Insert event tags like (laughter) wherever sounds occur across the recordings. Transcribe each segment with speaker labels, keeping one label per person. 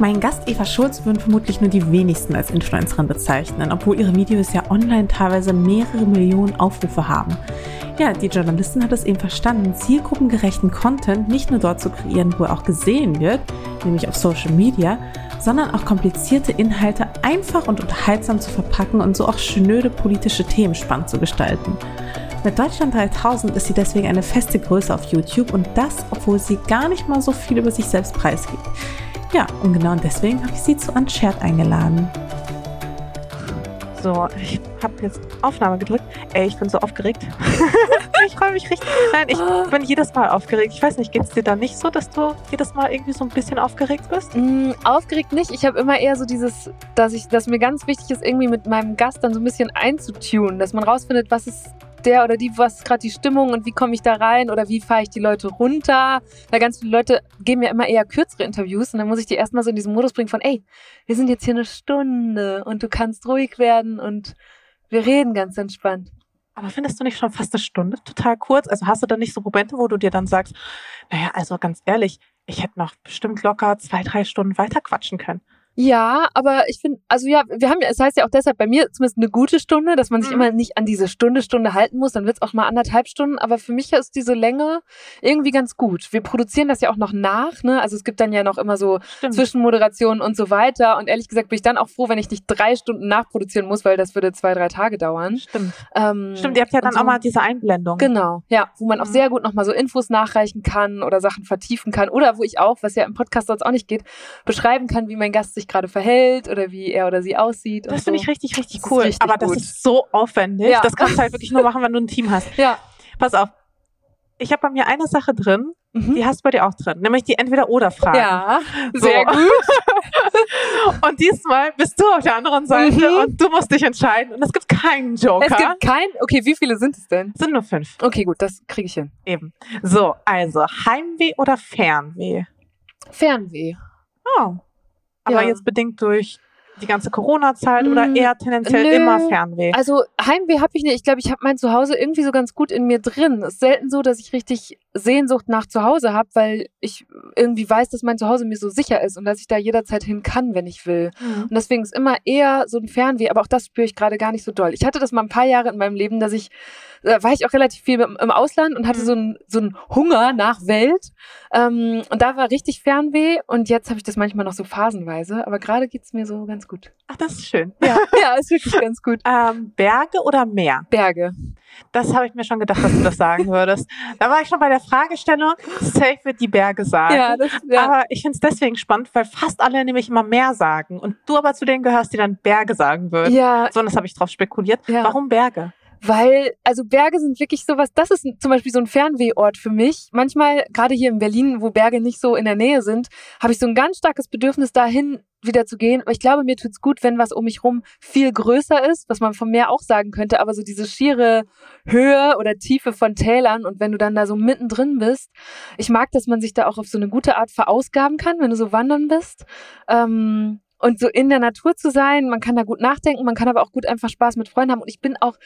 Speaker 1: Mein Gast Eva Schulz würden vermutlich nur die wenigsten als Influencerin bezeichnen, obwohl ihre Videos ja online teilweise mehrere Millionen Aufrufe haben. Ja, die Journalistin hat es eben verstanden, zielgruppengerechten Content nicht nur dort zu kreieren, wo er auch gesehen wird, nämlich auf Social Media, sondern auch komplizierte Inhalte einfach und unterhaltsam zu verpacken und so auch schnöde politische Themen spannend zu gestalten. Mit Deutschland 3000 ist sie deswegen eine feste Größe auf YouTube und das, obwohl sie gar nicht mal so viel über sich selbst preisgibt. Ja, und genau deswegen habe ich sie zu Unshared eingeladen. So, ich habe jetzt Aufnahme gedrückt. Ey, ich bin so aufgeregt. (laughs) ich freue mich richtig. Nein, ich bin jedes Mal aufgeregt. Ich weiß nicht, geht es dir da nicht so, dass du jedes Mal irgendwie so ein bisschen aufgeregt bist?
Speaker 2: Mm, aufgeregt nicht. Ich habe immer eher so dieses, dass ich, dass mir ganz wichtig ist, irgendwie mit meinem Gast dann so ein bisschen einzutunen, dass man rausfindet, was ist der oder die, was ist gerade die Stimmung und wie komme ich da rein oder wie fahre ich die Leute runter. Weil ganz viele Leute geben ja immer eher kürzere Interviews und dann muss ich die erstmal so in diesen Modus bringen von, ey, wir sind jetzt hier eine Stunde und du kannst ruhig werden und wir reden ganz entspannt.
Speaker 1: Aber findest du nicht schon fast eine Stunde total kurz? Also hast du da nicht so Momente, wo du dir dann sagst, naja, also ganz ehrlich, ich hätte noch bestimmt locker zwei, drei Stunden weiter quatschen können.
Speaker 2: Ja, aber ich finde, also ja, wir haben ja, es heißt ja auch deshalb bei mir zumindest eine gute Stunde, dass man sich mhm. immer nicht an diese Stunde, Stunde halten muss, dann wird's auch mal anderthalb Stunden, aber für mich ist diese Länge irgendwie ganz gut. Wir produzieren das ja auch noch nach, ne? Also es gibt dann ja noch immer so Stimmt. Zwischenmoderationen und so weiter und ehrlich gesagt bin ich dann auch froh, wenn ich nicht drei Stunden nachproduzieren muss, weil das würde zwei, drei Tage dauern.
Speaker 1: Stimmt. Ähm, Stimmt, ihr habt ja dann so. auch mal diese Einblendung.
Speaker 2: Genau, ja, wo man auch mhm. sehr gut nochmal so Infos nachreichen kann oder Sachen vertiefen kann oder wo ich auch, was ja im Podcast sonst auch nicht geht, beschreiben kann, wie mein Gast sich gerade verhält oder wie er oder sie aussieht.
Speaker 1: Das
Speaker 2: finde
Speaker 1: so. ich richtig, richtig das cool. Richtig Aber gut. das ist so aufwendig. Ja. Das kannst du halt wirklich nur machen, wenn du ein Team hast. (laughs)
Speaker 2: Ja.
Speaker 1: Pass auf. Ich habe bei mir eine Sache drin, mhm. die hast du bei dir auch drin, nämlich die Entweder-Oder-Frage.
Speaker 2: Ja, sehr so. gut. (laughs)
Speaker 1: und diesmal bist du auf der anderen Seite mhm. und du musst dich entscheiden. Und es gibt keinen Joker.
Speaker 2: Es gibt keinen? Okay, wie viele sind es denn?
Speaker 1: Es sind nur fünf.
Speaker 2: Okay, gut, das kriege ich hin.
Speaker 1: Eben. So, also Heimweh oder Fernweh?
Speaker 2: Fernweh.
Speaker 1: Oh, aber ja. jetzt bedingt durch die ganze Corona-Zeit oder mm, eher tendenziell Nö. immer Fernweh?
Speaker 2: Also Heimweh habe ich nicht. Ich glaube, ich habe mein Zuhause irgendwie so ganz gut in mir drin. Es ist selten so, dass ich richtig Sehnsucht nach Zuhause habe, weil ich irgendwie weiß, dass mein Zuhause mir so sicher ist und dass ich da jederzeit hin kann, wenn ich will. Mhm. Und deswegen ist immer eher so ein Fernweh, aber auch das spüre ich gerade gar nicht so doll. Ich hatte das mal ein paar Jahre in meinem Leben, dass ich da war ich auch relativ viel im Ausland und hatte mhm. so einen so einen Hunger nach Welt. Ähm, und da war richtig Fernweh und jetzt habe ich das manchmal noch so phasenweise, aber gerade geht's mir so ganz gut.
Speaker 1: Ach, das ist schön.
Speaker 2: Ja, (laughs) ja ist wirklich ganz gut.
Speaker 1: Ähm, Berge oder Meer?
Speaker 2: Berge.
Speaker 1: Das habe ich mir schon gedacht, dass du das sagen würdest. Da war ich schon bei der Fragestellung, safe wird die Berge sagen. Ja, das, ja. Aber ich finde es deswegen spannend, weil fast alle nämlich immer Meer sagen. Und du aber zu denen gehörst, die dann Berge sagen würden. Ja. So, und das habe ich drauf spekuliert. Ja. Warum Berge?
Speaker 2: Weil, also Berge sind wirklich sowas, das ist zum Beispiel so ein Fernwehort für mich. Manchmal, gerade hier in Berlin, wo Berge nicht so in der Nähe sind, habe ich so ein ganz starkes Bedürfnis dahin wieder zu gehen. Aber ich glaube, mir tut's gut, wenn was um mich rum viel größer ist, was man vom Meer auch sagen könnte, aber so diese schiere Höhe oder Tiefe von Tälern und wenn du dann da so mittendrin bist, ich mag, dass man sich da auch auf so eine gute Art verausgaben kann, wenn du so wandern bist. Ähm, und so in der Natur zu sein, man kann da gut nachdenken, man kann aber auch gut einfach Spaß mit Freunden haben. Und ich bin auch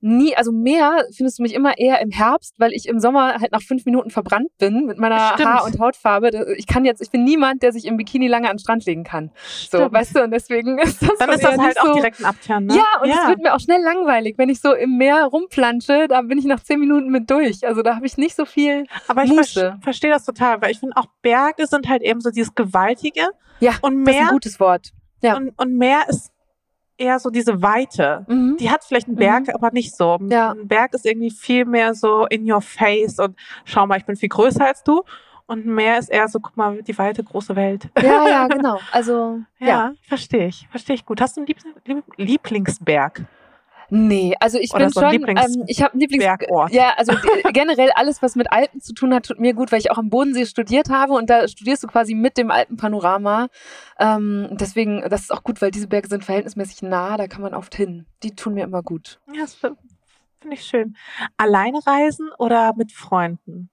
Speaker 2: nie, also mehr findest du mich immer eher im Herbst, weil ich im Sommer halt nach fünf Minuten verbrannt bin mit meiner Stimmt. Haar- und Hautfarbe. Ich kann jetzt, ich bin niemand, der sich im Bikini lange an den Strand legen kann. So, Stimmt. weißt du, und deswegen (laughs) ist das
Speaker 1: Dann ist das halt auch direkt ein Abturn, ne?
Speaker 2: Ja, und es wird mir auch schnell langweilig, wenn ich so im Meer rumplansche, da bin ich nach zehn Minuten mit durch. Also da habe ich nicht so viel
Speaker 1: Aber ich ver verstehe das total, weil ich finde auch Berge sind halt eben so dieses Gewaltige.
Speaker 2: Ja, und Meer, das ist ein gutes Wort. Ja.
Speaker 1: Und, und Meer ist
Speaker 3: eher so diese Weite.
Speaker 2: Mhm.
Speaker 3: Die hat vielleicht einen Berg, aber nicht so.
Speaker 2: Ja.
Speaker 3: Ein Berg ist irgendwie viel mehr so in your face und schau mal, ich bin viel größer als du. Und ein Meer ist eher so, guck mal, die weite, große Welt.
Speaker 2: Ja, ja, genau. Also, (laughs)
Speaker 3: Ja,
Speaker 2: ja.
Speaker 3: verstehe ich. Verstehe ich gut. Hast du einen Lieblingsberg?
Speaker 2: Nee, also ich
Speaker 3: Oder
Speaker 2: bin
Speaker 3: so
Speaker 2: schon,
Speaker 3: Lieblings-
Speaker 2: ähm, ich habe einen Lieblings...
Speaker 3: Bergort.
Speaker 2: Ja, also g- generell alles, was mit Alpen zu tun hat, tut mir gut, weil ich auch am Bodensee studiert habe und da studierst du quasi mit dem Alpenpanorama. Ähm, deswegen, das ist auch gut, weil diese Berge sind verhältnismäßig nah, da kann man oft hin. Die tun mir immer gut.
Speaker 3: Ja, das finde find ich schön. Alleine reisen oder mit Freunden?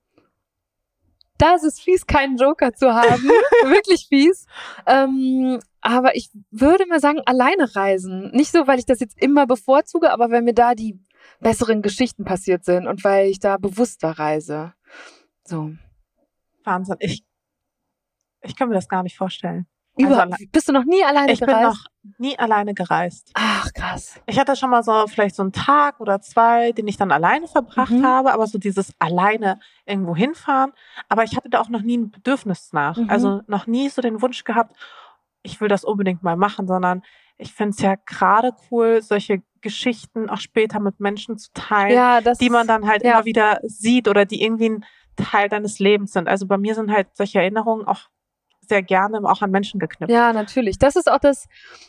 Speaker 2: Da ist es fies, keinen Joker zu haben. (laughs) Wirklich fies. Ähm, aber ich würde mal sagen, alleine reisen. Nicht so, weil ich das jetzt immer bevorzuge, aber weil mir da die besseren Geschichten passiert sind und weil ich da bewusster reise. So.
Speaker 3: Wahnsinn. Ich, ich kann mir das gar nicht vorstellen.
Speaker 2: Überhaupt.
Speaker 3: alle-
Speaker 2: Bist du noch nie alleine
Speaker 3: Ich bin
Speaker 2: gereist?
Speaker 3: noch nie alleine gereist.
Speaker 2: Ach, krass.
Speaker 3: Ich hatte schon mal so vielleicht so einen Tag oder zwei, den ich dann alleine verbracht
Speaker 2: Mhm.
Speaker 3: habe, aber so dieses alleine irgendwo hinfahren. Aber ich hatte da auch noch nie ein Bedürfnis nach.
Speaker 2: Mhm.
Speaker 3: Also noch nie so den Wunsch gehabt, ich will das unbedingt mal machen, sondern ich finde es ja gerade cool, solche Geschichten auch später mit Menschen zu teilen,
Speaker 2: Ja, das
Speaker 3: die man dann halt
Speaker 2: ja.
Speaker 3: immer wieder sieht oder die irgendwie ein Teil deines Lebens sind. Also bei mir sind halt solche Erinnerungen auch sehr gerne auch an Menschen geknüpft.
Speaker 2: Ja, natürlich. Das ist auch das,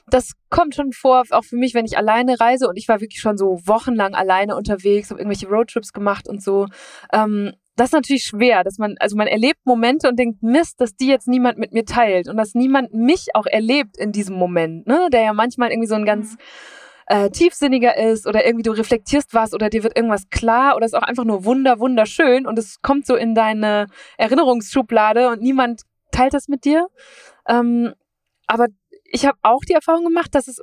Speaker 2: das kommt schon vor, auch für mich, wenn ich alleine reise und ich war wirklich schon so wochenlang alleine unterwegs, habe irgendwelche Roadtrips gemacht und so. Ähm, das ist natürlich schwer, dass man, also man erlebt Momente und denkt, Mist, dass die jetzt niemand mit mir teilt und dass niemand mich auch erlebt in diesem Moment, ne? Der ja manchmal irgendwie so ein ganz äh, tiefsinniger ist oder irgendwie du reflektierst was oder dir wird irgendwas klar oder ist auch einfach nur wunder, wunderschön und es kommt so in deine Erinnerungsschublade und niemand teilt das mit dir. Ähm, aber ich habe auch die Erfahrung gemacht, dass es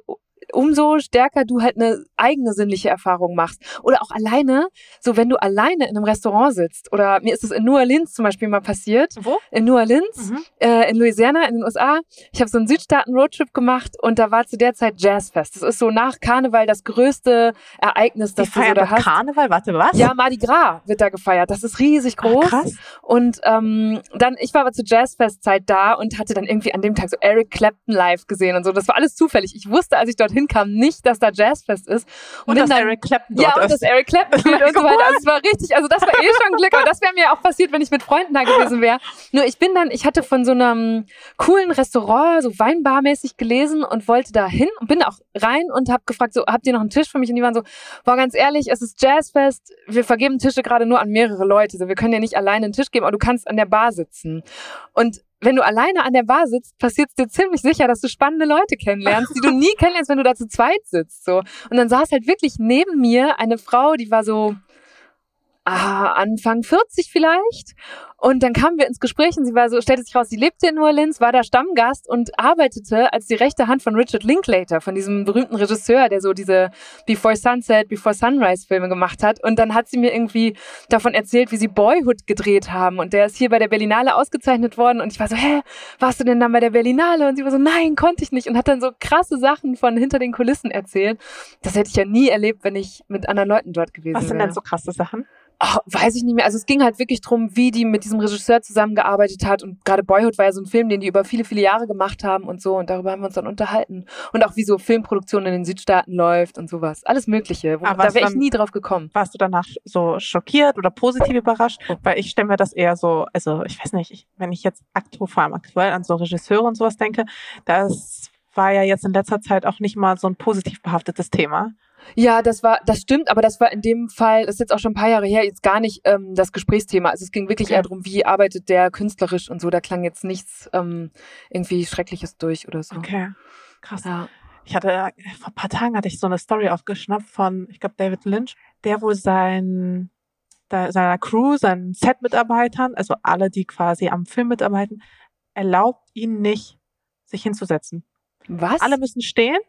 Speaker 2: umso stärker du halt eine eigene sinnliche Erfahrung machst. Oder auch alleine, so wenn du alleine in einem Restaurant sitzt. Oder mir ist es in New Orleans zum Beispiel mal passiert.
Speaker 3: Wo?
Speaker 2: In New Orleans,
Speaker 3: Mhm.
Speaker 2: äh, in Louisiana, in den USA. Ich habe so einen Südstaaten-Roadtrip gemacht und da war zu der Zeit Jazzfest. Das ist so nach Karneval das größte Ereignis,
Speaker 3: Die
Speaker 2: das du so da hast.
Speaker 3: Karneval, warte, was?
Speaker 2: Ja, Mardi Gras wird da gefeiert. Das ist riesig
Speaker 3: Ach,
Speaker 2: groß.
Speaker 3: krass.
Speaker 2: Und ähm, dann, ich war aber zur Jazzfest-Zeit da und hatte dann irgendwie an dem Tag so Eric Clapton live gesehen und so. Das war alles zufällig. Ich wusste, als ich dorthin kam, nicht, dass da Jazzfest ist.
Speaker 3: Und,
Speaker 2: bin
Speaker 3: dass
Speaker 2: dann,
Speaker 3: Eric Clapton
Speaker 2: ja,
Speaker 3: dort
Speaker 2: und
Speaker 3: ist.
Speaker 2: dass Eric Clapton spielt und so weiter. Also es war richtig, also das war eh schon Glück, aber das wäre mir auch passiert, wenn ich mit Freunden da gewesen wäre. Nur ich bin dann, ich hatte von so einem coolen Restaurant, so Weinbarmäßig gelesen und wollte da hin und bin auch rein und habe gefragt, so, habt ihr noch einen Tisch für mich? Und die waren so, boah, ganz ehrlich, es ist Jazzfest, wir vergeben Tische gerade nur an mehrere Leute. So, wir können dir nicht alleine einen Tisch geben, aber du kannst an der Bar sitzen. Und wenn du alleine an der Bar sitzt, passiert es dir ziemlich sicher, dass du spannende Leute kennenlernst, die du nie (laughs) kennenlernst, wenn du da zu zweit sitzt. So. Und dann saß halt wirklich neben mir eine Frau, die war so ah, Anfang 40 vielleicht. Und dann kamen wir ins Gespräch und sie war so, stellte sich raus, sie lebte in New Orleans, war da Stammgast und arbeitete als die rechte Hand von Richard Linklater, von diesem berühmten Regisseur, der so diese Before Sunset, Before Sunrise Filme gemacht hat. Und dann hat sie mir irgendwie davon erzählt, wie sie Boyhood gedreht haben. Und der ist hier bei der Berlinale ausgezeichnet worden. Und ich war so, hä, warst du denn dann bei der Berlinale? Und sie war so, nein, konnte ich nicht. Und hat dann so krasse Sachen von hinter den Kulissen erzählt. Das hätte ich ja nie erlebt, wenn ich mit anderen Leuten dort gewesen
Speaker 3: Was sind
Speaker 2: wäre.
Speaker 3: denn so krasse Sachen?
Speaker 2: Ach, weiß ich nicht mehr. Also es ging halt wirklich drum, wie die mit diesem Regisseur zusammengearbeitet hat. Und gerade Boyhood war ja so ein Film, den die über viele, viele Jahre gemacht haben und so. Und darüber haben wir uns dann unterhalten. Und auch wie so Filmproduktion in den Südstaaten läuft und sowas. Alles Mögliche. Wo, da wäre ich nie drauf gekommen.
Speaker 3: Warst du danach so schockiert oder positiv überrascht? Weil ich stelle mir das eher so, also ich weiß nicht, ich, wenn ich jetzt aktuell, vor allem aktuell an so Regisseure und sowas denke, das war ja jetzt in letzter Zeit auch nicht mal so ein positiv behaftetes Thema.
Speaker 2: Ja, das war, das stimmt, aber das war in dem Fall, das ist jetzt auch schon ein paar Jahre her, jetzt gar nicht ähm, das Gesprächspressthema. Also es ging wirklich
Speaker 3: Okay.
Speaker 2: eher darum, wie arbeitet der künstlerisch und so. Da klang jetzt nichts ähm, irgendwie Schreckliches durch oder so.
Speaker 3: Okay. Krass.
Speaker 2: Ja.
Speaker 3: Ich hatte, äh, vor ein paar Tagen hatte ich so eine Story aufgeschnappt von, ich glaube, David Lynch, der wohl sein, da, seiner Crew, seinen Set-Mitarbeitern, also alle, die quasi am Film mitarbeiten, erlaubt ihnen nicht, sich hinzusetzen.
Speaker 2: Was?
Speaker 3: Alle müssen stehen,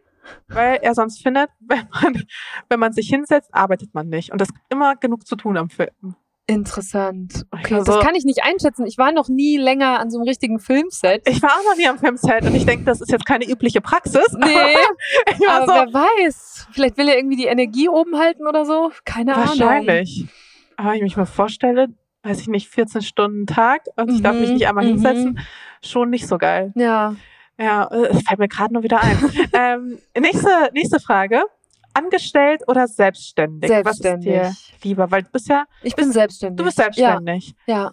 Speaker 3: weil er sonst findet, (laughs) wenn man, wenn man sich hinsetzt, arbeitet man nicht. Und es gibt immer genug zu tun am Film.
Speaker 2: Interessant. Okay,
Speaker 3: Also-
Speaker 2: das kann ich nicht einschätzen. Ich war noch nie länger an so einem richtigen Filmset.
Speaker 3: Ich war auch noch nie am Filmset und ich denke, das ist jetzt keine übliche Praxis.
Speaker 2: Nee, (laughs)
Speaker 3: war
Speaker 2: aber
Speaker 3: so,
Speaker 2: wer weiß. Vielleicht will er irgendwie die Energie oben halten oder so. Keine Ahnung.
Speaker 3: wahrscheinlich. Aber wenn ich mich mal vorstelle, weiß ich nicht, 14 Stunden Tag und ich darf mich
Speaker 2: Mhm,
Speaker 3: nicht einmal
Speaker 2: mhm.
Speaker 3: hinsetzen, schon nicht so geil.
Speaker 2: Ja.
Speaker 3: Ja, äh, es fällt mir gerade nur wieder ein. (laughs) ähm, nächste, nächste Frage. Angestellt oder selbstständig?
Speaker 2: Selbstständig.
Speaker 3: Was ist dir lieber? Weil du bist ja,
Speaker 2: Ich bin selbstständig.
Speaker 3: du bist selbstständig.
Speaker 2: Ja. ja.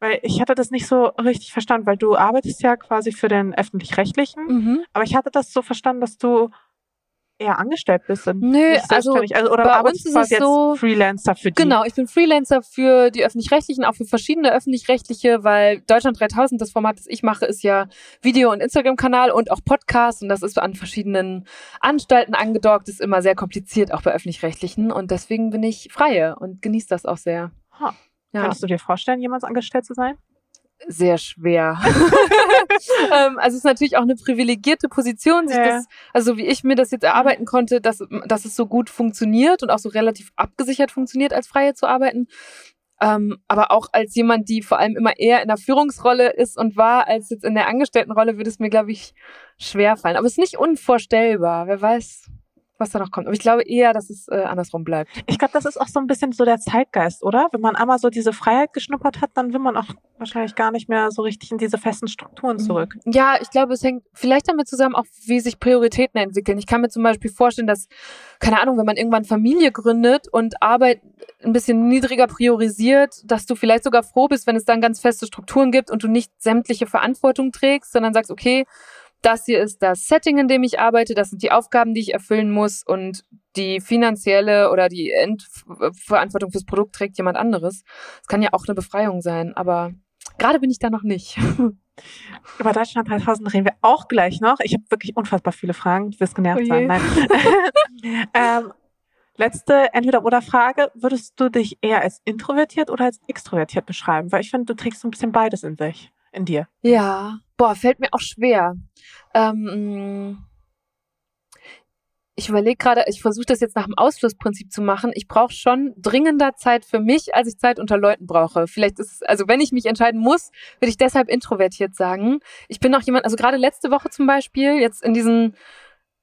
Speaker 3: Weil ich hatte das nicht so richtig verstanden, weil du arbeitest ja quasi für den öffentlich-rechtlichen,
Speaker 2: Mhm.
Speaker 3: aber ich hatte das so verstanden, dass du eher angestellt bist und
Speaker 2: Nö, also.
Speaker 3: Also, oder
Speaker 2: bei uns ist es
Speaker 3: quasi
Speaker 2: so-
Speaker 3: jetzt Freelancer für die?
Speaker 2: Genau, ich bin Freelancer für die öffentlich-rechtlichen, auch für verschiedene öffentlich-rechtliche, weil Deutschland 3000, das Format, das ich mache, ist ja Video- und Instagram-Kanal und auch Podcast und das ist an verschiedenen Anstalten angedockt, ist immer sehr kompliziert, auch bei öffentlich-rechtlichen und deswegen bin ich freie und genieße das auch sehr.
Speaker 3: Ha.
Speaker 2: Ja,
Speaker 3: Könntest du dir vorstellen, jemals angestellt zu sein?
Speaker 2: Sehr schwer. (laughs) ähm, also es ist natürlich auch eine privilegierte Position, sich
Speaker 3: Ja.
Speaker 2: das, also so wie ich mir das jetzt erarbeiten konnte, dass, dass es so gut funktioniert und auch so relativ abgesichert funktioniert, als Freie zu arbeiten. Ähm, aber auch als jemand, die vor allem immer eher in der Führungsrolle ist und war, als jetzt in der Angestelltenrolle, würde es mir, glaube ich, schwer fallen. Aber es ist nicht unvorstellbar. Wer weiß, was da noch kommt. Aber ich glaube eher, dass es äh, andersrum bleibt.
Speaker 3: Ich glaube, das ist auch so ein bisschen so der Zeitgeist, oder? Wenn man einmal so diese Freiheit geschnuppert hat, dann will man auch wahrscheinlich gar nicht mehr so richtig in diese festen Strukturen zurück.
Speaker 2: Ja, ich glaube, es hängt vielleicht damit zusammen, auch wie sich Prioritäten entwickeln. Ich kann mir zum Beispiel vorstellen, dass, keine Ahnung, wenn man irgendwann Familie gründet und Arbeit ein bisschen niedriger priorisiert, dass du vielleicht sogar froh bist, wenn es dann ganz feste Strukturen gibt und du nicht sämtliche Verantwortung trägst, sondern sagst, okay, das hier ist das Setting, in dem ich arbeite, das sind die Aufgaben, die ich erfüllen muss und die finanzielle oder die End Verantwortung fürs Produkt trägt jemand anderes. Das kann ja auch eine Befreiung sein, aber gerade bin ich da noch nicht. (laughs)
Speaker 3: Über Deutschland 3000 reden wir auch gleich noch. Ich habe wirklich unfassbar viele Fragen. Du wirst genervt
Speaker 2: Oh
Speaker 3: sein. Nein. (laughs) ähm, letzte Entweder-Oder-Frage. Würdest du dich eher als introvertiert oder als extrovertiert beschreiben? Weil ich finde, du trägst so ein bisschen beides in sich, in dir.
Speaker 2: Ja, boah, fällt mir auch schwer. Ähm, ich überlege gerade, ich versuche das jetzt nach dem Ausschlussprinzip zu machen. Ich brauche schon dringender Zeit für mich, als ich Zeit unter Leuten brauche. Vielleicht ist es, also wenn ich mich entscheiden muss, würde ich deshalb introvertiert sagen. Ich bin auch jemand, also gerade letzte Woche zum Beispiel, jetzt in diesen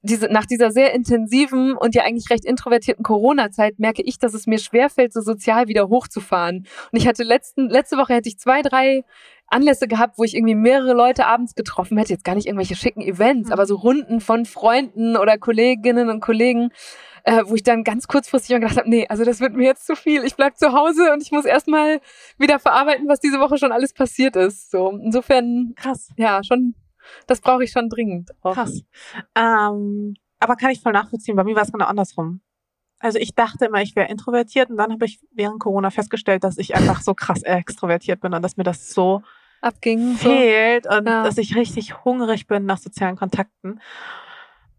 Speaker 2: diese, nach dieser sehr intensiven und ja eigentlich recht introvertierten Corona-Zeit merke ich, dass es mir schwerfällt, so sozial wieder hochzufahren. Und ich hatte letzten, letzte Woche hätte ich zwei, drei Anlässe gehabt, wo ich irgendwie mehrere Leute abends getroffen hätte. Jetzt gar nicht irgendwelche schicken Events,
Speaker 3: Mhm.
Speaker 2: aber so Runden von Freunden oder Kolleginnen und Kollegen, äh, wo ich dann ganz kurzfristig gedacht habe, nee, also das wird mir jetzt zu viel. Ich bleib zu Hause und ich muss erstmal wieder verarbeiten, was diese Woche schon alles passiert ist. So, insofern,
Speaker 3: Krass.
Speaker 2: ja, schon, das brauche ich schon dringend. auch.
Speaker 3: Krass. Ähm, aber kann ich voll nachvollziehen. Bei mir war es genau andersrum. Also ich dachte immer, ich wäre introvertiert und dann habe ich während Corona festgestellt, dass ich einfach so krass extrovertiert bin und dass mir das so
Speaker 2: Abging. So.
Speaker 3: fehlt und
Speaker 2: Ja.
Speaker 3: dass ich richtig hungrig bin nach sozialen Kontakten.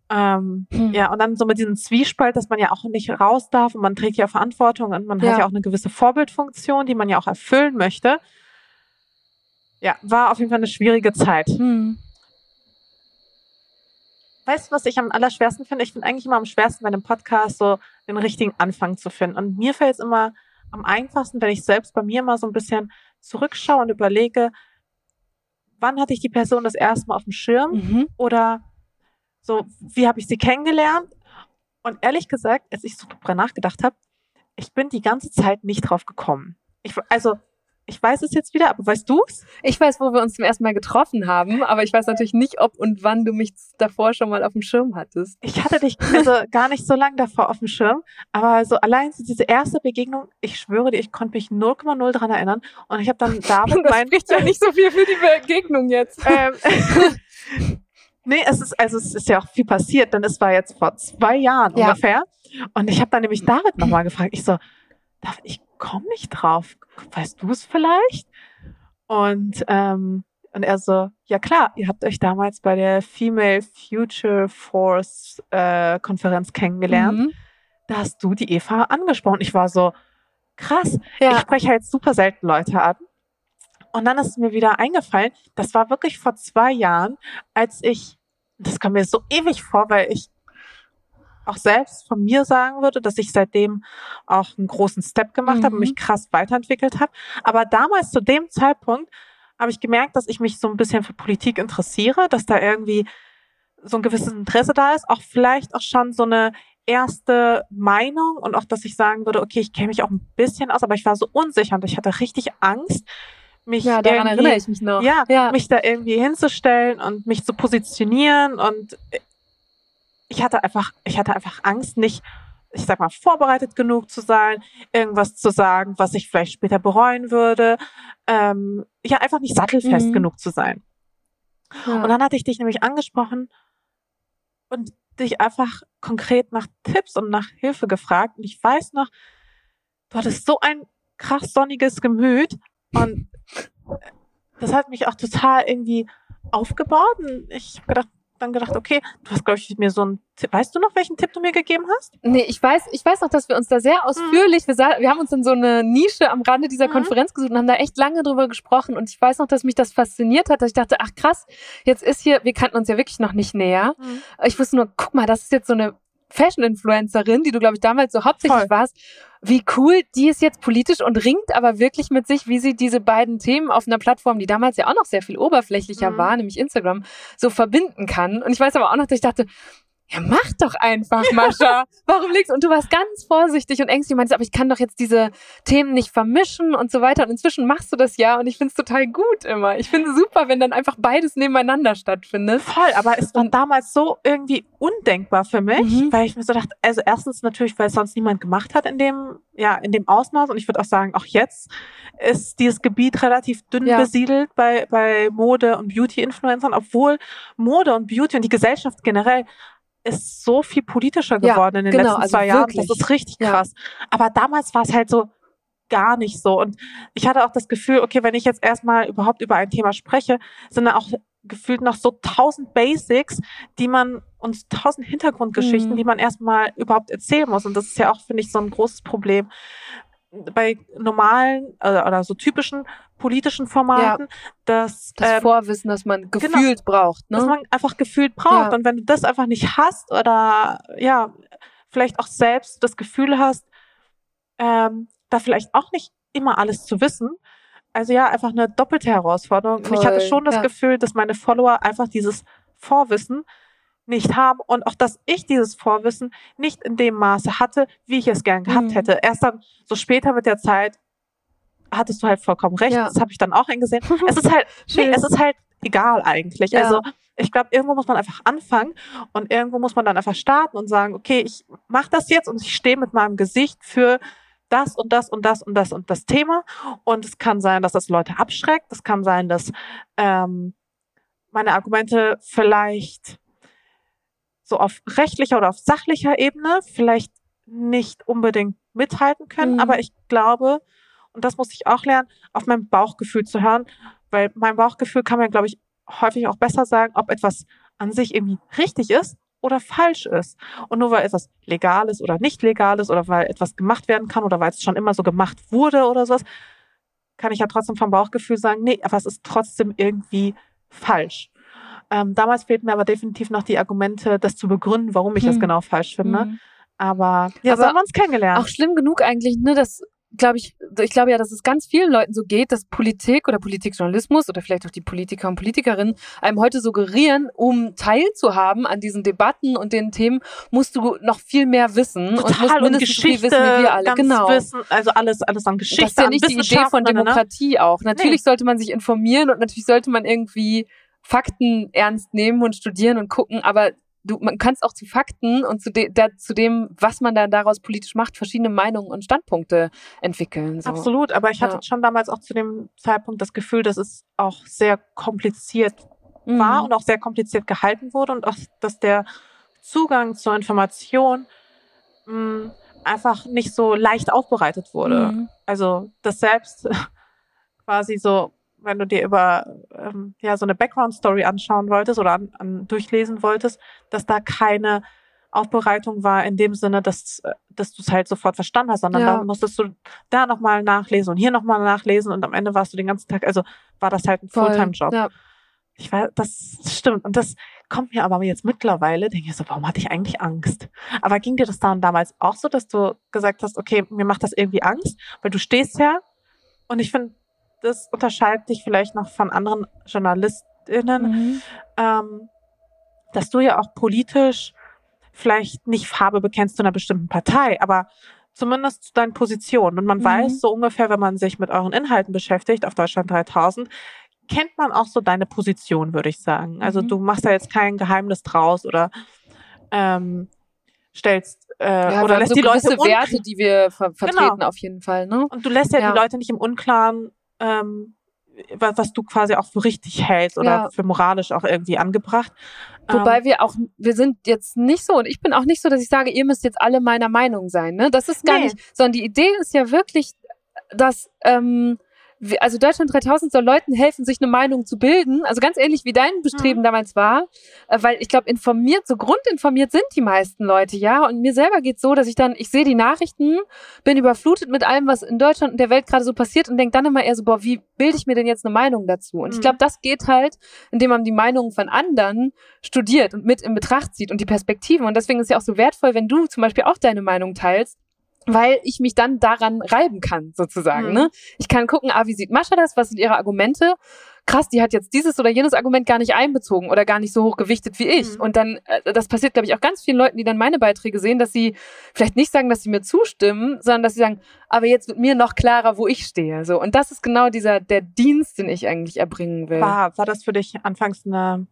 Speaker 3: Ähm,
Speaker 2: Hm.
Speaker 3: ja, und dann so mit diesem Zwiespalt, dass man ja auch nicht raus darf und man trägt ja Verantwortung und man
Speaker 2: Ja.
Speaker 3: hat ja auch eine gewisse Vorbildfunktion, die man ja auch erfüllen möchte. Ja, war auf jeden Fall eine schwierige Zeit.
Speaker 2: Hm.
Speaker 3: Weißt du, was ich am allerschwersten finde? Ich finde eigentlich immer am schwersten bei einem Podcast so den richtigen Anfang zu finden. Und mir fällt es immer am einfachsten, wenn ich selbst bei mir mal so ein bisschen zurückschaue und überlege, wann hatte ich die Person das erste Mal auf dem Schirm
Speaker 2: Mhm.
Speaker 3: oder so, wie habe ich sie kennengelernt? Und ehrlich gesagt, als ich so drüber nachgedacht habe, ich bin die ganze Zeit nicht drauf gekommen. Ich, also, ich weiß es jetzt wieder, aber weißt du's?
Speaker 2: Ich weiß, wo wir uns zum ersten Mal getroffen haben, aber ich weiß natürlich nicht, ob und wann du mich davor schon mal auf dem Schirm hattest.
Speaker 3: Ich hatte dich also gar nicht so lange davor auf dem Schirm, aber so allein so diese erste Begegnung, ich schwöre dir, ich konnte mich 0,0 dran erinnern und ich habe dann David (laughs)
Speaker 2: Das
Speaker 3: mein
Speaker 2: spricht ja nicht so viel für die Begegnung jetzt.
Speaker 3: ähm, (laughs) nee, es ist also es ist ja auch viel passiert, denn es war jetzt vor zwei Jahren
Speaker 2: Ja.
Speaker 3: ungefähr und ich habe dann nämlich David nochmal gefragt. Ich so, David, ich komme nicht drauf. Weißt du es vielleicht? Und ähm, und er so, ja klar, ihr habt euch damals bei der Female Future Force äh, Konferenz kennengelernt.
Speaker 2: Mhm.
Speaker 3: Da hast du die Eva angesprochen. Ich war so, krass. Ich
Speaker 2: Ja.
Speaker 3: spreche halt super selten Leute an. Und dann ist mir wieder eingefallen, das war wirklich vor zwei Jahren, als ich, das kam mir so ewig vor, weil ich auch selbst von mir sagen würde, dass ich seitdem auch einen großen Step gemacht habe und
Speaker 2: Mhm.
Speaker 3: mich krass weiterentwickelt habe. Aber damals zu dem Zeitpunkt habe ich gemerkt, dass ich mich so ein bisschen für Politik interessiere, dass da irgendwie so ein gewisses Interesse da ist, auch vielleicht auch schon so eine erste Meinung und auch, dass ich sagen würde, okay, ich kenne mich auch ein bisschen aus, aber ich war so unsicher und ich hatte richtig Angst, mich
Speaker 2: Ja, daran erinnere ich mich noch.
Speaker 3: ja,
Speaker 2: Ja.
Speaker 3: mich da irgendwie hinzustellen und mich zu positionieren und ich hatte einfach, ich hatte einfach Angst, nicht, ich sag mal, vorbereitet genug zu sein, irgendwas zu sagen, was ich vielleicht später bereuen würde, ähm, ja, einfach nicht sattelfest
Speaker 2: Mhm.
Speaker 3: genug zu sein.
Speaker 2: Ja.
Speaker 3: Und dann hatte ich dich nämlich angesprochen und dich einfach konkret nach Tipps und nach Hilfe gefragt. Und ich weiß noch, du hattest so ein krass sonniges Gemüt und das hat mich auch total irgendwie aufgebaut. Und ich habe gedacht, dann gedacht, okay, du hast, glaube ich, mir so einen Tipp. Weißt du noch, welchen Tipp du mir gegeben hast?
Speaker 2: Nee, ich weiß, ich weiß noch, dass wir uns da sehr ausführlich, wir, sa- wir haben uns in so eine Nische am Rande dieser
Speaker 3: Mhm.
Speaker 2: Konferenz gesucht und haben da echt lange drüber gesprochen. Und ich weiß noch, dass mich das fasziniert hat, dass ich dachte, ach krass, jetzt ist hier, wir kannten uns ja wirklich noch nicht näher. Ich wusste nur, guck mal, das ist jetzt so eine Fashion-Influencerin, die du, glaube ich, damals so hauptsächlich
Speaker 3: Voll.
Speaker 2: warst. Wie cool, die ist jetzt politisch und ringt aber wirklich mit sich, wie sie diese beiden Themen auf einer Plattform, die damals ja auch noch sehr viel oberflächlicher
Speaker 3: Mhm.
Speaker 2: war, nämlich Instagram, so verbinden kann. Und ich weiß aber auch noch, dass ich dachte, ja, mach doch einfach, Mascha. (laughs) Warum legst Und du warst ganz vorsichtig und ängstlich. Du meinst, aber ich kann doch jetzt diese Themen nicht vermischen und so weiter. Und inzwischen machst du das ja und ich finde es total gut immer. Ich finde es super, wenn dann einfach beides nebeneinander stattfindet.
Speaker 3: Voll, aber es war
Speaker 2: Und-
Speaker 3: damals so irgendwie undenkbar für mich,
Speaker 2: Mhm.
Speaker 3: weil ich mir so dachte, also erstens natürlich, weil es sonst niemand gemacht hat in dem, ja, in dem Ausmaß und ich würde auch sagen, auch jetzt ist dieses Gebiet relativ dünn
Speaker 2: Ja.
Speaker 3: besiedelt bei, bei Mode- und Beauty-Influencern, obwohl Mode und Beauty und die Gesellschaft generell ist so viel politischer
Speaker 2: Ja,
Speaker 3: geworden in den
Speaker 2: genau,
Speaker 3: letzten
Speaker 2: also
Speaker 3: zwei Jahren.
Speaker 2: wirklich.
Speaker 3: Das ist richtig
Speaker 2: Ja.
Speaker 3: krass. Aber damals war es halt so gar nicht so. Und ich hatte auch das Gefühl, okay, wenn ich jetzt erstmal überhaupt über ein Thema spreche, sind da auch gefühlt noch so tausend Basics, die man und tausend Hintergrundgeschichten,
Speaker 2: Mhm.
Speaker 3: die man erstmal überhaupt erzählen muss. Und das ist ja auch, finde ich, so ein großes Problem bei normalen äh, oder so typischen politischen Formaten, dass,
Speaker 2: Das
Speaker 3: ähm,
Speaker 2: Vorwissen, das man gefühlt braucht. Ne?
Speaker 3: dass man einfach gefühlt braucht.
Speaker 2: Ja.
Speaker 3: Und wenn du das einfach nicht hast oder ja, vielleicht auch selbst das Gefühl hast, ähm, da vielleicht auch nicht immer alles zu wissen. Also ja, einfach eine doppelte Herausforderung. Und ich hatte schon das
Speaker 2: ja.
Speaker 3: Gefühl, dass meine Follower einfach dieses Vorwissen nicht haben und auch, dass ich dieses Vorwissen nicht in dem Maße hatte, wie ich es gern gehabt
Speaker 2: Mhm.
Speaker 3: hätte. Erst dann so später mit der Zeit hattest du halt vollkommen recht.
Speaker 2: Ja.
Speaker 3: Das habe ich dann auch eingesehen. es ist halt, (laughs) nee, es ist halt egal eigentlich.
Speaker 2: Ja.
Speaker 3: Also ich glaube, irgendwo muss man einfach anfangen und irgendwo muss man dann einfach starten und sagen, okay, ich mache das jetzt und ich stehe mit meinem Gesicht für das und das und das und das und das Thema. Und es kann sein, dass das Leute abschreckt. Es kann sein, dass ähm, meine Argumente vielleicht so auf rechtlicher oder auf sachlicher Ebene vielleicht nicht unbedingt mithalten können.
Speaker 2: Mhm.
Speaker 3: Aber ich glaube, und das muss ich auch lernen, auf mein Bauchgefühl zu hören, weil mein Bauchgefühl kann mir, glaube ich, häufig auch besser sagen, ob etwas an sich irgendwie richtig ist oder falsch ist. Und nur weil etwas legal ist oder nicht legal ist oder weil etwas gemacht werden kann oder weil es schon immer so gemacht wurde oder sowas, kann ich ja trotzdem vom Bauchgefühl sagen, nee, aber es ist trotzdem irgendwie falsch. Ähm, damals fehlten mir aber definitiv noch die Argumente, das zu begründen, warum ich das
Speaker 2: Hm.
Speaker 3: genau falsch finde.
Speaker 2: Mhm.
Speaker 3: Aber ja,
Speaker 2: Aber
Speaker 3: so haben wir uns kennengelernt.
Speaker 2: Auch schlimm genug eigentlich, ne, dass glaube ich, ich glaube ja, dass es ganz vielen Leuten so geht, dass Politik oder Politikjournalismus oder vielleicht auch die Politiker und Politikerinnen einem heute suggerieren, um teilzuhaben an diesen Debatten und den Themen, musst du noch viel mehr wissen und musst
Speaker 3: Total und
Speaker 2: mindestens so viel
Speaker 3: Geschichte,
Speaker 2: wissen wie wir alle. Genau.
Speaker 3: Wissen, also alles, alles an Geschichte,
Speaker 2: das ist ja nicht die Idee von
Speaker 3: ne, ne, ne?
Speaker 2: Demokratie auch. Natürlich
Speaker 3: Nee.
Speaker 2: sollte man sich informieren und natürlich sollte man irgendwie Fakten ernst nehmen und studieren und gucken, aber du, man kannst auch zu Fakten und zu, de, da, zu dem, was man dann daraus politisch macht, verschiedene Meinungen und Standpunkte entwickeln. So.
Speaker 3: Absolut, aber ich hatte
Speaker 2: Ja.
Speaker 3: schon damals auch zu dem Zeitpunkt das Gefühl, dass es auch sehr kompliziert war
Speaker 2: Mhm.
Speaker 3: und auch sehr kompliziert gehalten wurde und auch, dass der Zugang zur Information mh, einfach nicht so leicht aufbereitet wurde.
Speaker 2: Mhm.
Speaker 3: Also das selbst (laughs) quasi so, wenn du dir über ähm, ja so eine Background-Story anschauen wolltest oder an, an, durchlesen wolltest, dass da keine Aufbereitung war in dem Sinne, dass, äh, dass du es halt sofort verstanden hast, sondern
Speaker 2: Ja.
Speaker 3: dann musstest du da nochmal nachlesen und hier nochmal nachlesen und am Ende warst du den ganzen Tag, also war das halt ein. Fulltime-Job.
Speaker 2: Ja.
Speaker 3: Ich weiß, das stimmt. Und das kommt mir aber jetzt mittlerweile, denke ich so, warum hatte ich eigentlich Angst? Aber ging dir das dann damals auch so, dass du gesagt hast, okay, mir macht das irgendwie Angst? Weil du stehst ja und ich finde, das unterscheidet dich vielleicht noch von anderen JournalistInnen,
Speaker 2: Mhm.
Speaker 3: ähm, dass du ja auch politisch vielleicht nicht Farbe bekennst zu einer bestimmten Partei, aber zumindest zu deinen Positionen. Und man
Speaker 2: Mhm.
Speaker 3: weiß so ungefähr, wenn man sich mit euren Inhalten beschäftigt auf Deutschland 3000, kennt man auch so deine Position, würde ich sagen. Also
Speaker 2: Mhm.
Speaker 3: du machst da jetzt kein Geheimnis draus oder ähm, stellst äh,
Speaker 2: Ja,
Speaker 3: oder lässt
Speaker 2: so
Speaker 3: die Leute
Speaker 2: Werte, die wir ver
Speaker 3: Genau.
Speaker 2: vertreten auf jeden Fall. Ne?
Speaker 3: und du lässt ja,
Speaker 2: Ja.
Speaker 3: die Leute nicht im Unklaren, ähm, was, du quasi auch für richtig hältst oder
Speaker 2: Ja.
Speaker 3: für moralisch auch irgendwie angebracht.
Speaker 2: Wobei
Speaker 3: ähm,
Speaker 2: wir auch, wir sind jetzt nicht so, und ich bin auch nicht so, dass ich sage, ihr müsst jetzt alle meiner Meinung sein. Ne? Das ist gar
Speaker 3: Nee.
Speaker 2: nicht, sondern die Idee ist ja wirklich, dass, ähm, also Deutschland 3000 soll Leuten helfen, sich eine Meinung zu bilden. Also ganz ähnlich wie dein Bestreben
Speaker 3: Mhm.
Speaker 2: damals war, äh, weil ich glaube, informiert, so grundinformiert sind die meisten Leute, ja. Und mir selber geht's so, dass ich dann, ich sehe die Nachrichten, bin überflutet mit allem, was in Deutschland und der Welt gerade so passiert und denke dann immer eher so, boah, wie bilde ich mir denn jetzt eine Meinung dazu? Und ich
Speaker 3: Mhm.
Speaker 2: glaube, das geht halt, indem man die Meinungen von anderen studiert und mit in Betracht zieht und die Perspektiven. Und deswegen ist es ja auch so wertvoll, wenn du zum Beispiel auch deine Meinung teilst, weil ich mich dann daran reiben kann, sozusagen.
Speaker 3: Mhm.
Speaker 2: Ne? Ich kann gucken, ah, wie sieht Mascha das? Was sind ihre Argumente? Krass, die hat jetzt dieses oder jenes Argument gar nicht einbezogen oder gar nicht so hoch gewichtet wie ich.
Speaker 3: Mhm.
Speaker 2: Und dann, äh, das passiert, glaube ich, auch ganz vielen Leuten, die dann meine Beiträge sehen, dass sie vielleicht nicht sagen, dass sie mir zustimmen, sondern dass sie sagen, aber jetzt wird mir noch klarer, wo ich stehe. So. Und das ist genau dieser, der Dienst, den ich eigentlich erbringen will.
Speaker 3: war, war das für dich anfangs eine,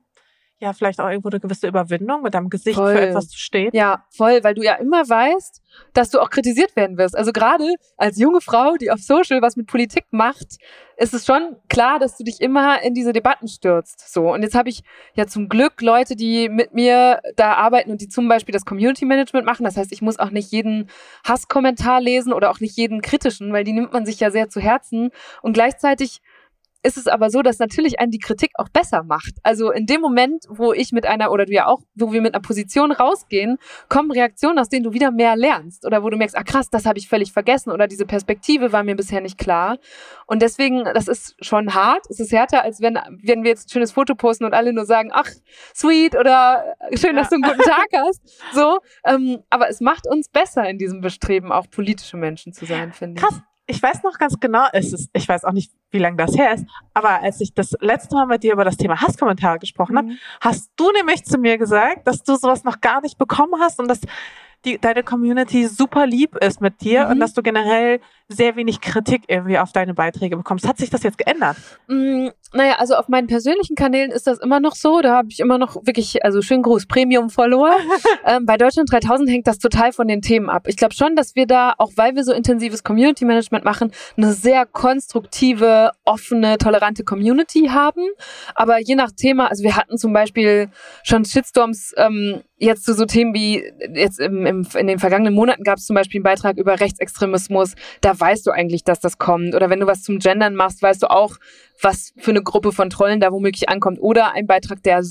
Speaker 3: ja, vielleicht auch irgendwo eine gewisse Überwindung, mit deinem Gesicht
Speaker 2: Voll.
Speaker 3: für etwas zu stehen?
Speaker 2: Ja, voll, weil du ja immer weißt, dass du auch kritisiert werden wirst. Also gerade als junge Frau, die auf Social was mit Politik macht, ist es schon klar, dass du dich immer in diese Debatten stürzt. So. Und jetzt habe ich ja zum Glück Leute, die mit mir da arbeiten und die zum Beispiel das Community Management machen. Das heißt, ich muss auch nicht jeden Hasskommentar lesen oder auch nicht jeden kritischen, weil die nimmt man sich ja sehr zu Herzen. Und gleichzeitig ist es aber so, dass natürlich einen die Kritik auch besser macht. Also in dem Moment, wo ich mit einer, oder du ja auch, wo wir mit einer Position rausgehen, kommen Reaktionen, aus denen du wieder mehr lernst. Oder wo du merkst, ah krass, das habe ich völlig vergessen oder diese Perspektive war mir bisher nicht klar. Und deswegen, das ist schon hart. Es ist härter, als wenn, wenn wir jetzt ein schönes Foto posten und alle nur sagen, ach, sweet oder schön, dass du einen guten Tag hast. So. Ähm, aber es macht uns besser in diesem Bestreben, auch politische Menschen zu sein, finde ich.
Speaker 3: Krass. Ich weiß noch ganz genau, es ist, ich weiß auch nicht, wie lange das her ist, aber als ich das letzte Mal mit dir über das Thema Hasskommentare gesprochen habe,
Speaker 2: Mhm.
Speaker 3: hast du nämlich zu mir gesagt, dass du sowas noch gar nicht bekommen hast und dass die, deine Community super lieb ist mit dir
Speaker 2: Mhm.
Speaker 3: und dass du generell sehr wenig Kritik irgendwie auf deine Beiträge bekommst. Hat sich das jetzt geändert?
Speaker 2: Mm, naja, also auf meinen persönlichen Kanälen ist das immer noch so. Da habe ich immer noch wirklich, also schön groß Premium-Follower. (laughs) ähm, bei Deutschland 3000 hängt das total von den Themen ab. Ich glaube schon, dass wir da, auch weil wir so intensives Community-Management machen, eine sehr konstruktive, offene, tolerante Community haben. Aber je nach Thema, also wir hatten zum Beispiel schon Shitstorms ähm, jetzt zu so Themen wie, jetzt im, im, in den vergangenen Monaten gab es zum Beispiel einen Beitrag über Rechtsextremismus. Da weißt du eigentlich, dass das kommt. Oder wenn du was zum Gendern machst, weißt du auch, was für eine Gruppe von Trollen da womöglich ankommt. Oder ein Beitrag, der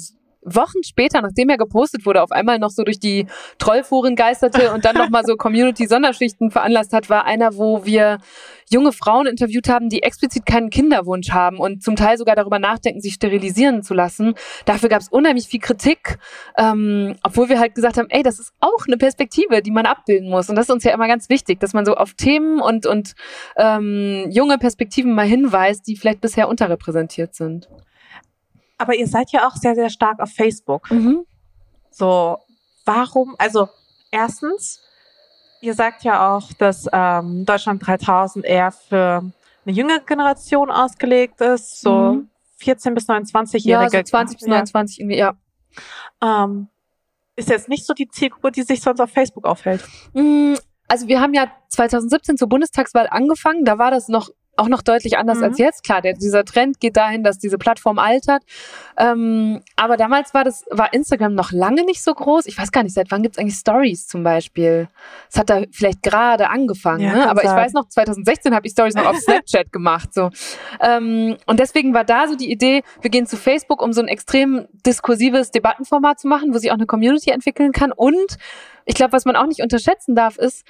Speaker 2: Wochen später, nachdem er gepostet wurde, auf einmal noch so durch die Trollforen geisterte und dann nochmal so Community-Sonderschichten veranlasst hat, war einer, wo wir junge Frauen interviewt haben, die explizit keinen Kinderwunsch haben und zum Teil sogar darüber nachdenken, sich sterilisieren zu lassen. Dafür gab es unheimlich viel Kritik, ähm, obwohl wir halt gesagt haben, ey, das ist auch eine Perspektive, die man abbilden muss. Und das ist uns ja immer ganz wichtig, dass man so auf Themen und, und ähm, junge Perspektiven mal hinweist, die vielleicht bisher unterrepräsentiert sind.
Speaker 3: Aber ihr seid ja auch sehr, sehr stark auf Facebook.
Speaker 2: Mhm.
Speaker 3: So, warum? Also, erstens, ihr sagt ja auch, dass ähm, Deutschland 3000 eher für eine jüngere Generation ausgelegt ist, so
Speaker 2: Mhm.
Speaker 3: 14 bis
Speaker 2: Ja,
Speaker 3: 29-Jährige.
Speaker 2: so 20 bis 29 irgendwie, ja.
Speaker 3: Ähm, ist jetzt nicht so die Zielgruppe, die sich sonst auf Facebook aufhält.
Speaker 2: Mm, Also wir haben ja 2017 zur Bundestagswahl angefangen, da war das noch auch noch deutlich anders
Speaker 3: Mhm.
Speaker 2: als jetzt. Klar, der, dieser Trend geht dahin, dass diese Plattform altert. Ähm, aber damals war das, war Instagram noch lange nicht so groß. Ich weiß gar nicht, seit wann gibt's eigentlich Stories zum Beispiel? Es hat da vielleicht gerade angefangen,
Speaker 3: Ja,
Speaker 2: ne? aber ich weiß noch, 2016 habe ich Stories noch auf (laughs) Snapchat gemacht. So. Ähm, und deswegen war da so die Idee, wir gehen zu Facebook, um so ein extrem diskursives Debattenformat zu machen, wo sich auch eine Community entwickeln kann. Und ich glaube, was man auch nicht unterschätzen darf, ist,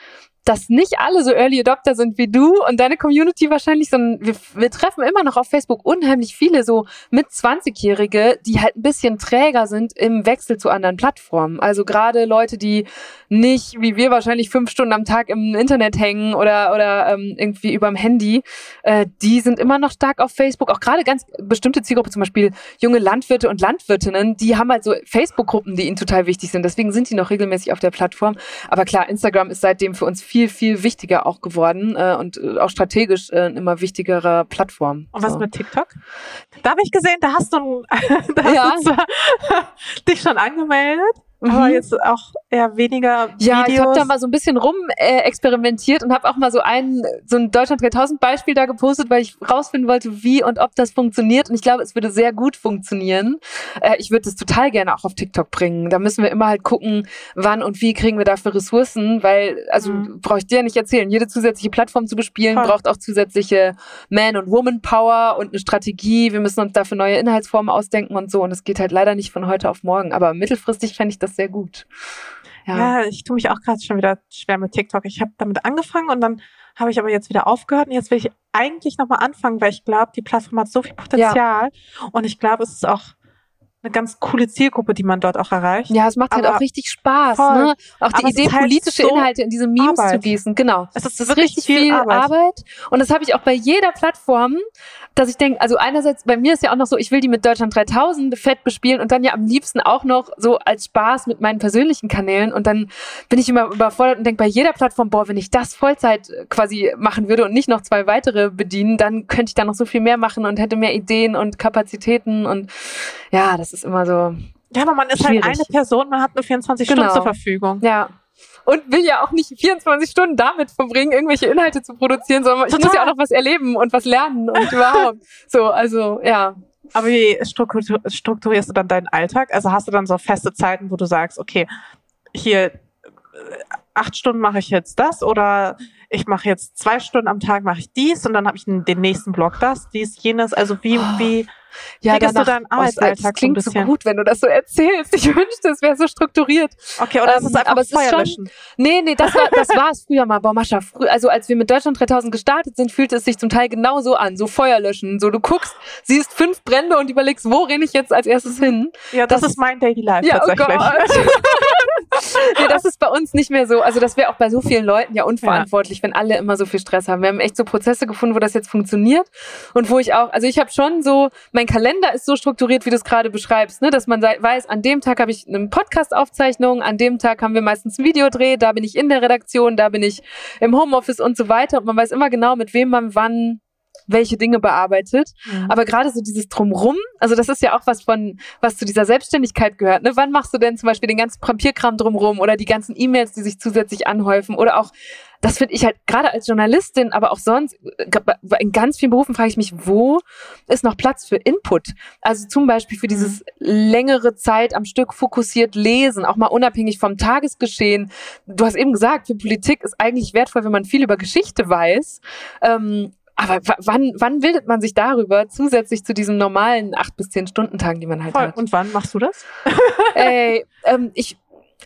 Speaker 2: dass nicht alle so Early Adopter sind wie du und deine Community wahrscheinlich, sondern wir, wir treffen immer noch auf Facebook unheimlich viele so mit 20-Jährige, die halt ein bisschen träger sind im Wechsel zu anderen Plattformen. Also gerade Leute, die nicht, wie wir wahrscheinlich fünf Stunden am Tag im Internet hängen oder, oder ähm, irgendwie überm Handy, äh, die sind immer noch stark auf Facebook. Auch gerade ganz bestimmte Zielgruppe, zum Beispiel junge Landwirte und Landwirtinnen, die haben halt so Facebook-Gruppen, die ihnen total wichtig sind. Deswegen sind die noch regelmäßig auf der Plattform. Aber klar, Instagram ist seitdem für uns viel viel, viel wichtiger auch geworden äh, und äh, auch strategisch äh, immer wichtigerer Plattform.
Speaker 3: Und was so. mit TikTok? Da habe ich gesehen, da hast du, (laughs) da ja. hast du (laughs) dich schon angemeldet. Mhm. Aber jetzt auch eher weniger Videos.
Speaker 2: Ja, ich habe da mal so ein bisschen rum äh, experimentiert und habe auch mal so ein so ein Deutschland 3000 Beispiel da gepostet, weil ich rausfinden wollte, wie und ob das funktioniert. Und ich glaube, es würde sehr gut funktionieren. Äh, ich würde es total gerne auch auf TikTok bringen. Da müssen wir immer halt gucken, wann und wie kriegen wir dafür Ressourcen, weil also mhm. brauche ich dir nicht erzählen. Jede zusätzliche Plattform zu bespielen Voll. braucht auch zusätzliche Man und Woman Power und eine Strategie. Wir müssen uns dafür neue Inhaltsformen ausdenken und so. Und es geht halt leider nicht von heute auf morgen. Aber mittelfristig fände ich das das sehr gut.
Speaker 3: Ja, ja ich tue mich auch gerade schon wieder schwer mit TikTok. Ich habe damit angefangen und dann habe ich aber jetzt wieder aufgehört und jetzt will ich eigentlich nochmal anfangen, weil ich glaube, die Plattform hat so viel Potenzial ja. und ich glaube, es ist auch eine ganz coole Zielgruppe, die man dort auch erreicht.
Speaker 2: Ja, es macht halt auch richtig Spaß, ne? Auch die Idee, halt politische so Inhalte in diese Memes Arbeit. zu gießen. Genau.
Speaker 3: Es ist, es ist richtig viel, viel Arbeit.
Speaker 2: Arbeit. Und das habe ich auch bei jeder Plattform, dass ich denke, also einerseits, bei mir ist ja auch noch so, ich will die mit Deutschland 3000 fett bespielen und dann ja am liebsten auch noch so als Spaß mit meinen persönlichen Kanälen und dann bin ich immer überfordert und denke bei jeder Plattform, boah, wenn ich das Vollzeit quasi machen würde und nicht noch zwei weitere bedienen, dann könnte ich da noch so viel mehr machen und hätte mehr Ideen und Kapazitäten und ja, das ist immer so.
Speaker 3: Ja, aber man ist halt schwierig. halt eine Person, man hat nur 24 genau. Stunden zur Verfügung.
Speaker 2: Ja und will ja auch nicht 24 Stunden damit verbringen, irgendwelche Inhalte zu produzieren, sondern Total. ich muss ja auch noch was erleben und was lernen und (laughs) überhaupt. So, also ja.
Speaker 3: Aber wie strukturierst du dann deinen Alltag? Also hast du dann so feste Zeiten, wo du sagst, okay, hier äh, acht Stunden mache ich jetzt das oder ich mache jetzt zwei Stunden am Tag mache ich dies und dann habe ich den nächsten Block das, dies, jenes. Also wie, oh. wie
Speaker 2: ja, danach, du deinen Arbeitsalltag das klingt so, so, gut, wenn du das so erzählst. Ich (laughs) wünschte, es wäre so strukturiert.
Speaker 3: Okay, oder ähm, ist es einfach aber es Feuer löschen?
Speaker 2: Nee, nee, das war, das war es früher mal. Boah, Mascha, frü also als wir mit Deutschland 3000 gestartet sind, fühlte es sich zum Teil genauso an. So Feuer löschen. So, du guckst, siehst fünf Brände und überlegst, wo renne ich jetzt als erstes hin?
Speaker 3: Ja, das, das ist mein Daily Life
Speaker 2: ja,
Speaker 3: oh tatsächlich. Oh. (laughs)
Speaker 2: nee, das ist bei uns nicht mehr so. Also das wäre auch bei so vielen Leuten ja unverantwortlich, ja. wenn alle immer so viel Stress haben. Wir haben echt so Prozesse gefunden, wo das jetzt funktioniert und wo ich auch, also ich habe schon so, mein Kalender ist so strukturiert, wie du es gerade beschreibst, ne? dass man weiß, an dem Tag habe ich eine Podcast-Aufzeichnung, an dem Tag haben wir meistens ein Videodreh, da bin ich in der Redaktion, da bin ich im Homeoffice und so weiter und man weiß immer genau, mit wem man wann welche Dinge bearbeitet. Mhm. Aber gerade so dieses Drumrum, also das ist ja auch was von, was zu dieser Selbstständigkeit gehört. Ne? Wann machst du denn zum Beispiel den ganzen Papierkram drumrum oder die ganzen E-Mails, die sich zusätzlich anhäufen oder auch das finde ich halt gerade als Journalistin, aber auch sonst, in ganz vielen Berufen frage ich mich, wo ist noch Platz für Input? Also zum Beispiel für dieses längere Zeit am Stück fokussiert lesen, auch mal unabhängig vom Tagesgeschehen. Du hast eben gesagt, für Politik ist eigentlich wertvoll, wenn man viel über Geschichte weiß. Ähm, aber wann, wann bildet man sich darüber zusätzlich zu diesem normalen acht bis zehn Stunden Tagen, die man halt Voll. hat?
Speaker 3: Und wann machst du das? (laughs)
Speaker 2: Ey, ähm, ich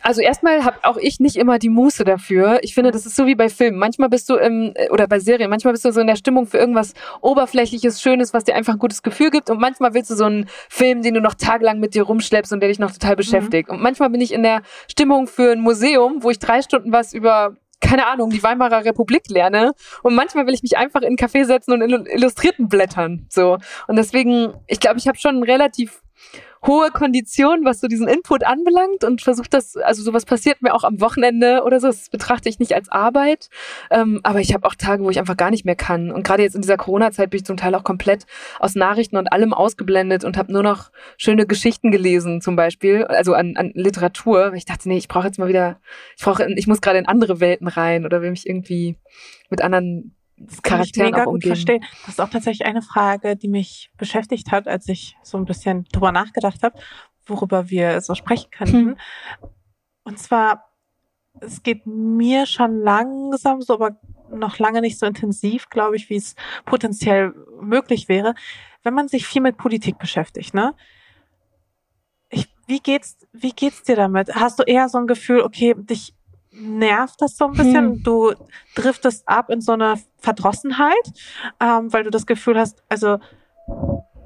Speaker 2: also erstmal habe auch ich nicht immer die Muße dafür. Ich finde, das ist so wie bei Filmen. Manchmal bist du im oder bei Serien, manchmal bist du so in der Stimmung für irgendwas oberflächliches, schönes, was dir einfach ein gutes Gefühl gibt und manchmal willst du so einen Film, den du noch tagelang mit dir rumschleppst und der dich noch total beschäftigt. Mhm. Und manchmal bin ich in der Stimmung für ein Museum, wo ich drei Stunden was über keine Ahnung, die Weimarer Republik lerne. Und manchmal will ich mich einfach in einen Café setzen und in Illustrierten blättern. So. Und deswegen, ich glaube, ich habe schon relativ hohe Kondition, was so diesen Input anbelangt und versuche das, also sowas passiert mir auch am Wochenende oder so, das betrachte ich nicht als Arbeit, ähm, aber ich habe auch Tage, wo ich einfach gar nicht mehr kann. Und gerade jetzt in dieser Corona-Zeit bin ich zum Teil auch komplett aus Nachrichten und allem ausgeblendet und habe nur noch schöne Geschichten gelesen zum Beispiel, also an, an Literatur, weil ich dachte, nee, ich brauche jetzt mal wieder, ich brauche, ich muss gerade in andere Welten rein oder will mich irgendwie mit anderen das kann Charakteren ich mega gut verstehen.
Speaker 3: Das ist auch tatsächlich eine Frage, die mich beschäftigt hat, als ich so ein bisschen drüber nachgedacht habe, worüber wir so sprechen könnten. Hm. Und zwar, es geht mir schon langsam so, aber noch lange nicht so intensiv, glaube ich, wie es potenziell möglich wäre, wenn man sich viel mit Politik beschäftigt, ne? Ich, wie geht's, wie geht's dir damit? Hast du eher so ein Gefühl, okay, dich nervt das so ein bisschen. Hm. Du driftest ab in so eine Verdrossenheit, ähm, weil du das Gefühl hast, also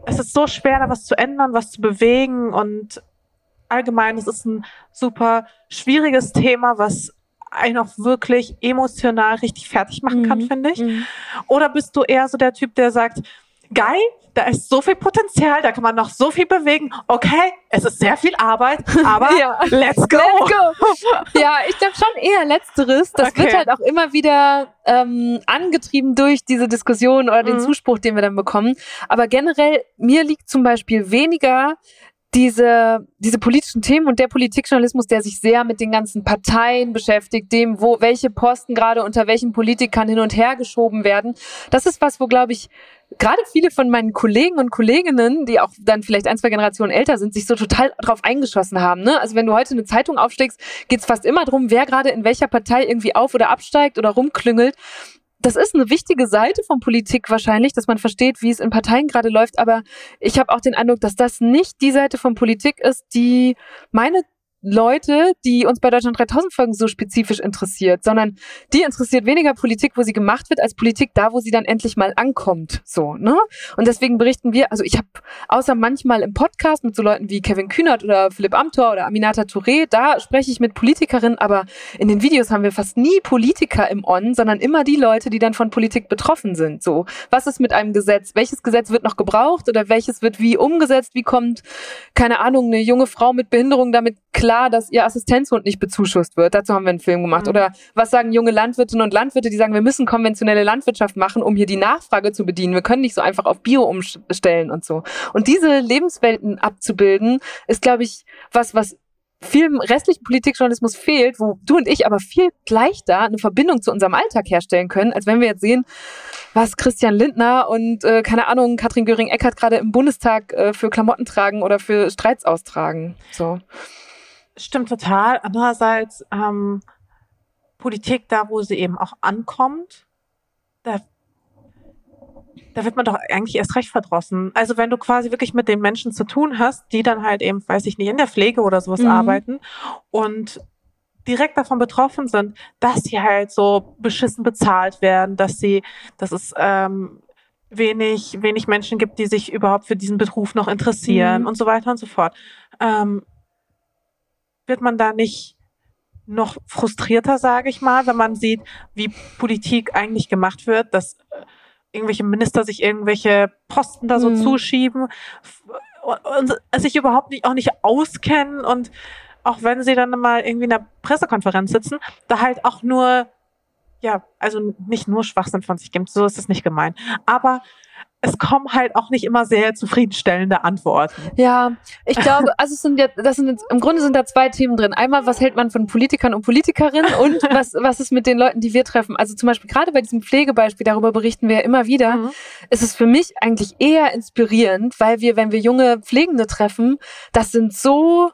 Speaker 3: es ist so schwer, da was zu ändern, was zu bewegen und allgemein, es ist ein super schwieriges Thema, was einen auch wirklich emotional richtig fertig machen kann, mhm. finde ich. Mhm. Oder bist du eher so der Typ, der sagt, geil, da ist so viel Potenzial, da kann man noch so viel bewegen. Okay, es ist sehr viel Arbeit, (laughs) aber ja. let's go. Let's
Speaker 2: go. Ja, ich glaube schon eher letzteres. Das okay. wird halt auch immer wieder ähm, angetrieben durch diese Diskussion oder den mhm. Zuspruch, den wir dann bekommen. Aber generell, mir liegt zum Beispiel weniger diese, diese politischen Themen und der Politikjournalismus, der sich sehr mit den ganzen Parteien beschäftigt, dem, wo welche Posten gerade unter welchen Politikern hin und her geschoben werden. Das ist was, wo, glaube ich, gerade viele von meinen Kollegen und Kolleginnen, die auch dann vielleicht ein, zwei Generationen älter sind, sich so total drauf eingeschossen haben. Ne? Also wenn du heute eine Zeitung aufschlägst, geht's fast immer drum, wer gerade in welcher Partei irgendwie auf- oder absteigt oder rumklüngelt das ist eine wichtige Seite von Politik wahrscheinlich, dass man versteht, wie es in Parteien gerade läuft. Aber ich habe auch den Eindruck, dass das nicht die Seite von Politik ist, die meine Leute, die uns bei Deutschland 3000 Folgen so spezifisch interessiert, sondern die interessiert weniger Politik, wo sie gemacht wird, als Politik da, wo sie dann endlich mal ankommt. So, ne? Und deswegen berichten wir, also ich habe außer manchmal im Podcast mit so Leuten wie Kevin Kühnert oder Philipp Amthor oder Aminata Touré, da spreche ich mit Politikerinnen, aber in den Videos haben wir fast nie Politiker im On, sondern immer die Leute, die dann von Politik betroffen sind. So, was ist mit einem Gesetz? Welches Gesetz wird noch gebraucht oder welches wird wie umgesetzt? Wie kommt, keine Ahnung, eine junge Frau mit Behinderung damit klar, dass ihr Assistenzhund nicht bezuschusst wird. Dazu haben wir einen Film gemacht. Mhm. Oder was sagen junge Landwirtinnen und Landwirte, die sagen, wir müssen konventionelle Landwirtschaft machen, um hier die Nachfrage zu bedienen. Wir können nicht so einfach auf Bio umstellen und so. Und diese Lebenswelten abzubilden, ist, glaube ich, was, was viel restlichen Politikjournalismus fehlt, wo du und ich aber viel leichter eine Verbindung zu unserem Alltag herstellen können, als wenn wir jetzt sehen, was Christian Lindner und äh, keine Ahnung, Katrin Göring-Eckardt gerade im Bundestag äh, für Klamotten tragen oder für Streits austragen. So.
Speaker 3: Stimmt total. Andererseits ähm, Politik da, wo sie eben auch ankommt, da, da wird man doch eigentlich erst recht verdrossen. Also wenn du quasi wirklich mit den Menschen zu tun hast, die dann halt eben, weiß ich nicht, in der Pflege oder sowas mhm. arbeiten und direkt davon betroffen sind, dass sie halt so beschissen bezahlt werden, dass sie, dass es ähm, wenig, wenig Menschen gibt, die sich überhaupt für diesen Beruf noch interessieren mhm. und so weiter und so fort. Ähm, wird man da nicht noch frustrierter, sage ich mal, wenn man sieht, wie Politik eigentlich gemacht wird, dass äh, irgendwelche Minister sich irgendwelche Posten da so mhm. zuschieben und sich überhaupt nicht auch nicht auskennen und auch wenn sie dann mal irgendwie in einer Pressekonferenz sitzen, da halt auch nur ja, also nicht nur Schwachsinn von sich gibt, so ist es nicht gemeint, aber es kommen halt auch nicht immer sehr zufriedenstellende Antworten.
Speaker 2: Ja, ich glaube, also es sind ja, das sind jetzt, im Grunde sind da zwei Themen drin. Einmal, was hält man von Politikern und Politikerinnen und (laughs) was, was ist mit den Leuten, die wir treffen? Also zum Beispiel gerade bei diesem Pflegebeispiel, darüber berichten wir ja immer wieder, mhm. ist es für mich eigentlich eher inspirierend, weil wir, wenn wir junge Pflegende treffen, das sind so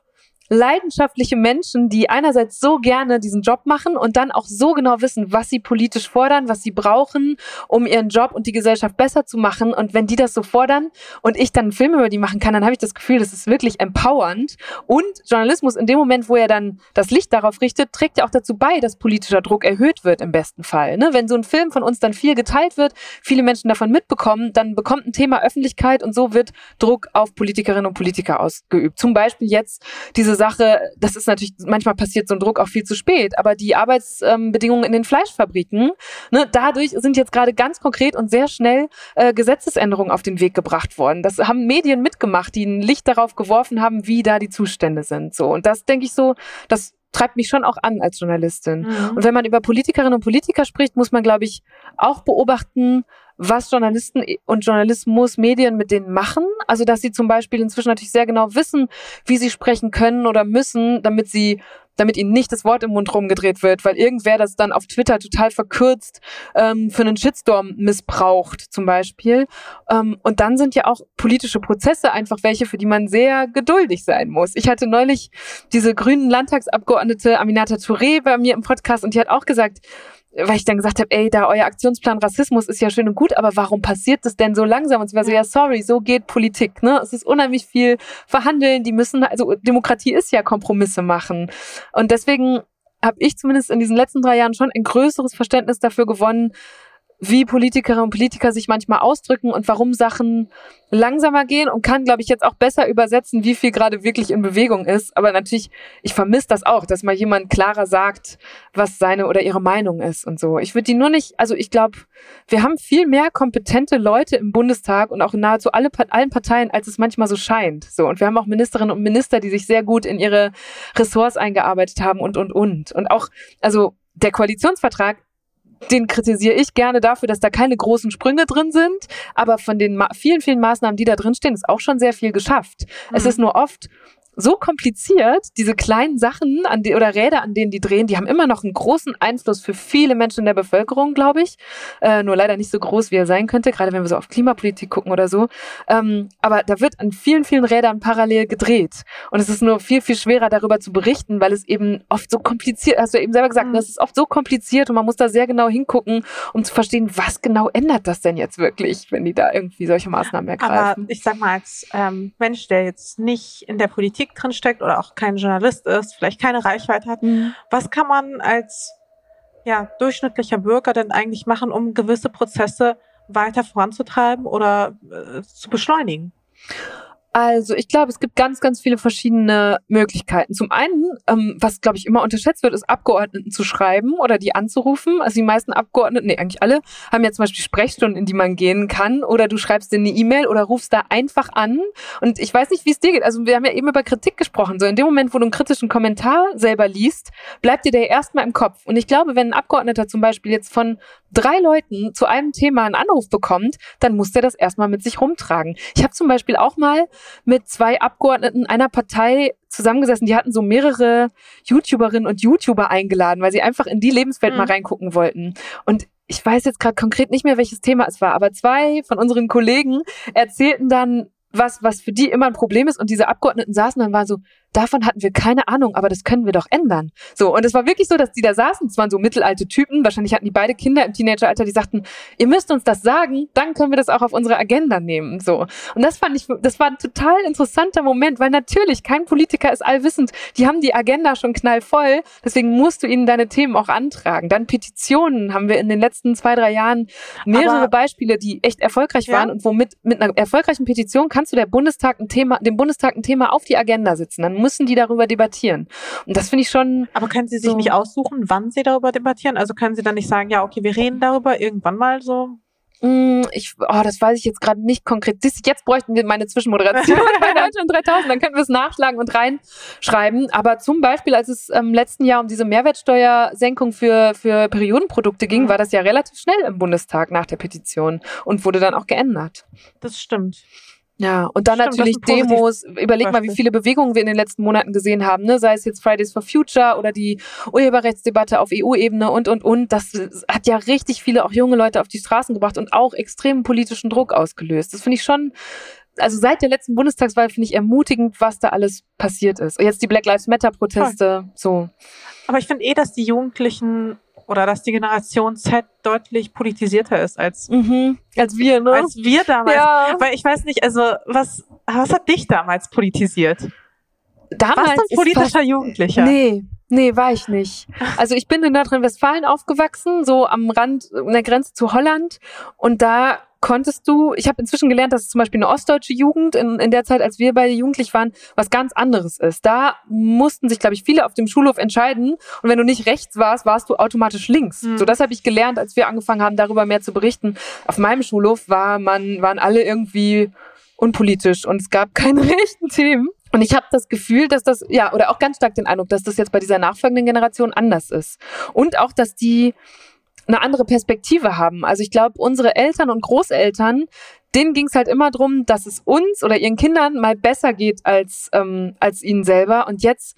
Speaker 2: leidenschaftliche Menschen, die einerseits so gerne diesen Job machen und dann auch so genau wissen, was sie politisch fordern, was sie brauchen, um ihren Job und die Gesellschaft besser zu machen. Und wenn die das so fordern und ich dann einen Film über die machen kann, dann habe ich das Gefühl, das ist wirklich empowernd. Und Journalismus in dem Moment, wo er dann das Licht darauf richtet, trägt ja auch dazu bei, dass politischer Druck erhöht wird im besten Fall. Ne? Wenn so ein Film von uns dann viel geteilt wird, viele Menschen davon mitbekommen, dann bekommt ein Thema Öffentlichkeit und so wird Druck auf Politikerinnen und Politiker ausgeübt. Zum Beispiel jetzt diese Sache, das ist natürlich, manchmal passiert so ein Druck auch viel zu spät, aber die Arbeitsbedingungen in den Fleischfabriken, ne, dadurch sind jetzt gerade ganz konkret und sehr schnell äh, Gesetzesänderungen auf den Weg gebracht worden. Das haben Medien mitgemacht, die ein Licht darauf geworfen haben, wie da die Zustände sind. So. Und das denke ich so, das treibt mich schon auch an als Journalistin. Mhm. Und wenn man über Politikerinnen und Politiker spricht, muss man, glaube ich, auch beobachten, was Journalisten und Journalismus, Medien mit denen machen. Also, dass sie zum Beispiel inzwischen natürlich sehr genau wissen, wie sie sprechen können oder müssen, damit sie damit ihnen nicht das Wort im Mund rumgedreht wird, weil irgendwer das dann auf Twitter total verkürzt ähm, für einen Shitstorm missbraucht, zum Beispiel. Ähm, und dann sind ja auch politische Prozesse einfach welche, für die man sehr geduldig sein muss. Ich hatte neulich diese grünen Landtagsabgeordnete Aminata Touré bei mir im Podcast und die hat auch gesagt, weil ich dann gesagt habe, ey, da euer Aktionsplan Rassismus ist ja schön und gut, aber warum passiert das denn so langsam? Und sie war so, ja, sorry, so geht Politik, ne? Es ist unheimlich viel verhandeln, die müssen, also Demokratie ist ja Kompromisse machen. Und deswegen habe ich zumindest in diesen letzten drei Jahren schon ein größeres Verständnis dafür gewonnen, wie Politikerinnen und Politiker sich manchmal ausdrücken und warum Sachen langsamer gehen und kann, glaube ich, jetzt auch besser übersetzen, wie viel gerade wirklich in Bewegung ist. Aber natürlich, ich vermisse das auch, dass mal jemand klarer sagt, was seine oder ihre Meinung ist und so. Ich würde die nur nicht, also ich glaube, wir haben viel mehr kompetente Leute im Bundestag und auch in nahezu alle, allen Parteien, als es manchmal so scheint. So. Und wir haben auch Ministerinnen und Minister, die sich sehr gut in ihre Ressorts eingearbeitet haben und, und, und. Und auch, also der Koalitionsvertrag den kritisiere ich gerne dafür, dass da keine großen Sprünge drin sind. Aber von den vielen, vielen Maßnahmen, die da drin stehen, ist auch schon sehr viel geschafft. Mhm. Es ist nur oft so kompliziert, diese kleinen Sachen an die, oder Räder, an denen die drehen, die haben immer noch einen großen Einfluss für viele Menschen in der Bevölkerung, glaube ich. Äh, nur leider nicht so groß, wie er sein könnte, gerade wenn wir so auf Klimapolitik gucken oder so. Ähm, aber da wird an vielen, vielen Rädern parallel gedreht. Und es ist nur viel, viel schwerer, darüber zu berichten, weil es eben oft so kompliziert, hast du eben selber gesagt, mhm. es ist oft so kompliziert und man muss da sehr genau hingucken, um zu verstehen, was genau ändert das denn jetzt wirklich, wenn die da irgendwie solche Maßnahmen ergreifen.
Speaker 3: Aber ich sag mal, als ähm, Mensch, der jetzt nicht in der Politik Politik drin steckt oder auch kein Journalist ist, vielleicht keine Reichweite hat, mhm. was kann man als ja, durchschnittlicher Bürger denn eigentlich machen, um gewisse Prozesse weiter voranzutreiben oder äh, zu beschleunigen?
Speaker 2: Also ich glaube, es gibt ganz, ganz viele verschiedene Möglichkeiten. Zum einen, ähm, was glaube ich immer unterschätzt wird, ist Abgeordneten zu schreiben oder die anzurufen. Also die meisten Abgeordneten, nee, eigentlich alle, haben ja zum Beispiel Sprechstunden, in die man gehen kann. Oder du schreibst dir eine E-Mail oder rufst da einfach an. Und ich weiß nicht, wie es dir geht. Also wir haben ja eben über Kritik gesprochen. So in dem Moment, wo du einen kritischen Kommentar selber liest, bleibt dir der erstmal im Kopf. Und ich glaube, wenn ein Abgeordneter zum Beispiel jetzt von drei Leuten zu einem Thema einen Anruf bekommt, dann muss der das erstmal mit sich rumtragen. Ich habe zum Beispiel auch mal mit zwei Abgeordneten einer Partei zusammengesessen, die hatten so mehrere YouTuberinnen und YouTuber eingeladen, weil sie einfach in die Lebenswelt mhm. mal reingucken wollten. Und ich weiß jetzt gerade konkret nicht mehr, welches Thema es war, aber zwei von unseren Kollegen erzählten dann was, was für die immer ein Problem ist. Und diese Abgeordneten saßen dann war so, davon hatten wir keine Ahnung, aber das können wir doch ändern. So, und es war wirklich so, dass die da saßen, es waren so mittelalte Typen, wahrscheinlich hatten die beide Kinder im Teenageralter, die sagten, ihr müsst uns das sagen, dann können wir das auch auf unsere Agenda nehmen. So. Und das fand ich, das war ein total interessanter Moment, weil natürlich kein Politiker ist allwissend. Die haben die Agenda schon knallvoll, deswegen musst du ihnen deine Themen auch antragen. Dann Petitionen haben wir in den letzten zwei, drei Jahren mehrere aber, Beispiele, die echt erfolgreich ja. waren und womit mit einer erfolgreichen Petition kannst du der Bundestag ein Thema, dem Bundestag ein Thema auf die Agenda sitzen. Dann müssen die darüber debattieren. Und das finde ich schon.
Speaker 3: Aber können Sie sich so nicht aussuchen, wann Sie darüber debattieren? Also können Sie dann nicht sagen, ja, okay, wir reden darüber irgendwann mal so?
Speaker 2: Mm, ich, oh, das weiß ich jetzt gerade nicht konkret. Jetzt bräuchten wir meine Zwischenmoderation (laughs) bei Deutschland 3000, dann könnten wir es nachschlagen und reinschreiben. Aber zum Beispiel, als es im letzten Jahr um diese Mehrwertsteuersenkung für, für Periodenprodukte ging, mhm. war das ja relativ schnell im Bundestag nach der Petition und wurde dann auch geändert.
Speaker 3: Das stimmt.
Speaker 2: Ja, und dann Stimmt, natürlich Demos. Überleg mal, wie viele Bewegungen wir in den letzten Monaten gesehen haben, ne? Sei es jetzt Fridays for Future oder die Urheberrechtsdebatte auf EU-Ebene und, und, und. Das hat ja richtig viele auch junge Leute auf die Straßen gebracht und auch extremen politischen Druck ausgelöst. Das finde ich schon, also seit der letzten Bundestagswahl finde ich ermutigend, was da alles passiert ist. Und jetzt die Black Lives Matter Proteste, so.
Speaker 3: Aber ich finde eh, dass die Jugendlichen oder dass die Generation Z deutlich politisierter ist als,
Speaker 2: mhm. als wir, ne?
Speaker 3: Als wir damals. Ja. Weil ich weiß nicht, also was, was hat dich damals politisiert?
Speaker 2: Damals
Speaker 3: Warst du ein politischer Jugendlicher?
Speaker 2: Nee. Nee, war ich nicht. Also ich bin in Nordrhein-Westfalen aufgewachsen, so am Rand, an der Grenze zu Holland. Und da konntest du, ich habe inzwischen gelernt, dass zum Beispiel eine ostdeutsche Jugend in, in der Zeit, als wir beide jugendlich waren, was ganz anderes ist. Da mussten sich, glaube ich, viele auf dem Schulhof entscheiden. Und wenn du nicht rechts warst, warst du automatisch links. Mhm. So, das habe ich gelernt, als wir angefangen haben, darüber mehr zu berichten. Auf meinem Schulhof war man, waren alle irgendwie unpolitisch und es gab keine (laughs) rechten Themen. Und ich habe das Gefühl, dass das, ja, oder auch ganz stark den Eindruck, dass das jetzt bei dieser nachfolgenden Generation anders ist. Und auch, dass die eine andere Perspektive haben. Also ich glaube, unsere Eltern und Großeltern, denen ging es halt immer drum, dass es uns oder ihren Kindern mal besser geht als, ähm, als ihnen selber. Und jetzt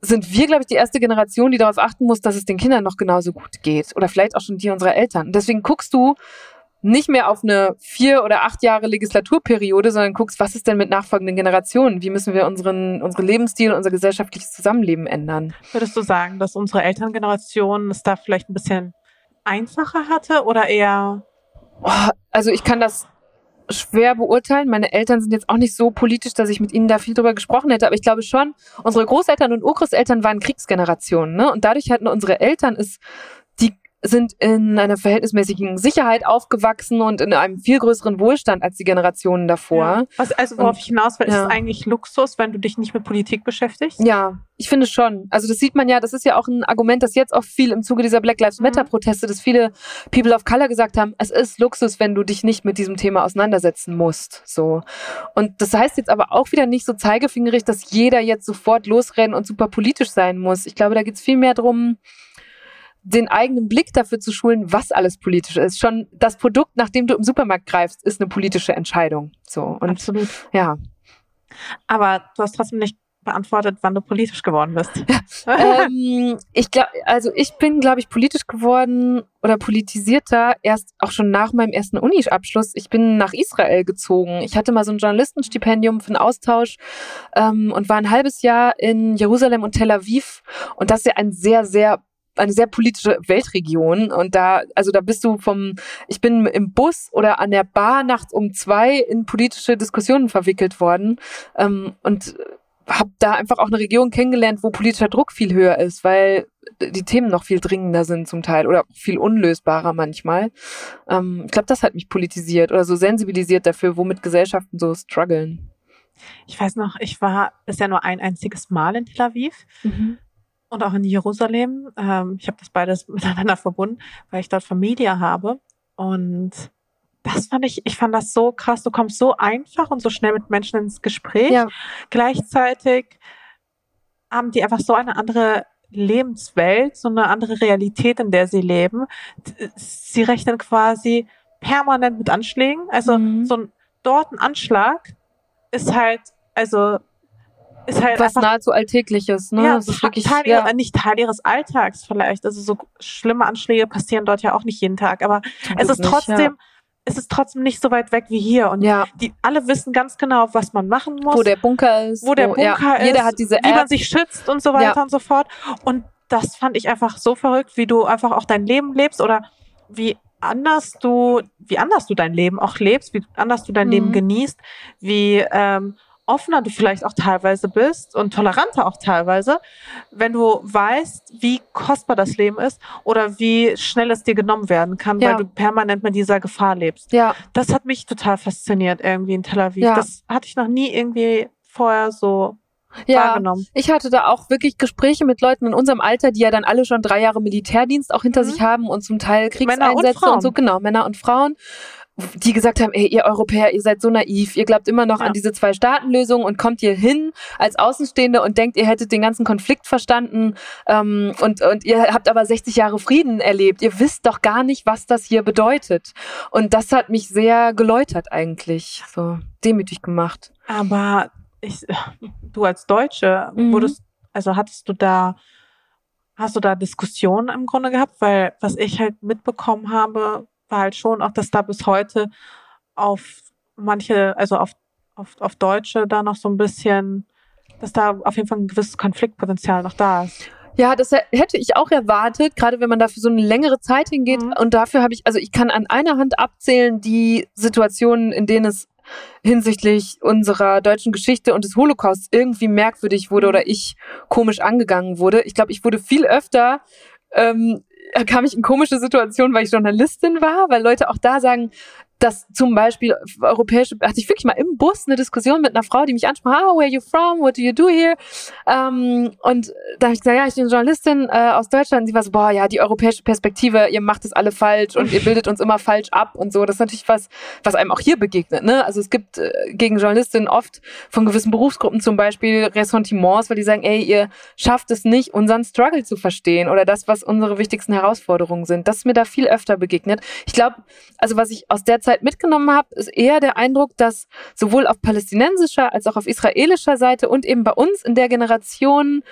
Speaker 2: sind wir, glaube ich, die erste Generation, die darauf achten muss, dass es den Kindern noch genauso gut geht. Oder vielleicht auch schon die unserer Eltern. Deswegen guckst du nicht mehr auf eine vier oder acht Jahre Legislaturperiode, sondern guckst, was ist denn mit nachfolgenden Generationen? Wie müssen wir unseren, unseren Lebensstil, unser gesellschaftliches Zusammenleben ändern?
Speaker 3: Würdest du sagen, dass unsere Elterngeneration es da vielleicht ein bisschen einfacher hatte oder eher?
Speaker 2: Oh, also ich kann das schwer beurteilen. Meine Eltern sind jetzt auch nicht so politisch, dass ich mit ihnen da viel drüber gesprochen hätte. Aber ich glaube schon, unsere Großeltern und Urgroßeltern waren Kriegsgenerationen. Ne? Und dadurch hatten unsere Eltern es sind in einer verhältnismäßigen Sicherheit aufgewachsen und in einem viel größeren Wohlstand als die Generationen davor.
Speaker 3: Ja. Was, also worauf
Speaker 2: Und-
Speaker 3: ich hinaus will, ist
Speaker 2: ja.
Speaker 3: es eigentlich Luxus, wenn du dich nicht mit Politik beschäftigst?
Speaker 2: Ja, ich finde schon. Also das sieht man ja, das ist ja auch ein Argument, das jetzt auch viel im Zuge dieser Black Lives Matter
Speaker 3: Mhm.
Speaker 2: Proteste, dass viele People of Color gesagt haben, es ist Luxus, wenn du dich nicht mit diesem Thema auseinandersetzen musst. So. Und das heißt jetzt aber auch wieder nicht so zeigefingerig, dass jeder jetzt sofort losrennen und super politisch sein muss. Ich glaube, da geht es viel mehr darum, den eigenen Blick dafür zu schulen, was alles politisch ist. Schon das Produkt, nach dem du im Supermarkt greifst, ist eine politische Entscheidung. So. Und
Speaker 3: Absolut.
Speaker 2: ja.
Speaker 3: Aber du hast trotzdem nicht beantwortet, wann du politisch geworden bist. (laughs)
Speaker 2: ähm, ich glaube, also ich bin, glaube ich, politisch geworden oder politisierter erst auch schon nach meinem ersten Uni-Abschluss. Ich bin nach Israel gezogen. Ich hatte mal so ein Journalistenstipendium für einen Austausch ähm, und war ein halbes Jahr in Jerusalem und Tel Aviv. Und das ist ja ein sehr, sehr eine sehr politische Weltregion und da, also da bist du vom, ich bin im Bus oder an der Bar nachts um zwei in politische Diskussionen verwickelt worden ähm, und habe da einfach auch eine Region kennengelernt, wo politischer Druck viel höher ist, weil die Themen noch viel dringender sind zum Teil oder viel unlösbarer manchmal. Ähm, ich glaube, das hat mich politisiert oder so sensibilisiert dafür, womit Gesellschaften so strugglen.
Speaker 3: Ich weiß noch, ich war bisher nur ein einziges Mal in Tel Aviv und auch in Jerusalem. Ähm, ich habe das beides (laughs) miteinander verbunden, weil ich dort Familie habe. Und das fand ich, ich fand das so krass. Du kommst so einfach und so schnell mit Menschen ins Gespräch.
Speaker 2: Ja.
Speaker 3: Gleichzeitig haben die einfach so eine andere Lebenswelt, so eine andere Realität, in der sie leben. Sie rechnen quasi permanent mit Anschlägen. Also
Speaker 2: Mhm.
Speaker 3: so ein dort ein Anschlag ist halt, also ist halt
Speaker 2: Was
Speaker 3: einfach
Speaker 2: nahezu Alltägliches, ne?
Speaker 3: ja,
Speaker 2: das ist wirklich,
Speaker 3: Teil
Speaker 2: ja,
Speaker 3: nicht Teil ihres Alltags vielleicht. Also so schlimme Anschläge passieren dort ja auch nicht jeden Tag, aber
Speaker 2: zum
Speaker 3: es ist
Speaker 2: nicht,
Speaker 3: trotzdem, es ist trotzdem nicht so weit weg wie hier. Und
Speaker 2: ja. ja,
Speaker 3: die alle wissen ganz genau, was man machen muss,
Speaker 2: wo der Bunker ist,
Speaker 3: wo der Bunker
Speaker 2: ja,
Speaker 3: ist,
Speaker 2: Jeder hat diese
Speaker 3: wie man
Speaker 2: App.
Speaker 3: sich schützt und so weiter und so fort. Und das fand ich einfach so verrückt, wie du einfach auch dein Leben lebst oder wie anders du, wie anders du dein Leben auch lebst, wie anders du dein
Speaker 2: Mhm.
Speaker 3: Leben genießt, wie ähm, offener du vielleicht auch teilweise bist und toleranter auch teilweise, wenn du weißt, wie kostbar das Leben ist oder wie schnell es dir genommen werden kann,
Speaker 2: Ja.
Speaker 3: weil du permanent mit dieser Gefahr lebst.
Speaker 2: ja,
Speaker 3: Das hat mich total fasziniert irgendwie in Tel Aviv.
Speaker 2: Ja.
Speaker 3: Das hatte ich noch nie irgendwie vorher so
Speaker 2: ja.
Speaker 3: wahrgenommen.
Speaker 2: Ich hatte da auch wirklich Gespräche mit Leuten in unserem Alter, die ja dann alle schon drei Jahre Militärdienst auch hinter
Speaker 3: Mhm.
Speaker 2: sich haben und zum Teil
Speaker 3: Männer und
Speaker 2: Kriegseinsätze
Speaker 3: Frauen.
Speaker 2: und so, genau, Männer und Frauen, die gesagt haben, ey, ihr Europäer, ihr seid so naiv, ihr glaubt immer noch
Speaker 3: Ja.
Speaker 2: an diese Zwei-Staaten-Lösung und kommt hier hin als Außenstehende und denkt, ihr hättet den ganzen Konflikt verstanden ähm, und, und ihr habt aber 60 Jahre Frieden erlebt. Ihr wisst doch gar nicht, was das hier bedeutet. Und das hat mich sehr geläutert eigentlich, so demütig gemacht.
Speaker 3: Aber ich, du als Deutsche,
Speaker 2: Mhm.
Speaker 3: wurdest, also hattest du da, hast du da Diskussionen im Grunde gehabt? Weil was ich halt mitbekommen habe, war halt schon auch, dass da bis heute auf manche, also auf, auf, auf Deutsche da noch so ein bisschen, dass da auf jeden Fall ein gewisses Konfliktpotenzial noch da ist.
Speaker 2: Ja, das hä- hätte ich auch erwartet, gerade wenn man dafür so eine längere Zeit hingeht.
Speaker 3: Mhm.
Speaker 2: Und dafür habe ich, also ich kann an einer Hand abzählen die Situationen, in denen es hinsichtlich unserer deutschen Geschichte und des Holocausts irgendwie merkwürdig wurde
Speaker 3: Mhm.
Speaker 2: oder ich komisch angegangen wurde. Ich glaube, ich wurde viel öfter, ähm, kam ich in komische Situationen, weil ich Journalistin war, weil Leute auch da sagen, dass zum Beispiel europäische, hatte ich wirklich mal im Bus eine Diskussion mit einer Frau, die mich ansprach, ah, where are you from, what do you do here? Ähm, und da habe ich gesagt, ja, ich bin Journalistin äh, aus Deutschland. Und sie war so, boah, ja, die europäische Perspektive, ihr macht es alle falsch und ihr bildet uns immer falsch ab und so. Das ist natürlich was, was einem auch hier begegnet. Ne? Also es gibt äh, gegen Journalistinnen oft von gewissen Berufsgruppen zum Beispiel Ressentiments, weil die sagen, ey, ihr schafft es nicht, unseren Struggle zu verstehen oder das, was unsere wichtigsten Herausforderungen sind. Das ist mir da viel öfter begegnet. Ich glaube, also was ich aus der Zeit mitgenommen habe, ist eher der Eindruck, dass sowohl auf palästinensischer als auch auf israelischer Seite und eben bei uns in der Generation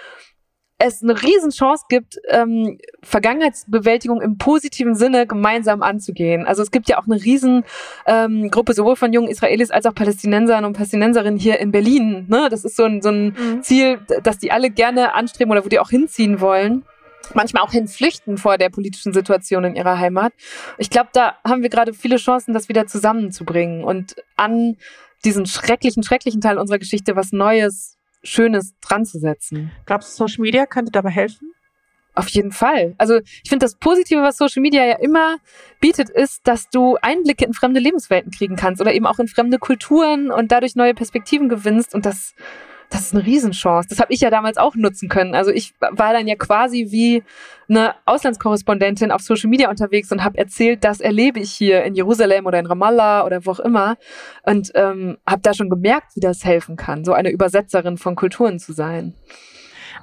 Speaker 2: es eine Riesenchance gibt, ähm, Vergangenheitsbewältigung im positiven Sinne gemeinsam anzugehen. Also es gibt ja auch eine riesen ähm, Gruppe sowohl von jungen Israelis als auch Palästinensern und Palästinenserinnen hier in Berlin. Ne? Das ist so ein, so ein Ziel, das die alle gerne anstreben oder wo die auch hinziehen wollen. Manchmal auch hinflüchten vor der politischen Situation in ihrer Heimat. Ich glaube, da haben wir gerade viele Chancen, das wieder zusammenzubringen und an diesen schrecklichen, schrecklichen Teil unserer Geschichte was Neues, Schönes dran zu setzen.
Speaker 3: Glaubst du, Social Media könnte dabei helfen?
Speaker 2: Auf jeden Fall. Also ich finde, das Positive, was Social Media ja immer bietet, ist, dass du Einblicke in fremde Lebenswelten kriegen kannst oder eben auch in fremde Kulturen und dadurch neue Perspektiven gewinnst. Und das, das ist eine Riesenchance. Das habe ich ja damals auch nutzen können. Also ich war dann ja quasi wie eine Auslandskorrespondentin auf Social Media unterwegs und habe erzählt, das erlebe ich hier in Jerusalem oder in Ramallah oder wo auch immer. Und ähm, habe da schon gemerkt, wie das helfen kann, so eine Übersetzerin von Kulturen zu sein.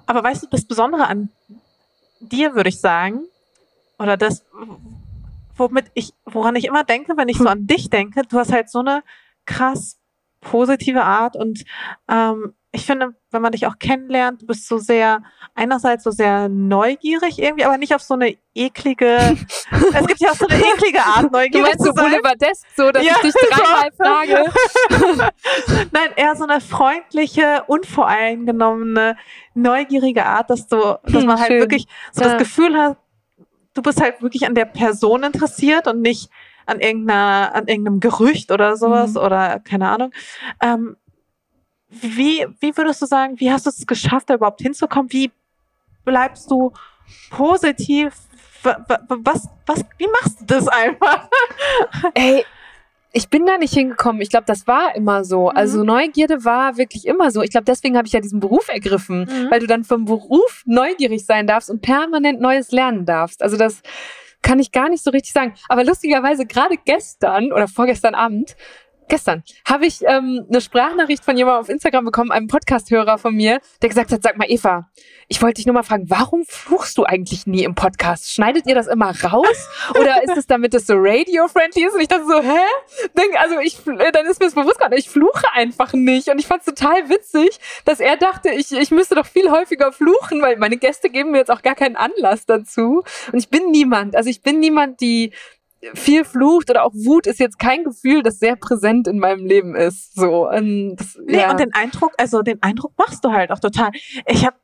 Speaker 3: Aber weißt du, das Besondere an dir, würde ich sagen, oder das, womit ich, woran ich immer denke, wenn ich so an dich denke, du hast halt so eine krass positive Art und ähm, ich finde, wenn man dich auch kennenlernt, du bist so sehr, einerseits so sehr neugierig irgendwie, aber nicht auf so eine eklige, (laughs) es gibt ja auch so eine eklige Art, neugierig du meinst
Speaker 2: zu sein. so Boulevardesk, so, dass ja, ich dich dreimal frage. (laughs)
Speaker 3: Nein, eher so eine freundliche, unvoreingenommene, neugierige Art, dass du, dass hm, man halt Schön. wirklich so ja. das Gefühl hat, du bist halt wirklich an der Person interessiert und nicht an irgendeiner, an irgendeinem Gerücht oder sowas mhm. oder keine Ahnung. Ähm, wie, wie würdest du sagen, wie hast du es geschafft, da überhaupt hinzukommen? Wie bleibst du positiv? Was, was, wie machst du das einfach? (laughs)
Speaker 2: Ey, ich bin da nicht hingekommen. Ich glaube, das war immer so. Mhm. Also Neugierde war wirklich immer so. Ich glaube, deswegen habe ich ja diesen Beruf ergriffen, mhm. weil du dann vom Beruf neugierig sein darfst und permanent Neues lernen darfst. Also das kann ich gar nicht so richtig sagen. Aber lustigerweise gerade gestern oder vorgestern Abend gestern habe ich ähm, eine Sprachnachricht von jemandem auf Instagram bekommen, einem Podcast-Hörer von mir, der gesagt hat, sag mal Eva, ich wollte dich nur mal fragen, warum fluchst du eigentlich nie im Podcast? Schneidet ihr das immer raus? Oder ist es damit es so radio-friendly ist? Und ich dachte so, hä? Denk, also ich, äh, dann ist mir das bewusst geworden, ich fluche einfach nicht. Und ich fand es total witzig, dass er dachte, ich, ich müsste doch viel häufiger fluchen, weil meine Gäste geben mir jetzt auch gar keinen Anlass dazu. Und ich bin niemand, also ich bin niemand, die viel flucht oder auch Wut ist jetzt kein Gefühl, das sehr präsent in meinem Leben ist. So, und das,
Speaker 3: nee, ja. und den Eindruck, also den Eindruck machst du halt auch total. Ich habe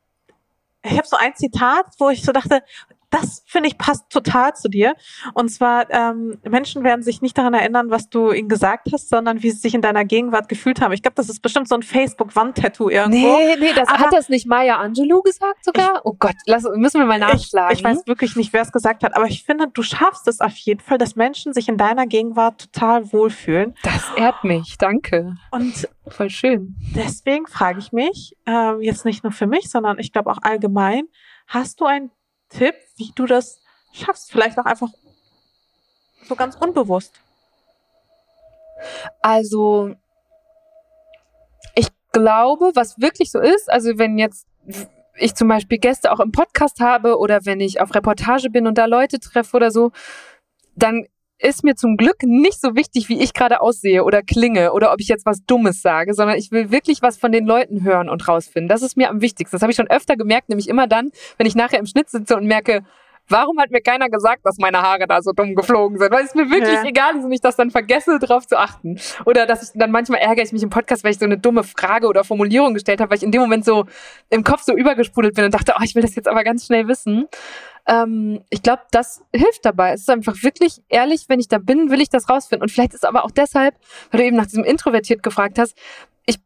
Speaker 3: ich hab so ein Zitat, wo ich so dachte, das finde ich passt total zu dir. Und zwar, ähm, Menschen werden sich nicht daran erinnern, was du ihnen gesagt hast, sondern wie sie sich in deiner Gegenwart gefühlt haben. Ich glaube, das ist bestimmt so ein Facebook-Wand-Tattoo irgendwo.
Speaker 2: Nee, nee, das Aber hat das nicht Maya Angelou gesagt sogar? Ich, oh Gott, lass, müssen wir mal nachschlagen.
Speaker 3: Ich, ich weiß wirklich nicht, wer es gesagt hat, aber ich finde, du schaffst es auf jeden Fall, dass Menschen sich in deiner Gegenwart total wohlfühlen.
Speaker 2: Das ehrt mich, danke.
Speaker 3: Und voll schön. Deswegen frage ich mich, äh, jetzt nicht nur für mich, sondern ich glaube auch allgemein, hast du ein Tipp, wie du das schaffst? Vielleicht auch einfach so ganz unbewusst.
Speaker 2: Also, ich glaube, was wirklich so ist, also wenn jetzt ich zum Beispiel Gäste auch im Podcast habe oder wenn ich auf Reportage bin und da Leute treffe oder so, dann ist mir zum Glück nicht so wichtig, wie ich gerade aussehe oder klinge oder ob ich jetzt was Dummes sage, sondern ich will wirklich was von den Leuten hören und rausfinden. Das ist mir am wichtigsten. Das habe ich schon öfter gemerkt, nämlich immer dann, wenn ich nachher im Schnitt sitze und merke, warum hat mir keiner gesagt, dass meine Haare da so dumm geflogen sind? Weil es mir wirklich ja. egal ist und ich das dann vergesse, darauf zu achten. Oder dass ich dann manchmal ärgere ich mich im Podcast, weil ich so eine dumme Frage oder Formulierung gestellt habe, weil ich in dem Moment so im Kopf so übergesprudelt bin und dachte, oh, ich will das jetzt aber ganz schnell wissen. Ähm, ich glaube, das hilft dabei. Es ist einfach wirklich ehrlich, wenn ich da bin, will ich das rausfinden. Und vielleicht ist aber auch deshalb, weil du eben nach diesem introvertiert gefragt hast, ich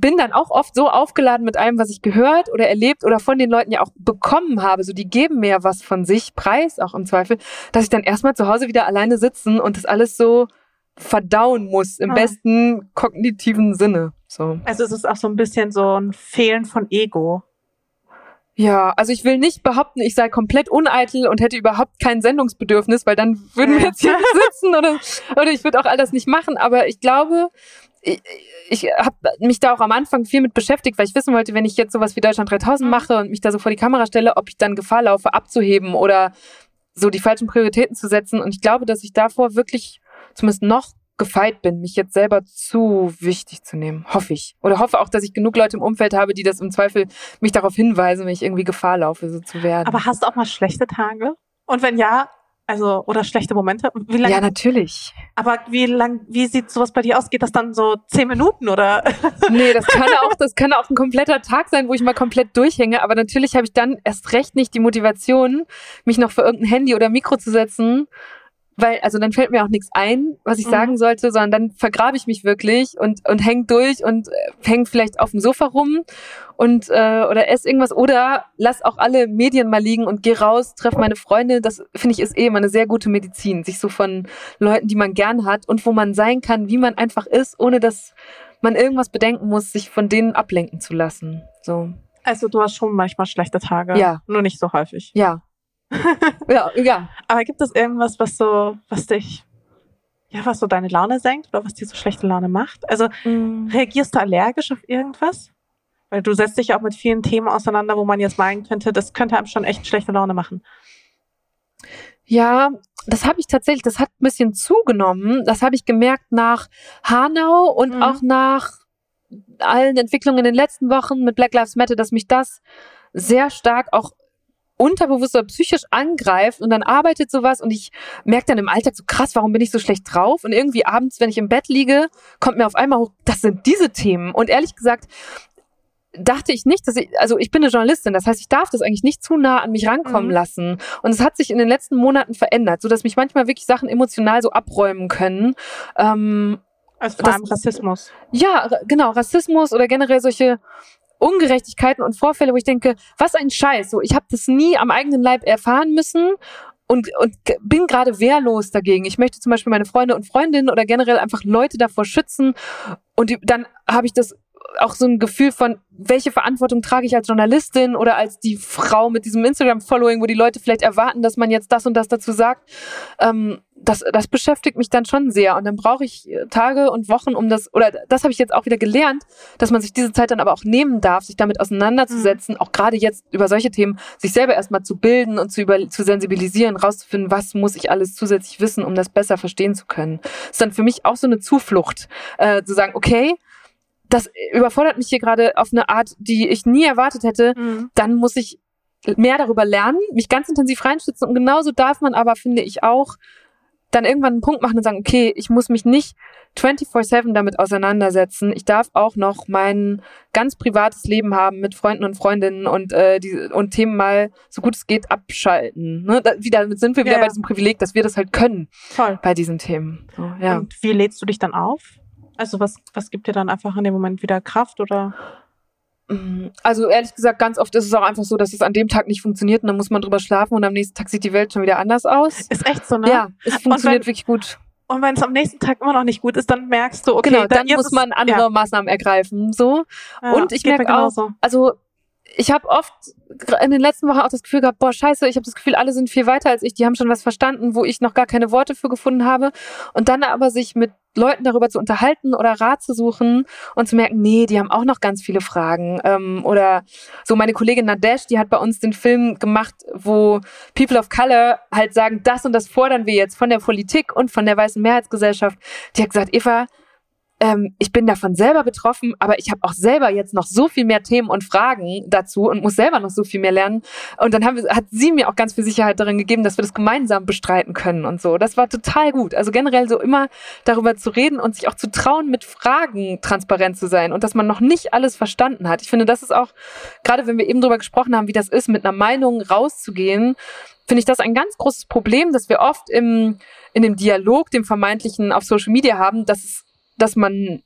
Speaker 2: bin dann auch oft so aufgeladen mit allem, was ich gehört oder erlebt oder von den Leuten ja auch bekommen habe. So, die geben mir was von sich preis, auch im Zweifel, dass ich dann erstmal zu Hause wieder alleine sitzen und das alles so verdauen muss, im ah. besten kognitiven Sinne. So.
Speaker 3: Also es ist auch so ein bisschen so ein Fehlen von Ego.
Speaker 2: Ja, also ich will nicht behaupten, ich sei komplett uneitel und hätte überhaupt kein Sendungsbedürfnis, weil dann würden wir jetzt hier sitzen oder, oder ich würde auch all das nicht machen. Aber ich glaube, ich, ich habe mich da auch am Anfang viel mit beschäftigt, weil ich wissen wollte, wenn ich jetzt sowas wie Deutschland 3000 mhm. mache und mich da so vor die Kamera stelle, ob ich dann Gefahr laufe, abzuheben oder so die falschen Prioritäten zu setzen. Und ich glaube, dass ich davor wirklich zumindest noch gefeit bin, mich jetzt selber zu wichtig zu nehmen. Hoffe ich. Oder hoffe auch, dass ich genug Leute im Umfeld habe, die das im Zweifel mich darauf hinweisen, wenn ich irgendwie Gefahr laufe, so zu werden.
Speaker 3: Aber hast du auch mal schlechte Tage? Und wenn ja, also, oder schlechte Momente?
Speaker 2: Wie lange? Ja, natürlich.
Speaker 3: Aber wie lang, wie sieht sowas bei dir aus? Geht das dann so zehn Minuten oder? (laughs)
Speaker 2: nee, das kann auch, das kann auch ein kompletter Tag sein, wo ich mal komplett durchhänge. Aber natürlich habe ich dann erst recht nicht die Motivation, mich noch für irgendein Handy oder Mikro zu setzen weil, also dann fällt mir auch nichts ein, was ich
Speaker 3: Mhm.
Speaker 2: sagen sollte, sondern dann vergrabe ich mich wirklich und, und häng durch und äh, häng vielleicht auf dem Sofa rum und äh, oder ess irgendwas oder lass auch alle Medien mal liegen und geh raus, treff meine Freunde. Das finde ich ist eh immer eine sehr gute Medizin, sich so von Leuten, die man gern hat und wo man sein kann, wie man einfach ist, ohne dass man irgendwas bedenken muss, sich von denen ablenken zu lassen. So,
Speaker 3: Also du hast schon manchmal schlechte Tage.
Speaker 2: Ja.
Speaker 3: Nur nicht so häufig.
Speaker 2: ja. (laughs) ja, ja.
Speaker 3: Aber gibt es irgendwas, was so, was dich, ja, was so deine Laune senkt oder was dir so schlechte Laune macht? Also
Speaker 2: Mm.
Speaker 3: reagierst du allergisch auf irgendwas? Weil du setzt dich ja auch mit vielen Themen auseinander, wo man jetzt meinen könnte, das könnte einem schon echt schlechte Laune machen.
Speaker 2: Ja, das habe ich tatsächlich, das hat ein bisschen zugenommen. Das habe ich gemerkt nach Hanau und
Speaker 3: Mhm.
Speaker 2: auch nach allen Entwicklungen in den letzten Wochen mit Black Lives Matter, dass mich das sehr stark auch unterbewusst oder psychisch angreift und dann arbeitet sowas und ich merke dann im Alltag so krass, warum bin ich so schlecht drauf? Und irgendwie abends, wenn ich im Bett liege, kommt mir auf einmal hoch, das sind diese Themen. Und ehrlich gesagt, dachte ich nicht, dass ich, also ich bin eine Journalistin, das heißt, ich darf das eigentlich nicht zu nah an mich rankommen
Speaker 3: Mhm.
Speaker 2: lassen. Und es hat sich in den letzten Monaten verändert, so dass mich manchmal wirklich Sachen emotional so abräumen können. Ähm,
Speaker 3: Also vor allem Rassismus.
Speaker 2: ja, genau, Rassismus oder generell solche Ungerechtigkeiten und Vorfälle, wo ich denke, was ein Scheiß. So, ich habe das nie am eigenen Leib erfahren müssen und, und bin gerade wehrlos dagegen. Ich möchte zum Beispiel meine Freunde und Freundinnen oder generell einfach Leute davor schützen. Und die, dann habe ich das auch so ein Gefühl von, welche Verantwortung trage ich als Journalistin oder als die Frau mit diesem Instagram-Following, wo die Leute vielleicht erwarten, dass man jetzt das und das dazu sagt. Ähm, das, das beschäftigt mich dann schon sehr. Und dann brauche ich äh, Tage und Wochen, um das, oder das habe ich jetzt auch wieder gelernt, dass man sich diese Zeit dann aber auch nehmen darf, sich damit auseinanderzusetzen, auch gerade jetzt über solche Themen, sich selber erstmal zu bilden und zu, über, zu sensibilisieren, rauszufinden, was muss ich alles zusätzlich wissen, um das besser verstehen zu können. Das ist dann für mich auch so eine Zuflucht, äh, zu sagen, okay, das überfordert mich hier gerade auf eine Art, die ich nie erwartet hätte, dann muss ich mehr darüber lernen, mich ganz intensiv reinstützen und genauso darf man aber, finde ich auch, dann irgendwann einen Punkt machen und sagen, okay, ich muss mich nicht 24/7 damit auseinandersetzen. Ich darf auch noch mein ganz privates Leben haben mit Freunden und Freundinnen und äh, die und Themen mal so gut es geht abschalten. Ne? Da, wieder damit sind wir wieder
Speaker 3: Ja,
Speaker 2: bei
Speaker 3: ja.
Speaker 2: diesem Privileg, dass wir das halt können
Speaker 3: Voll.
Speaker 2: bei diesen Themen. So, ja.
Speaker 3: Und wie lädst du dich dann auf? Also was, was gibt dir dann einfach in dem Moment wieder Kraft oder?
Speaker 2: Also ehrlich gesagt, ganz oft ist es auch einfach so, dass es an dem Tag nicht funktioniert und dann muss man drüber schlafen und am nächsten Tag sieht die Welt schon wieder anders aus.
Speaker 3: Ist echt so, ne?
Speaker 2: Ja, es funktioniert wirklich gut.
Speaker 3: Und wenn es am nächsten Tag immer noch nicht gut ist, dann merkst du, okay,
Speaker 2: genau,
Speaker 3: da-
Speaker 2: dann
Speaker 3: jetzt
Speaker 2: muss man andere
Speaker 3: Ja,
Speaker 2: Maßnahmen ergreifen. So.
Speaker 3: ja,
Speaker 2: und ich merke auch. Also ich habe oft in den letzten Wochen auch das Gefühl gehabt, boah, scheiße, ich habe das Gefühl, alle sind viel weiter als ich, die haben schon was verstanden, wo ich noch gar keine Worte für gefunden habe. Und dann aber sich mit Leuten darüber zu unterhalten oder Rat zu suchen und zu merken, nee, die haben auch noch ganz viele Fragen. Ähm, oder so meine Kollegin Nadesh, die hat bei uns den Film gemacht, wo People of Color halt sagen, das und das fordern wir jetzt von der Politik und von der weißen Mehrheitsgesellschaft. Die hat gesagt, Eva, ähm, ich bin davon selber betroffen, aber ich habe auch selber jetzt noch so viel mehr Themen und Fragen dazu und muss selber noch so viel mehr lernen. Und dann wir, hat sie mir auch ganz viel Sicherheit darin gegeben, dass wir das gemeinsam bestreiten können und so. Das war total gut. Also generell so immer darüber zu reden und sich auch zu trauen, mit Fragen transparent zu sein und dass man noch nicht alles verstanden hat. Ich finde, das ist auch, gerade wenn wir eben darüber gesprochen haben, wie das ist, mit einer Meinung rauszugehen, finde ich das ein ganz großes Problem, dass wir oft im, in dem Dialog, dem vermeintlichen auf Social Media haben, dass es dass man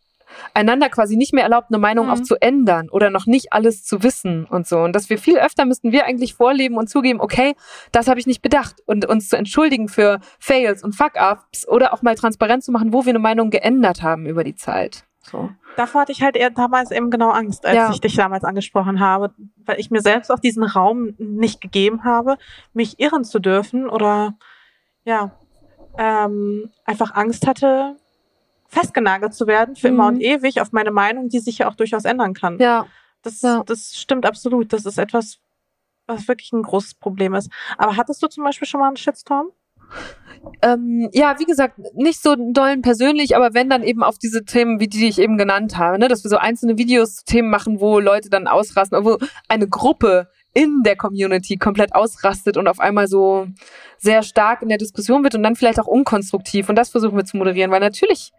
Speaker 2: einander quasi nicht mehr erlaubt, eine Meinung
Speaker 3: Mhm.
Speaker 2: auch zu ändern oder noch nicht alles zu wissen und so. Und dass wir viel öfter müssten wir eigentlich vorleben und zugeben, okay, das habe ich nicht bedacht und uns zu entschuldigen für Fails und Fuck-Ups oder auch mal transparent zu machen, wo wir eine Meinung geändert haben über die Zeit. So.
Speaker 3: Davor hatte ich halt eher damals eben genau Angst, als
Speaker 2: Ja.
Speaker 3: ich dich damals angesprochen habe, weil ich mir selbst auch diesen Raum nicht gegeben habe, mich irren zu dürfen oder ja, ähm, einfach Angst hatte, festgenagelt zu werden für immer
Speaker 2: Mhm.
Speaker 3: und ewig auf meine Meinung, die sich ja auch durchaus ändern kann.
Speaker 2: Ja,
Speaker 3: Das,
Speaker 2: Ja.
Speaker 3: das stimmt absolut. Das ist etwas, was wirklich ein großes Problem ist. Aber hattest du zum Beispiel schon mal einen Shitstorm?
Speaker 2: ähm, ja, wie gesagt, nicht so dollen persönlich, aber wenn dann eben auf diese Themen, wie die, die ich eben genannt habe, ne, dass wir so einzelne Videos zu Themen machen, wo Leute dann ausrasten, wo eine Gruppe in der Community komplett ausrastet und auf einmal so sehr stark in der Diskussion wird und dann vielleicht auch unkonstruktiv. Und das versuchen wir zu moderieren, weil natürlich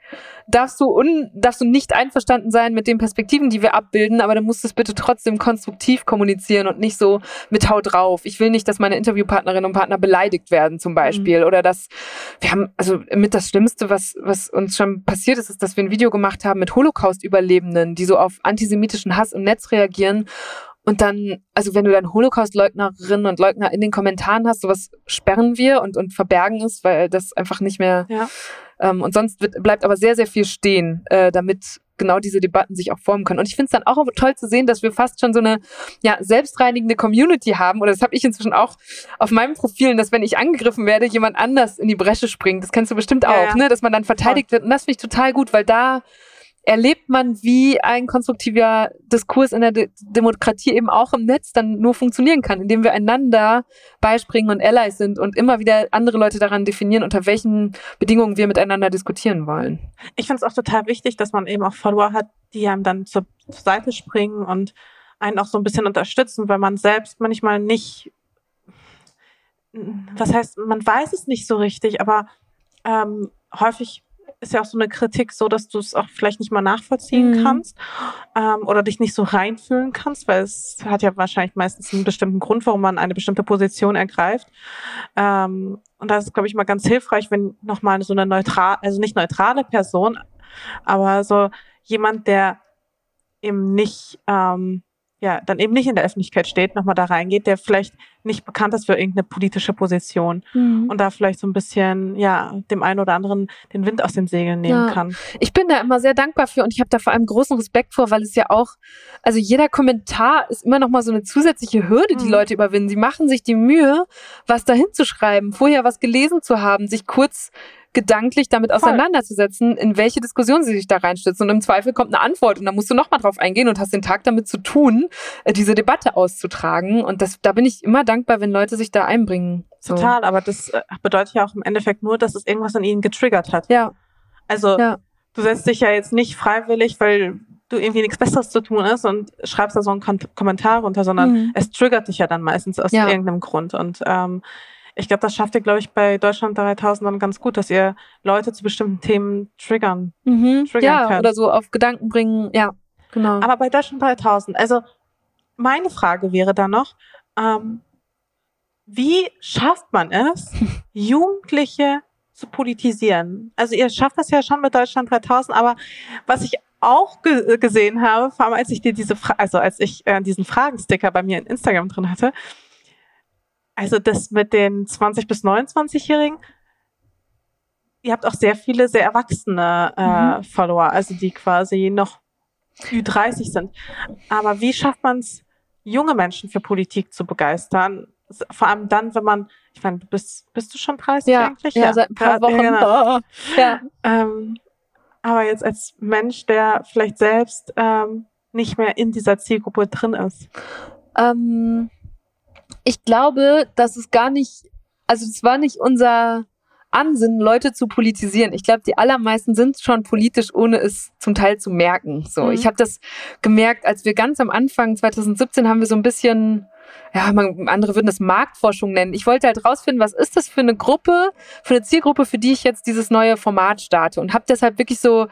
Speaker 2: darfst du, un, darfst du nicht einverstanden sein mit den Perspektiven, die wir abbilden, aber dann musst du es bitte trotzdem konstruktiv kommunizieren und nicht so mit Hau drauf. Ich will nicht, dass meine Interviewpartnerinnen und Partner beleidigt werden zum Beispiel mhm. oder dass wir haben, also mit das Schlimmste, was, was uns schon passiert ist, ist, dass wir ein Video gemacht haben mit Holocaust-Überlebenden, die so auf antisemitischen Hass im Netz reagieren und dann, also wenn du dann Holocaust-Leugnerinnen und Leugner in den Kommentaren hast, sowas sperren wir und, und verbergen es, weil das einfach nicht mehr. Ja. Ähm, und sonst wird, bleibt aber sehr, sehr viel stehen, äh, damit genau diese Debatten sich auch formen können. Und ich finde es dann auch toll zu sehen, dass wir fast schon so eine ja, selbstreinigende Community haben. Oder das habe ich inzwischen auch auf meinem Profil, dass wenn ich angegriffen werde, jemand anders in die Bresche springt. Das kennst du bestimmt auch, ja, ja. ne? Dass man dann verteidigt wird. Und das finde ich total gut, weil da erlebt man, wie ein konstruktiver Diskurs in der De Demokratie eben auch im Netz dann nur funktionieren kann, indem wir einander beispringen und Allies sind und immer wieder andere Leute daran definieren, unter welchen Bedingungen wir miteinander diskutieren wollen.
Speaker 3: Ich finde es auch total wichtig, dass man eben auch Follower hat, die einem dann zur, zur Seite springen und einen auch so ein bisschen unterstützen, weil man selbst manchmal nicht, was heißt, man weiß es nicht so richtig, aber ähm, häufig ist ja auch so eine Kritik so, dass du es auch vielleicht nicht mal nachvollziehen mhm. kannst ähm, oder dich nicht so reinfühlen kannst, weil es hat ja wahrscheinlich meistens einen bestimmten Grund, warum man eine bestimmte Position ergreift. Ähm, und da ist glaube ich, mal ganz hilfreich, wenn nochmal so eine neutral, also nicht neutrale Person, aber so jemand, der eben nicht ähm, ja, dann eben nicht in der Öffentlichkeit steht, nochmal da reingeht, der vielleicht nicht bekannt ist für irgendeine politische Position mhm. und da vielleicht so ein bisschen, ja, dem einen oder anderen den Wind aus den Segeln nehmen ja. kann.
Speaker 2: Ich bin da immer sehr dankbar für und ich habe da vor allem großen Respekt vor, weil es ja auch, also jeder Kommentar ist immer nochmal so eine zusätzliche Hürde, die mhm. Leute überwinden. Sie machen sich die Mühe, was da hinzuschreiben, vorher was gelesen zu haben, sich kurz gedanklich damit auseinanderzusetzen, in welche Diskussion sie sich da reinstützen. Und im Zweifel kommt eine Antwort und dann musst du nochmal drauf eingehen und hast den Tag damit zu tun, äh, diese Debatte auszutragen. Und das, da bin ich immer dankbar, wenn Leute sich da einbringen.
Speaker 3: So. Total, aber das äh, bedeutet ja auch im Endeffekt nur, dass es irgendwas in ihnen getriggert hat.
Speaker 2: Ja.
Speaker 3: Also ja. du setzt dich ja jetzt nicht freiwillig, weil du irgendwie nichts Besseres zu tun ist und schreibst da so einen Kommentar runter, sondern mhm. es triggert dich ja dann meistens aus ja. irgendeinem Grund. Und ähm, ich glaube, das schafft ihr, glaube ich, bei Deutschland 3000 dann ganz gut, dass ihr Leute zu bestimmten Themen triggern.
Speaker 2: Mhm. triggern ja, könnt. oder so auf Gedanken bringen. Ja, genau.
Speaker 3: Aber bei Deutschland 3000, also meine Frage wäre da noch, ähm, wie schafft man es, (laughs) Jugendliche zu politisieren? Also ihr schafft das ja schon mit Deutschland 3000, aber was ich auch ge gesehen habe, vor allem als ich dir diese, Fra also als ich äh, diesen Fragensticker bei mir in Instagram drin hatte, also das mit den 20 bis 29-Jährigen, ihr habt auch sehr viele sehr erwachsene äh, mhm. Follower, also die quasi noch Ü30 sind. Aber wie schafft man es, junge Menschen für Politik zu begeistern? Vor allem dann, wenn man, ich meine, du bist, bist du schon 30
Speaker 2: ja,
Speaker 3: eigentlich?
Speaker 2: Ja, ja, seit ein paar Wochen. Ja, genau.
Speaker 3: ja. Ähm, aber jetzt als Mensch, der vielleicht selbst ähm, nicht mehr in dieser Zielgruppe drin ist.
Speaker 2: Ähm, ich glaube, dass es gar nicht, also es war nicht unser Ansinnen, Leute zu politisieren. Ich glaube, die allermeisten sind schon politisch, ohne es zum Teil zu merken. So, mhm. ich habe das gemerkt, als wir ganz am Anfang 2017 haben wir so ein bisschen ja, man, andere würden das Marktforschung nennen. Ich wollte halt rausfinden, was ist das für eine Gruppe, für eine Zielgruppe, für die ich jetzt dieses neue Format starte und habe deshalb wirklich so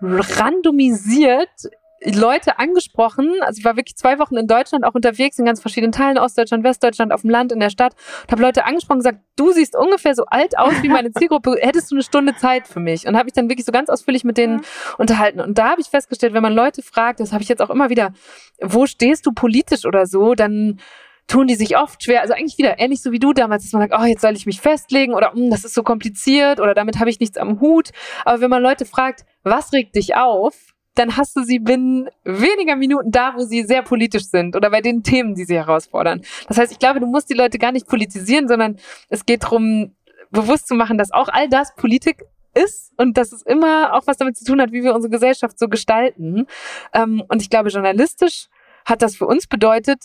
Speaker 2: randomisiert Leute angesprochen. Also ich war wirklich zwei Wochen in Deutschland auch unterwegs, in ganz verschiedenen Teilen, Ostdeutschland, Westdeutschland, auf dem Land, in der Stadt. Und habe Leute angesprochen und gesagt, du siehst ungefähr so alt aus wie meine Zielgruppe. (laughs) Hättest du eine Stunde Zeit für mich? Und habe ich dann wirklich so ganz ausführlich mit denen mhm. unterhalten. Und da habe ich festgestellt, wenn man Leute fragt, das habe ich jetzt auch immer wieder, wo stehst du politisch oder so, dann tun die sich oft schwer. Also eigentlich wieder ähnlich so wie du damals, dass man sagt, oh, jetzt soll ich mich festlegen oder hm, das ist so kompliziert oder damit habe ich nichts am Hut. Aber wenn man Leute fragt, was regt dich auf? Dann hast du sie binnen weniger Minuten da, wo sie sehr politisch sind oder bei den Themen, die sie herausfordern. Das heißt, ich glaube, du musst die Leute gar nicht politisieren, sondern es geht darum, bewusst zu machen, dass auch all das Politik ist und dass es immer auch was damit zu tun hat, wie wir unsere Gesellschaft so gestalten. Ähm, und ich glaube, journalistisch hat das für uns bedeutet,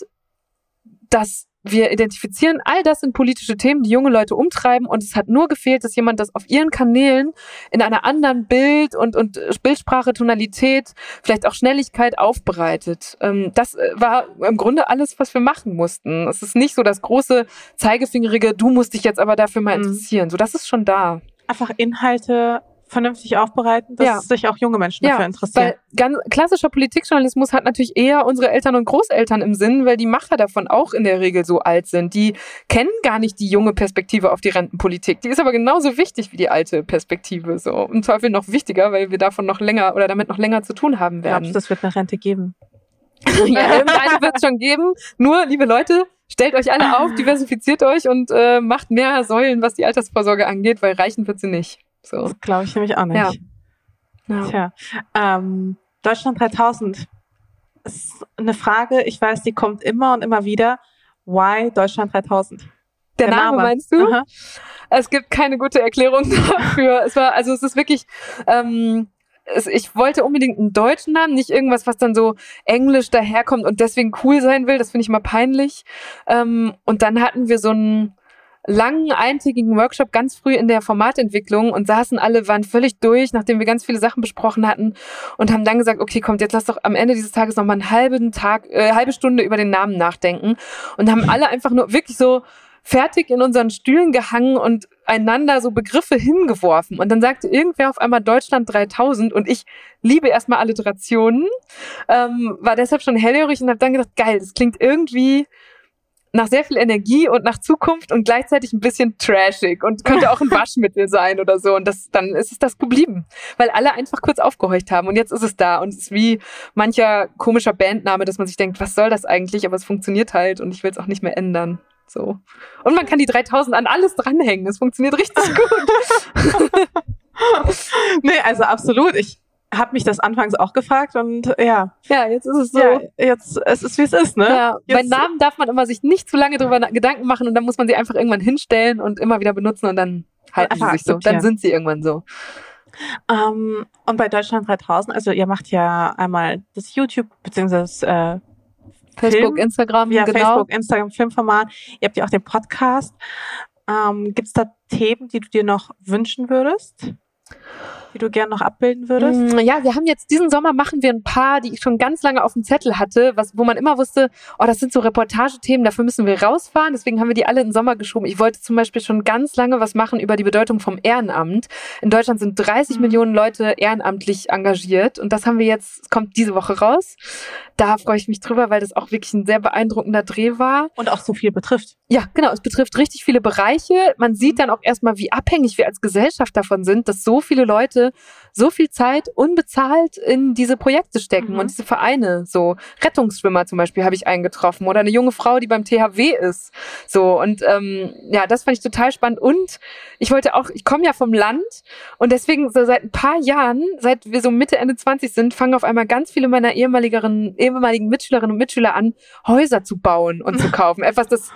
Speaker 2: dass wir identifizieren, all das sind politische Themen, die junge Leute umtreiben und es hat nur gefehlt, dass jemand das auf ihren Kanälen in einer anderen Bild- und, und Bildsprache, Tonalität, vielleicht auch Schnelligkeit aufbereitet. Ähm, das äh, war im Grunde alles, was wir machen mussten. Es ist nicht so das große Zeigefingerige, du musst dich jetzt aber dafür mal mhm. interessieren. So, das ist schon da.
Speaker 3: Einfach Inhalte vernünftig aufbereiten, dass ja. sich auch junge Menschen ja, dafür interessieren. Weil
Speaker 2: ganz klassischer Politikjournalismus hat natürlich eher unsere Eltern und Großeltern im Sinn, weil die Macher davon auch in der Regel so alt sind. Die kennen gar nicht die junge Perspektive auf die Rentenpolitik. Die ist aber genauso wichtig wie die alte Perspektive. So im Zweifel noch wichtiger, weil wir davon noch länger oder damit noch länger zu tun haben werden.
Speaker 3: Glaubst das wird eine Rente geben? (laughs)
Speaker 2: ja, (laughs) irgendeine wird es schon geben. Nur, liebe Leute, stellt euch alle auf, diversifiziert euch und äh, macht mehr Säulen, was die Altersvorsorge angeht, weil reichen wird sie nicht. So.
Speaker 3: Glaube ich nämlich auch nicht. Ja. ja. Tja. Ähm, Deutschland 3000 ist eine Frage, ich weiß, die kommt immer und immer wieder. Why Deutschland 3000?
Speaker 2: Der, Der Name, Name, meinst du? Aha. Es gibt keine gute Erklärung (laughs) dafür. es war, also es ist wirklich, ähm, ich wollte unbedingt einen deutschen Namen, nicht irgendwas, was dann so englisch daherkommt und deswegen cool sein will. Das finde ich mal peinlich. Ähm, und dann hatten wir so ein langen, eintägigen Workshop ganz früh in der Formatentwicklung und saßen alle, waren völlig durch, nachdem wir ganz viele Sachen besprochen hatten und haben dann gesagt, okay, kommt, jetzt lass doch am Ende dieses Tages noch mal einen halben Tag, äh, halbe Stunde über den Namen nachdenken und haben alle einfach nur wirklich so fertig in unseren Stühlen gehangen und einander so Begriffe hingeworfen. Und dann sagte irgendwer auf einmal Deutschland 3000 und ich liebe erstmal Alliterationen, ähm, war deshalb schon hellhörig und habe dann gedacht, geil, das klingt irgendwie nach sehr viel Energie und nach Zukunft und gleichzeitig ein bisschen trashig und könnte (laughs) auch ein Waschmittel sein oder so. Und das, dann ist es das geblieben, weil alle einfach kurz aufgehorcht haben und jetzt ist es da und es ist wie mancher komischer Bandname, dass man sich denkt, was soll das eigentlich? Aber es funktioniert halt und ich will es auch nicht mehr ändern. So. Und man kann die 3000 an alles dranhängen. Es funktioniert richtig (laughs) gut.
Speaker 3: nee, also absolut. Ich habe mich das anfangs auch gefragt und ja.
Speaker 2: Ja, jetzt ist es so.
Speaker 3: Ja, jetzt, es ist wie es ist, ne?
Speaker 2: Ja, bei Namen darf man immer sich nicht zu lange darüber Gedanken machen und dann muss man sie einfach irgendwann hinstellen und immer wieder benutzen und dann halten sie sich so. Dann sind sie irgendwann so.
Speaker 3: Um, ähm, und bei Deutschland 3000, also ihr macht ja einmal das YouTube beziehungsweise äh,
Speaker 2: Facebook, Film, Instagram,
Speaker 3: ja, genau. Facebook, Instagram, Filmformat. Ihr habt ja auch den Podcast. Ähm, Gibt es da Themen, die du dir noch wünschen würdest? Die du gerne noch abbilden würdest?
Speaker 2: Mm, ja, wir haben jetzt diesen Sommer machen wir ein paar, die ich schon ganz lange auf dem Zettel hatte, was, wo man immer wusste, oh, das sind so Reportagethemen, dafür müssen wir rausfahren. Deswegen haben wir die alle in den Sommer geschoben. Ich wollte zum Beispiel schon ganz lange was machen über die Bedeutung vom Ehrenamt. In Deutschland sind 30 mhm. Millionen Leute ehrenamtlich engagiert und das haben wir jetzt, kommt diese Woche raus. Da freue ich mich drüber, weil das auch wirklich ein sehr beeindruckender Dreh war.
Speaker 3: Und auch so viel betrifft.
Speaker 2: Ja, genau. Es betrifft richtig viele Bereiche. Man sieht mhm. dann auch erstmal, wie abhängig wir als Gesellschaft davon sind, dass so viele Leute so viel Zeit unbezahlt in diese Projekte stecken mhm. und diese Vereine. So Rettungsschwimmer zum Beispiel habe ich eingetroffen oder eine junge Frau, die beim THW ist. So und ähm, ja, das fand ich total spannend. Und ich wollte auch, ich komme ja vom Land und deswegen so seit ein paar Jahren, seit wir so Mitte Ende 20 sind, fangen auf einmal ganz viele meiner ehemaligen ehemaligen Mitschülerinnen und Mitschüler an, Häuser zu bauen und zu (laughs) kaufen. Etwas, das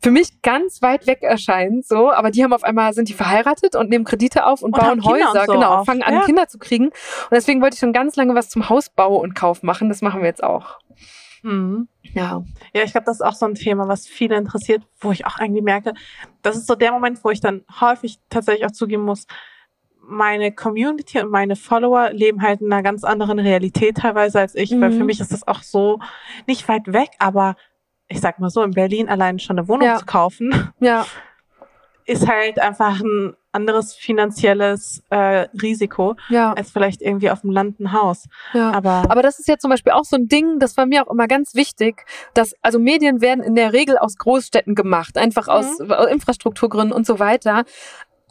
Speaker 2: für mich ganz weit weg erscheint, so, aber die haben auf einmal sind die verheiratet und nehmen Kredite auf und, und bauen Häuser, so genau, auf fangen an, ja. Kinder zu kriegen. Und deswegen wollte ich schon ganz lange was zum Hausbau und Kauf machen. Das machen wir jetzt auch.
Speaker 3: Mhm. Ja. Ja, ich glaube, das ist auch so ein Thema, was viele interessiert, wo ich auch irgendwie merke, das ist so der Moment, wo ich dann häufig tatsächlich auch zugeben muss, meine Community und meine Follower leben halt in einer ganz anderen Realität teilweise als ich, mhm. weil für mhm. mich ist das auch so nicht weit weg, aber ich sag mal so, in Berlin allein schon eine Wohnung ja. zu kaufen,
Speaker 2: ja. (laughs)
Speaker 3: ist halt einfach ein anderes finanzielles äh, Risiko ja. als vielleicht irgendwie auf dem Land ein Haus.
Speaker 2: Ja. Aber, Aber das ist ja zum Beispiel auch so ein Ding, das war mir auch immer ganz wichtig, dass also Medien werden in der Regel aus Großstädten gemacht, einfach mhm. aus Infrastrukturgründen und so weiter.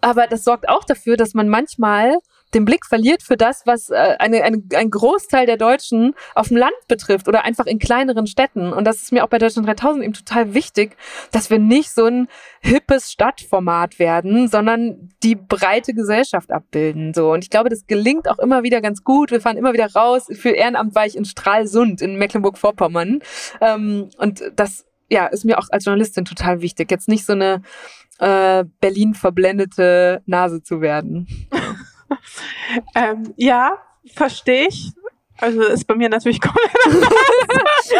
Speaker 2: Aber das sorgt auch dafür, dass man manchmal den Blick verliert für das, was äh, eine, eine, ein Großteil der Deutschen auf dem Land betrifft oder einfach in kleineren Städten. Und das ist mir auch bei Deutschland 3000 eben total wichtig, dass wir nicht so ein hippes Stadtformat werden, sondern die breite Gesellschaft abbilden. So Und ich glaube, das gelingt auch immer wieder ganz gut. Wir fahren immer wieder raus. Für Ehrenamt war ich in Stralsund in Mecklenburg-Vorpommern. Ähm, und das ja, ist mir auch als Journalistin total wichtig. Jetzt nicht so eine äh, Berlin verblendete Nase zu werden. (laughs) (laughs)
Speaker 3: ähm, ja, verstehe ich. Also ist bei mir natürlich (laughs) komplett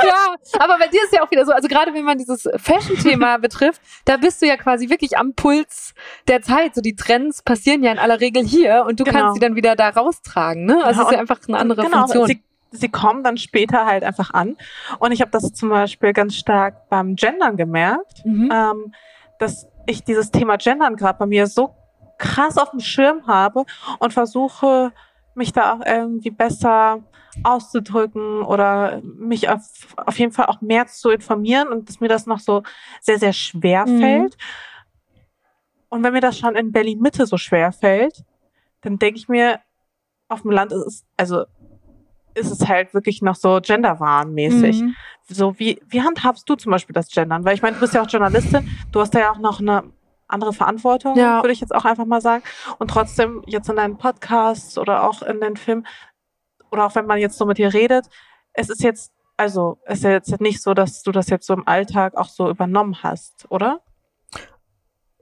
Speaker 2: ja, aber bei dir ist ja auch wieder so, also gerade wenn man dieses Fashion-Thema (laughs) betrifft, da bist du ja quasi wirklich am Puls der Zeit. So die Trends passieren ja in aller Regel hier und du
Speaker 3: Genau.
Speaker 2: kannst sie dann wieder da raustragen. Ne? Also
Speaker 3: Ja,
Speaker 2: es ist ja einfach eine andere
Speaker 3: genau,
Speaker 2: Funktion.
Speaker 3: Sie, sie kommen dann später halt einfach an. Und ich habe das zum Beispiel ganz stark beim Gendern gemerkt,
Speaker 2: Mhm.
Speaker 3: ähm, dass ich dieses Thema Gendern gerade bei mir so krass auf dem Schirm habe und versuche, mich da auch irgendwie besser auszudrücken oder mich auf, auf jeden Fall auch mehr zu informieren und dass mir das noch so sehr, sehr schwer
Speaker 2: Mhm.
Speaker 3: fällt. Und wenn mir das schon in Berlin Mitte so schwer fällt, dann denke ich mir, auf dem Land ist es, also ist es halt wirklich noch so genderwahnmäßig.
Speaker 2: Mhm.
Speaker 3: So wie, wie handhabst du zum Beispiel das Gendern? Weil ich meine, du bist ja auch Journalistin, du hast da ja auch noch eine andere Verantwortung,
Speaker 2: Ja.
Speaker 3: würde ich jetzt auch einfach mal sagen. Und trotzdem jetzt in deinen Podcasts oder auch in den Filmen oder auch wenn man jetzt so mit dir redet, es ist jetzt, also es ist jetzt nicht so, dass du das jetzt so im Alltag auch so übernommen hast, oder?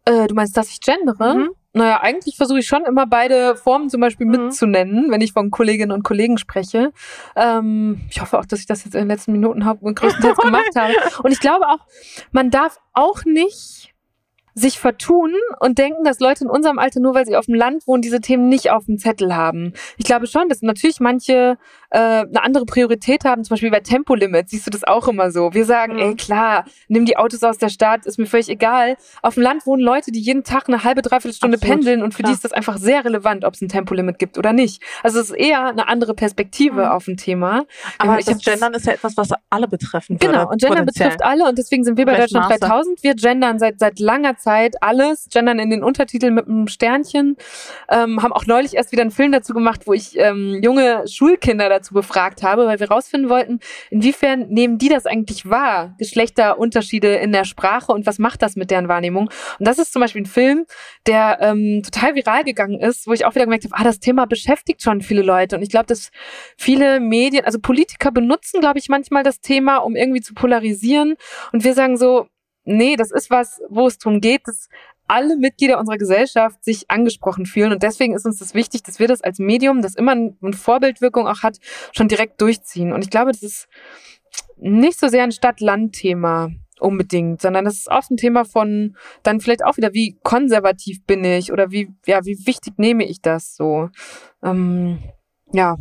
Speaker 2: Äh, du meinst, dass ich gendere?
Speaker 3: Mhm.
Speaker 2: Naja, eigentlich versuche ich schon immer beide Formen zum Beispiel
Speaker 3: Mhm.
Speaker 2: mitzunennen, wenn ich von Kolleginnen und Kollegen spreche. Ähm, ich hoffe auch, dass ich das jetzt in den letzten Minuten hab, größtenteils (laughs) gemacht habe. Und ich glaube auch, man darf auch nicht sich vertun und denken, dass Leute in unserem Alter, nur weil sie auf dem Land wohnen, diese Themen nicht auf dem Zettel haben. Ich glaube schon, dass natürlich manche äh, eine andere Priorität haben, zum Beispiel bei Tempolimit, siehst du das auch immer so. Wir sagen,
Speaker 3: Mhm.
Speaker 2: ey klar, nimm die Autos aus der Stadt, ist mir völlig egal. Auf dem Land wohnen Leute, die jeden Tag eine halbe, dreiviertel Stunde
Speaker 3: Absolut,
Speaker 2: pendeln und für
Speaker 3: klar.
Speaker 2: die ist das einfach sehr relevant, ob es ein Tempolimit gibt oder nicht. Also es ist eher eine andere Perspektive
Speaker 3: Mhm.
Speaker 2: auf ein Thema.
Speaker 3: Aber
Speaker 2: ich
Speaker 3: das Gendern ist ja etwas, was alle betreffen würde.
Speaker 2: Genau, und Gendern
Speaker 3: potenziell.
Speaker 2: betrifft alle und deswegen sind wir bei Deutschland
Speaker 3: Maße?
Speaker 2: 3000. Wir gendern seit, seit langer Zeit alles, gendern in den Untertiteln mit einem Sternchen, ähm, haben auch neulich erst wieder einen Film dazu gemacht, wo ich ähm, junge Schulkinder dazu befragt habe, weil wir rausfinden wollten, inwiefern nehmen die das eigentlich wahr, Geschlechterunterschiede in der Sprache und was macht das mit deren Wahrnehmung. Und das ist zum Beispiel ein Film, der ähm, total viral gegangen ist, wo ich auch wieder gemerkt habe, ah, das Thema beschäftigt schon viele Leute. Und ich glaube, dass viele Medien, also Politiker benutzen, glaube ich, manchmal das Thema, um irgendwie zu polarisieren. Und wir sagen so, nee, das ist was, wo es darum geht, dass alle Mitglieder unserer Gesellschaft sich angesprochen fühlen. Und deswegen ist uns das wichtig, dass wir das als Medium, das immer eine Vorbildwirkung auch hat, schon direkt durchziehen. Und ich glaube, das ist nicht so sehr ein Stadt-Land-Thema unbedingt, sondern das ist oft ein Thema von dann vielleicht auch wieder, wie konservativ bin ich oder wie, ja, wie wichtig nehme ich das so. Ähm, ja.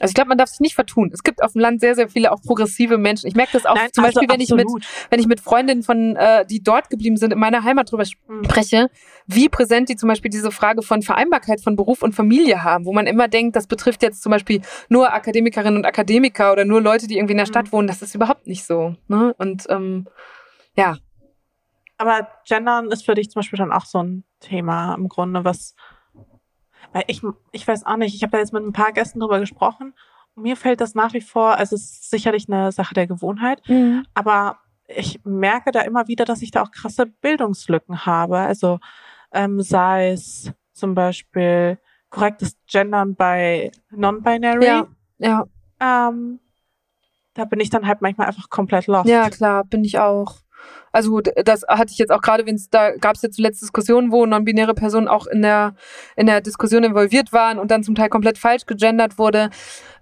Speaker 2: Also ich glaube, man darf sich nicht vertun. Es gibt auf dem Land sehr, sehr viele auch progressive Menschen. Ich merke das auch
Speaker 3: Nein,
Speaker 2: zum
Speaker 3: also
Speaker 2: Beispiel, wenn ich mit wenn ich mit Freundinnen von, äh, die dort geblieben sind, in meiner Heimat drüber
Speaker 3: Mhm.
Speaker 2: spreche, wie präsent die zum Beispiel diese Frage von Vereinbarkeit von Beruf und Familie haben, wo man immer denkt, das betrifft jetzt zum Beispiel nur Akademikerinnen und Akademiker oder nur Leute, die irgendwie in der Stadt
Speaker 3: Mhm.
Speaker 2: wohnen. Das ist überhaupt nicht so. Ne? Und ähm, ja,
Speaker 3: Aber Gendern ist für dich zum Beispiel dann auch so ein Thema im Grunde, was, weil ich, ich weiß auch nicht, ich habe da jetzt mit ein paar Gästen drüber gesprochen und mir fällt das nach wie vor, also es ist sicherlich eine Sache der Gewohnheit, aber ich merke da immer wieder, dass ich da auch krasse Bildungslücken habe. Also ähm, sei es zum Beispiel korrektes Gendern bei Non-Binary.
Speaker 2: Ja. ja,
Speaker 3: Ähm, da bin ich dann halt manchmal einfach komplett lost.
Speaker 2: ja, klar, bin ich auch. Also d- das hatte ich jetzt auch gerade, wenn es da gab es ja zuletzt Diskussionen, wo non-binäre Personen auch in der in der Diskussion involviert waren und dann zum Teil komplett falsch gegendert wurde.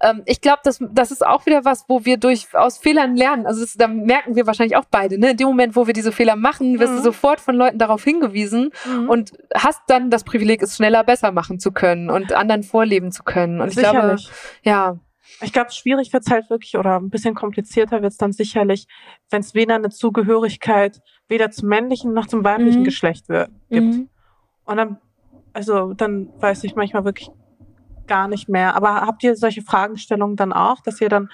Speaker 2: Ähm, ich glaube, das, das ist auch wieder was, wo wir durch aus Fehlern lernen. Also das, da merken wir wahrscheinlich auch beide. Ne? In dem Moment, wo wir diese Fehler machen, wirst
Speaker 3: Mhm.
Speaker 2: du sofort von Leuten darauf hingewiesen
Speaker 3: Mhm.
Speaker 2: und hast dann das Privileg, es schneller besser machen zu können und anderen vorleben zu können. Und ich glaube,
Speaker 3: Sicherlich.
Speaker 2: ja,
Speaker 3: Ich glaube, schwierig wird's halt wirklich oder ein bisschen komplizierter wird's dann sicherlich, wenn es weder eine Zugehörigkeit weder zum männlichen noch zum weiblichen
Speaker 2: Mhm.
Speaker 3: Geschlecht wir- gibt.
Speaker 2: mhm.
Speaker 3: Und dann, also dann weiß ich manchmal wirklich gar nicht mehr. Aber habt ihr solche Fragestellungen dann auch, dass ihr dann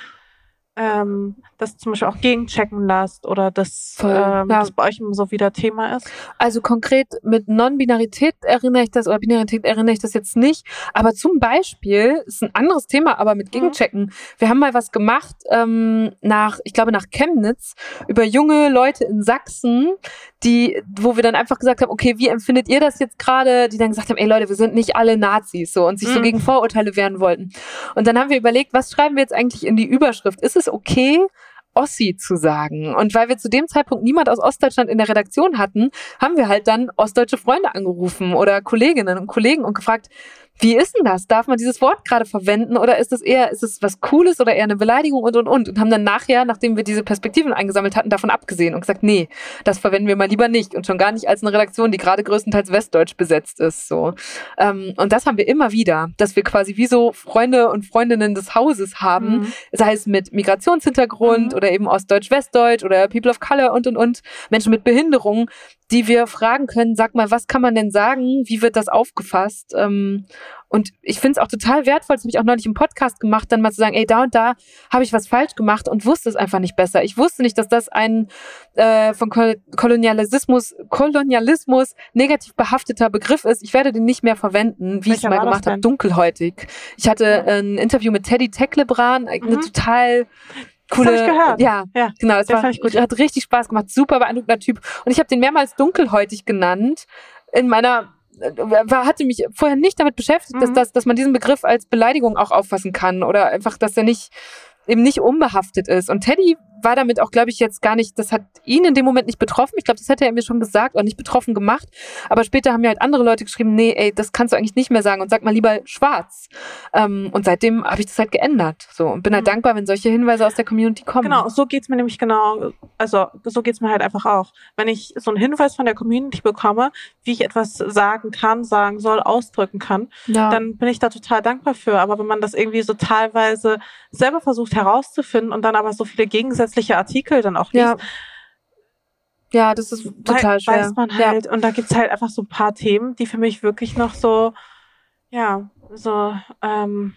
Speaker 3: ähm, das zum Beispiel auch gegenchecken lasst oder dass
Speaker 2: Voll,
Speaker 3: ähm,
Speaker 2: ja.
Speaker 3: das bei euch immer so wieder Thema ist?
Speaker 2: Also konkret mit Non-Binarität erinnere ich das, oder Binarität erinnere ich das jetzt nicht. Aber zum Beispiel, ist ein anderes Thema, aber mit Gegenchecken. Wir haben mal was gemacht ähm, nach, ich glaube nach Chemnitz, über junge Leute in Sachsen, die, wo wir dann einfach gesagt haben, okay, wie empfindet ihr das jetzt gerade? Die dann gesagt haben, ey Leute, wir sind nicht alle Nazis so und sich so
Speaker 3: Mhm.
Speaker 2: gegen Vorurteile wehren wollten. Und dann haben wir überlegt, was schreiben wir jetzt eigentlich in die Überschrift? Ist es okay, Ossi zu sagen. Und weil wir zu dem Zeitpunkt niemand aus Ostdeutschland in der Redaktion hatten, haben wir halt dann ostdeutsche Freunde angerufen oder Kolleginnen und Kollegen und gefragt, wie ist denn das? Darf man dieses Wort gerade verwenden oder ist das eher, ist es was Cooles oder eher eine Beleidigung und und und? Und haben dann nachher, nachdem wir diese Perspektiven eingesammelt hatten, davon abgesehen und gesagt, nee, das verwenden wir mal lieber nicht und schon gar nicht als eine Redaktion, die gerade größtenteils westdeutsch besetzt ist. So. Ähm, und das haben wir immer wieder, dass wir quasi wie so Freunde und Freundinnen des Hauses haben, mhm. sei es mit Migrationshintergrund mhm. oder eben Ostdeutsch-Westdeutsch oder People of Color und und und, Menschen mit Behinderung, die wir fragen können, sag mal, was kann man denn sagen? Wie wird das aufgefasst? Ähm, und ich finde es auch total wertvoll, das habe ich auch neulich im Podcast gemacht, dann mal zu sagen, ey, da und da habe ich was falsch gemacht und wusste es einfach nicht besser. Ich wusste nicht, dass das ein äh, von Kolonialismus, Kolonialismus negativ behafteter Begriff ist. Ich werde den nicht mehr verwenden, wie ich es mal gemacht habe, dunkelhäutig. Ich hatte ein Interview mit Teddy Tecklebran, eine mhm. total coole.
Speaker 3: Das ich gehört.
Speaker 2: Ja, ja, genau. Das, war, gut. hat richtig Spaß gemacht. Super beeindruckender Typ. Und ich habe den mehrmals dunkelhäutig genannt in meiner war, hatte mich vorher nicht damit beschäftigt, mhm. dass, dass, dass man diesen Begriff als Beleidigung auch auffassen kann oder einfach, dass er nicht eben nicht unbehaftet ist. Und Teddy war damit auch, glaube ich, jetzt gar nicht, das hat ihn in dem Moment nicht betroffen. Ich glaube, das hätte er mir schon gesagt oder nicht betroffen gemacht. Aber später haben mir halt andere Leute geschrieben, nee, ey, das kannst du eigentlich nicht mehr sagen und sag mal lieber schwarz. Ähm, und seitdem habe ich das halt geändert. So und bin halt mhm. dankbar, wenn solche Hinweise aus der Community kommen.
Speaker 3: Genau, so geht's mir nämlich genau, also so geht's mir halt einfach auch. Wenn ich so einen Hinweis von der Community bekomme, wie ich etwas sagen kann, sagen soll, ausdrücken kann, ja. dann bin ich da total dankbar für. Aber wenn man das irgendwie so teilweise selber versucht herauszufinden und dann aber so viele Gegensätze zusätzliche Artikel dann auch liest.
Speaker 2: Ja. Ja, das ist total schwer.
Speaker 3: Weiß man halt. Ja. Und da gibt's halt einfach so ein paar Themen, die für mich wirklich noch so, ja, so, ähm,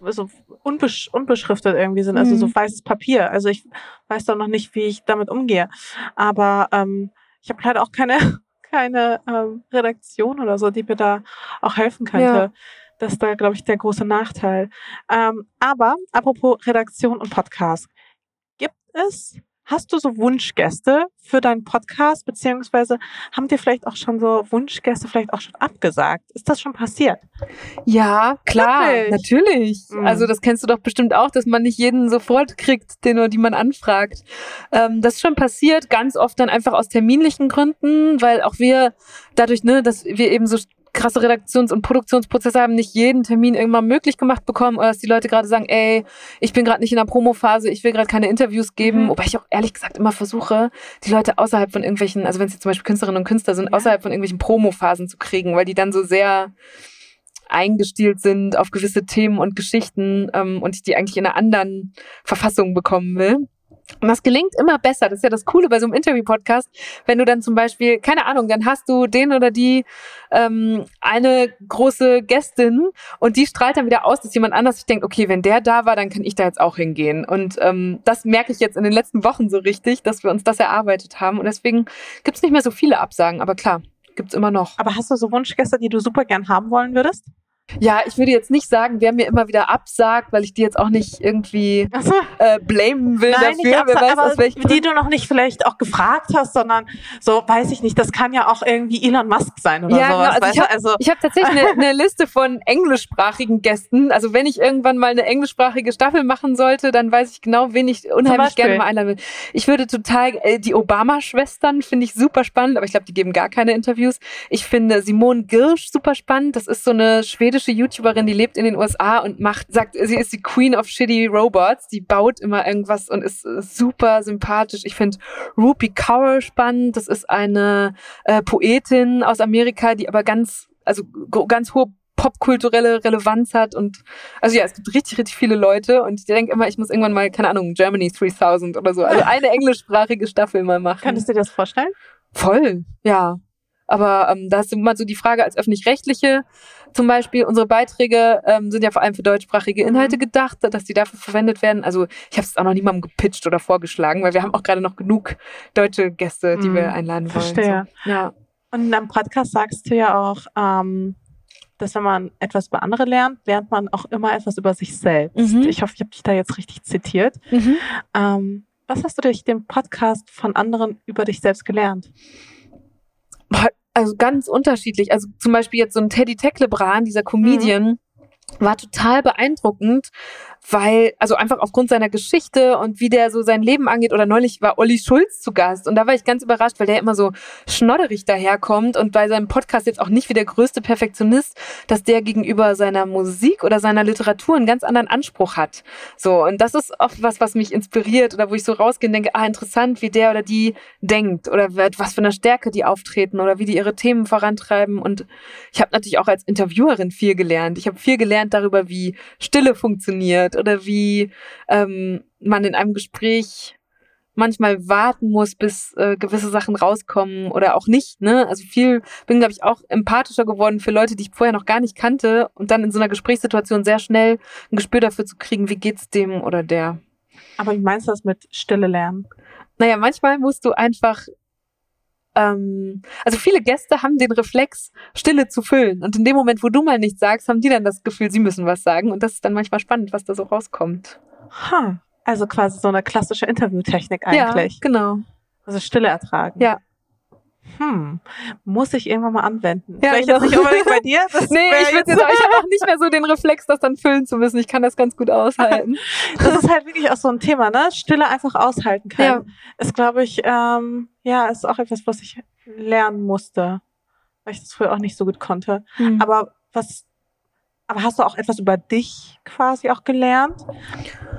Speaker 3: so unbesch unbeschriftet irgendwie sind, also mhm. so weißes Papier. Also ich weiß doch noch nicht, wie ich damit umgehe. Aber ähm, ich habe leider auch keine, (laughs) keine ähm, Redaktion oder so, die mir da auch helfen könnte. Ja. Das ist da, glaube ich, der große Nachteil. Ähm, aber apropos Redaktion und Podcast ist, hast du so Wunschgäste für deinen Podcast, beziehungsweise haben dir vielleicht auch schon so Wunschgäste vielleicht auch schon abgesagt? Ist das schon passiert?
Speaker 2: Ja, klar, Wirklich? natürlich. Mhm. Also das kennst du doch bestimmt auch, dass man nicht jeden sofort kriegt, den oder die man anfragt. Ähm, das ist schon passiert, ganz oft dann einfach aus terminlichen Gründen, weil auch wir dadurch, ne, dass wir eben so krasse Redaktions- und Produktionsprozesse haben nicht jeden Termin irgendwann möglich gemacht bekommen oder dass die Leute gerade sagen, ey, ich bin gerade nicht in der Promophase, ich will gerade keine Interviews geben, mhm. wobei ich auch ehrlich gesagt immer versuche, die Leute außerhalb von irgendwelchen, also wenn es jetzt zum Beispiel Künstlerinnen und Künstler sind, ja. außerhalb von irgendwelchen Promophasen zu kriegen, weil die dann so sehr eingestielt sind auf gewisse Themen und Geschichten ähm, und ich die eigentlich in einer anderen Verfassung bekommen will. Und das gelingt immer besser. Das ist ja das Coole bei so einem Interview-Podcast. Wenn du dann zum Beispiel, keine Ahnung, dann hast du den oder die ähm, eine große Gästin und die strahlt dann wieder aus, dass jemand anders sich denkt, okay, wenn der da war, dann kann ich da jetzt auch hingehen. Und ähm, das merke ich jetzt in den letzten Wochen so richtig, dass wir uns das erarbeitet haben. Und deswegen gibt es nicht mehr so viele Absagen, aber klar, gibt's immer noch.
Speaker 3: Aber hast du so Wunschgäste, die du super gern haben wollen würdest?
Speaker 2: Ja, ich würde jetzt nicht sagen, wer mir immer wieder absagt, weil ich die jetzt auch nicht irgendwie so. äh, blamen will Nein, dafür.
Speaker 3: Absag, wer weiß, aber aus welchem die du noch nicht vielleicht auch gefragt hast, sondern so, weiß ich nicht, das kann ja auch irgendwie Elon Musk sein oder ja, sowas.
Speaker 2: Genau, also ich habe also hab tatsächlich eine, (laughs) eine Liste von englischsprachigen Gästen. Also wenn ich irgendwann mal eine englischsprachige Staffel machen sollte, dann weiß ich genau, wen ich unheimlich gerne mal einladen will. Ich würde total, äh, die Obama-Schwestern finde ich super spannend, aber ich glaube, die geben gar keine Interviews. Ich finde Simone Girsch super spannend. Das ist so eine schwedische schwedische YouTuberin, die lebt in den USA und macht, sagt, sie ist die Queen of Shitty Robots. Die baut immer irgendwas und ist super sympathisch. Ich finde Rupi Kaur spannend. Das ist eine äh, Poetin aus Amerika, die aber ganz, also ganz hohe popkulturelle Relevanz hat und also ja, es gibt richtig, richtig viele Leute und ich denke immer, ich muss irgendwann mal, keine Ahnung, Germany 3000 oder so, also (laughs) eine englischsprachige Staffel mal machen.
Speaker 3: Könntest du dir das vorstellen?
Speaker 2: Voll, ja. Aber ähm, da hast du immer so die Frage als öffentlich-rechtliche zum Beispiel, unsere Beiträge ähm, sind ja vor allem für deutschsprachige Inhalte mhm. gedacht, dass die dafür verwendet werden. Also ich habe es auch noch niemandem gepitcht oder vorgeschlagen, weil wir haben auch gerade noch genug deutsche Gäste, die mhm. wir einladen wollen.
Speaker 3: Verstehe. So. Ja. Und deinem Podcast sagst du ja auch, ähm, dass wenn man etwas über andere lernt, lernt man auch immer etwas über sich selbst. Mhm. Ich hoffe, ich habe dich da jetzt richtig zitiert. Mhm. Ähm, was hast du durch den Podcast von anderen über dich selbst gelernt?
Speaker 2: Also ganz unterschiedlich. Also zum Beispiel jetzt so ein Teddy Tecklebrand, dieser Comedian, mhm. war total beeindruckend, weil, also einfach aufgrund seiner Geschichte und wie der so sein Leben angeht. Oder neulich war Olli Schulz zu Gast und da war ich ganz überrascht, weil der immer so schnodderig daherkommt und bei seinem Podcast jetzt auch nicht wie der größte Perfektionist, dass der gegenüber seiner Musik oder seiner Literatur einen ganz anderen Anspruch hat. So, und das ist oft was, was mich inspiriert oder wo ich so rausgehe und denke, ah, interessant, wie der oder die denkt oder was für eine Stärke die auftreten oder wie die ihre Themen vorantreiben. Und ich habe natürlich auch als Interviewerin viel gelernt. Ich habe viel gelernt darüber, wie Stille funktioniert oder wie ähm, man in einem Gespräch manchmal warten muss, bis äh, gewisse Sachen rauskommen oder auch nicht. Ne? Also viel bin, glaube ich, auch empathischer geworden für Leute, die ich vorher noch gar nicht kannte und dann in so einer Gesprächssituation sehr schnell ein Gespür dafür zu kriegen, wie geht's dem oder der.
Speaker 3: Aber wie meinst du das mit Stille lernen?
Speaker 2: Naja, manchmal musst du einfach ähm, also viele Gäste haben den Reflex, Stille zu füllen. Und in dem Moment, wo du mal nichts sagst, haben die dann das Gefühl, sie müssen was sagen. Und das ist dann manchmal spannend, was da so rauskommt.
Speaker 3: Ha, also quasi so eine klassische Interviewtechnik eigentlich.
Speaker 2: Ja, genau.
Speaker 3: Also Stille ertragen.
Speaker 2: Ja.
Speaker 3: Hm, muss ich irgendwann mal anwenden.
Speaker 2: Ja,
Speaker 3: Vielleicht jetzt nicht unbedingt bei dir. (laughs) Das
Speaker 2: Nee, ich, würd
Speaker 3: jetzt-
Speaker 2: jetzt, ich habe auch (laughs) nicht mehr so den Reflex, das dann füllen zu müssen. Ich kann das ganz gut aushalten. (laughs)
Speaker 3: Das ist halt wirklich auch so ein Thema, ne? Stille einfach aushalten können.
Speaker 2: Ja.
Speaker 3: Ist, glaube ich, ähm, ja, ist auch etwas, was ich lernen musste, weil ich das früher auch nicht so gut konnte.
Speaker 2: Hm.
Speaker 3: Aber was, aber hast du auch etwas über dich quasi auch gelernt?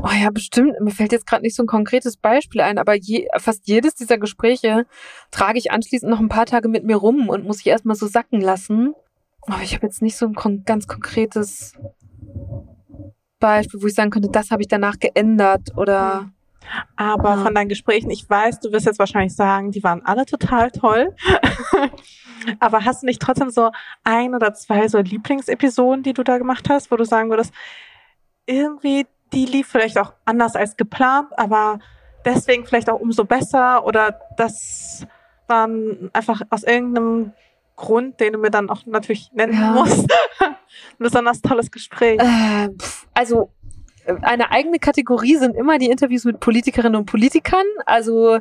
Speaker 2: Oh ja, bestimmt. Mir fällt jetzt gerade nicht so ein konkretes Beispiel ein, aber je, fast jedes dieser Gespräche trage ich anschließend noch ein paar Tage mit mir rum und muss ich erstmal so sacken lassen. Aber ich habe jetzt nicht so ein kon ganz konkretes Beispiel, wo ich sagen könnte, das habe ich danach geändert oder
Speaker 3: Aber von deinen Gesprächen, ich weiß, du wirst jetzt wahrscheinlich sagen, die waren alle total toll. (laughs) aber hast du nicht trotzdem so ein oder zwei so Lieblingsepisoden, die du da gemacht hast, wo du sagen würdest, irgendwie, die lief vielleicht auch anders als geplant, aber deswegen vielleicht auch umso besser oder das waren einfach aus irgendeinem Grund, den du mir dann auch natürlich nennen
Speaker 2: Ja.
Speaker 3: musst. (laughs) Ein besonders tolles Gespräch.
Speaker 2: Äh, also eine eigene Kategorie sind immer die Interviews mit Politikerinnen und Politikern. Also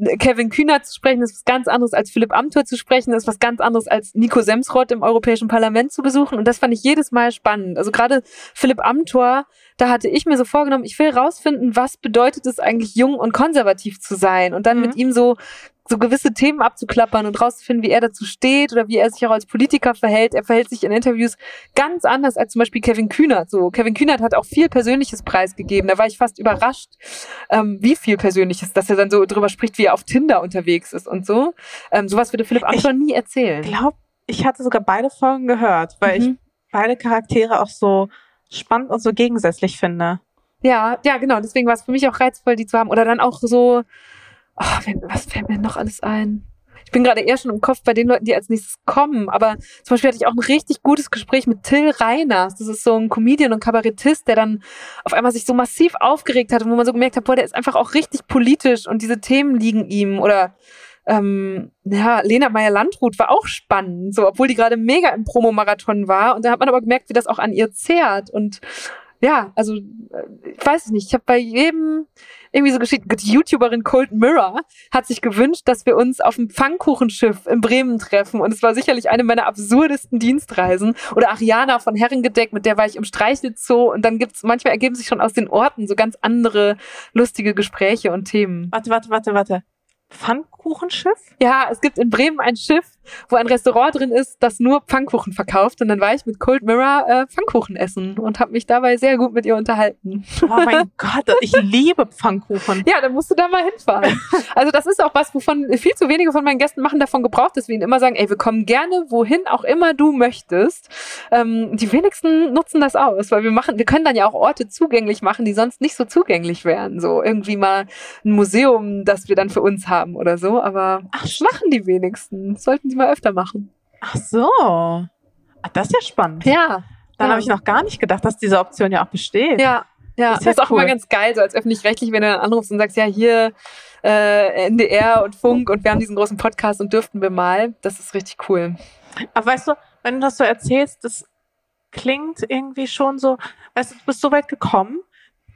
Speaker 2: äh, Kevin Kühner zu sprechen ist was ganz anderes als Philipp Amthor zu sprechen, ist was ganz anderes als Nico Semsrott im Europäischen Parlament zu besuchen. Und das fand ich jedes Mal spannend. Also gerade Philipp Amthor, da hatte ich mir so vorgenommen, ich will rausfinden, was bedeutet es eigentlich, jung und konservativ zu sein. Und dann
Speaker 3: Mhm.
Speaker 2: mit ihm so so gewisse Themen abzuklappern und rauszufinden, wie er dazu steht oder wie er sich auch als Politiker verhält. Er verhält sich in Interviews ganz anders als zum Beispiel Kevin Kühnert. So, Kevin Kühnert hat auch viel Persönliches preisgegeben. Da war ich fast überrascht, ähm, wie viel Persönliches, dass er dann so drüber spricht, wie er auf Tinder unterwegs ist und so. Ähm, sowas würde Philipp Amthor nie erzählen.
Speaker 3: Ich glaube, ich hatte sogar beide Folgen gehört, weil ich
Speaker 2: Mhm.
Speaker 3: beide Charaktere auch so spannend und so gegensätzlich finde.
Speaker 2: Ja, ja, genau. Deswegen war es für mich auch reizvoll, die zu haben. Oder dann auch so, oh, was fällt mir noch alles ein? Ich bin gerade eher schon im Kopf bei den Leuten, die als nächstes kommen. Aber zum Beispiel hatte ich auch ein richtig gutes Gespräch mit Till Reiners. Das ist so ein Comedian und Kabarettist, der dann auf einmal sich so massiv aufgeregt hat und wo man so gemerkt hat, boah, der ist einfach auch richtig politisch und diese Themen liegen ihm. Oder ähm, ja, Lena Meyer-Landrut war auch spannend, so, obwohl die gerade mega im Promomarathon war. Und da hat man aber gemerkt, wie das auch an ihr zehrt. Und ja, also äh, ich weiß es nicht. Ich habe bei jedem irgendwie so geschickt. Die YouTuberin Cold Mirror hat sich gewünscht, dass wir uns auf dem Pfannkuchenschiff in Bremen treffen. Und es war sicherlich eine meiner absurdesten Dienstreisen. Oder Ariana von Herrengedeck, mit der war ich im Streichelzoo. Und dann gibt's manchmal ergeben sich schon aus den Orten so ganz andere lustige Gespräche und Themen.
Speaker 3: Warte, warte, warte, warte. Pfannkuchenschiff?
Speaker 2: Ja, es gibt in Bremen ein Schiff, wo ein Restaurant drin ist, das nur Pfannkuchen verkauft. Und dann war ich mit Cold Mirror äh, Pfannkuchen essen und habe mich dabei sehr gut mit ihr unterhalten.
Speaker 3: Oh mein (laughs) Gott, ich liebe Pfannkuchen.
Speaker 2: Ja, dann musst du da mal hinfahren. Also das ist auch was, wovon viel zu wenige von meinen Gästen machen davon Gebrauch, dass wir ihnen immer sagen, ey, wir kommen gerne, wohin auch immer du möchtest. Ähm, die wenigsten nutzen das aus, weil wir machen, wir können dann ja auch Orte zugänglich machen, die sonst nicht so zugänglich wären. So irgendwie mal ein Museum, das wir dann für uns haben oder so. Aber
Speaker 3: Ach,
Speaker 2: machen die wenigsten. Das sollten sie mal öfter machen.
Speaker 3: Ach so. Ah, das ist ja spannend.
Speaker 2: Ja.
Speaker 3: Dann
Speaker 2: ja.
Speaker 3: habe ich noch gar nicht gedacht, dass diese Option ja auch besteht.
Speaker 2: Ja, ja.
Speaker 3: Ist
Speaker 2: Das
Speaker 3: ja
Speaker 2: ist auch
Speaker 3: cool.
Speaker 2: immer ganz geil, so als öffentlich-rechtlich, wenn du dann anrufst und sagst, ja, hier äh, NDR und Funk und wir haben diesen großen Podcast und dürften wir mal. Das ist richtig cool.
Speaker 3: Aber weißt du, wenn du das so erzählst, das klingt irgendwie schon so, weißt du, du bist so weit gekommen,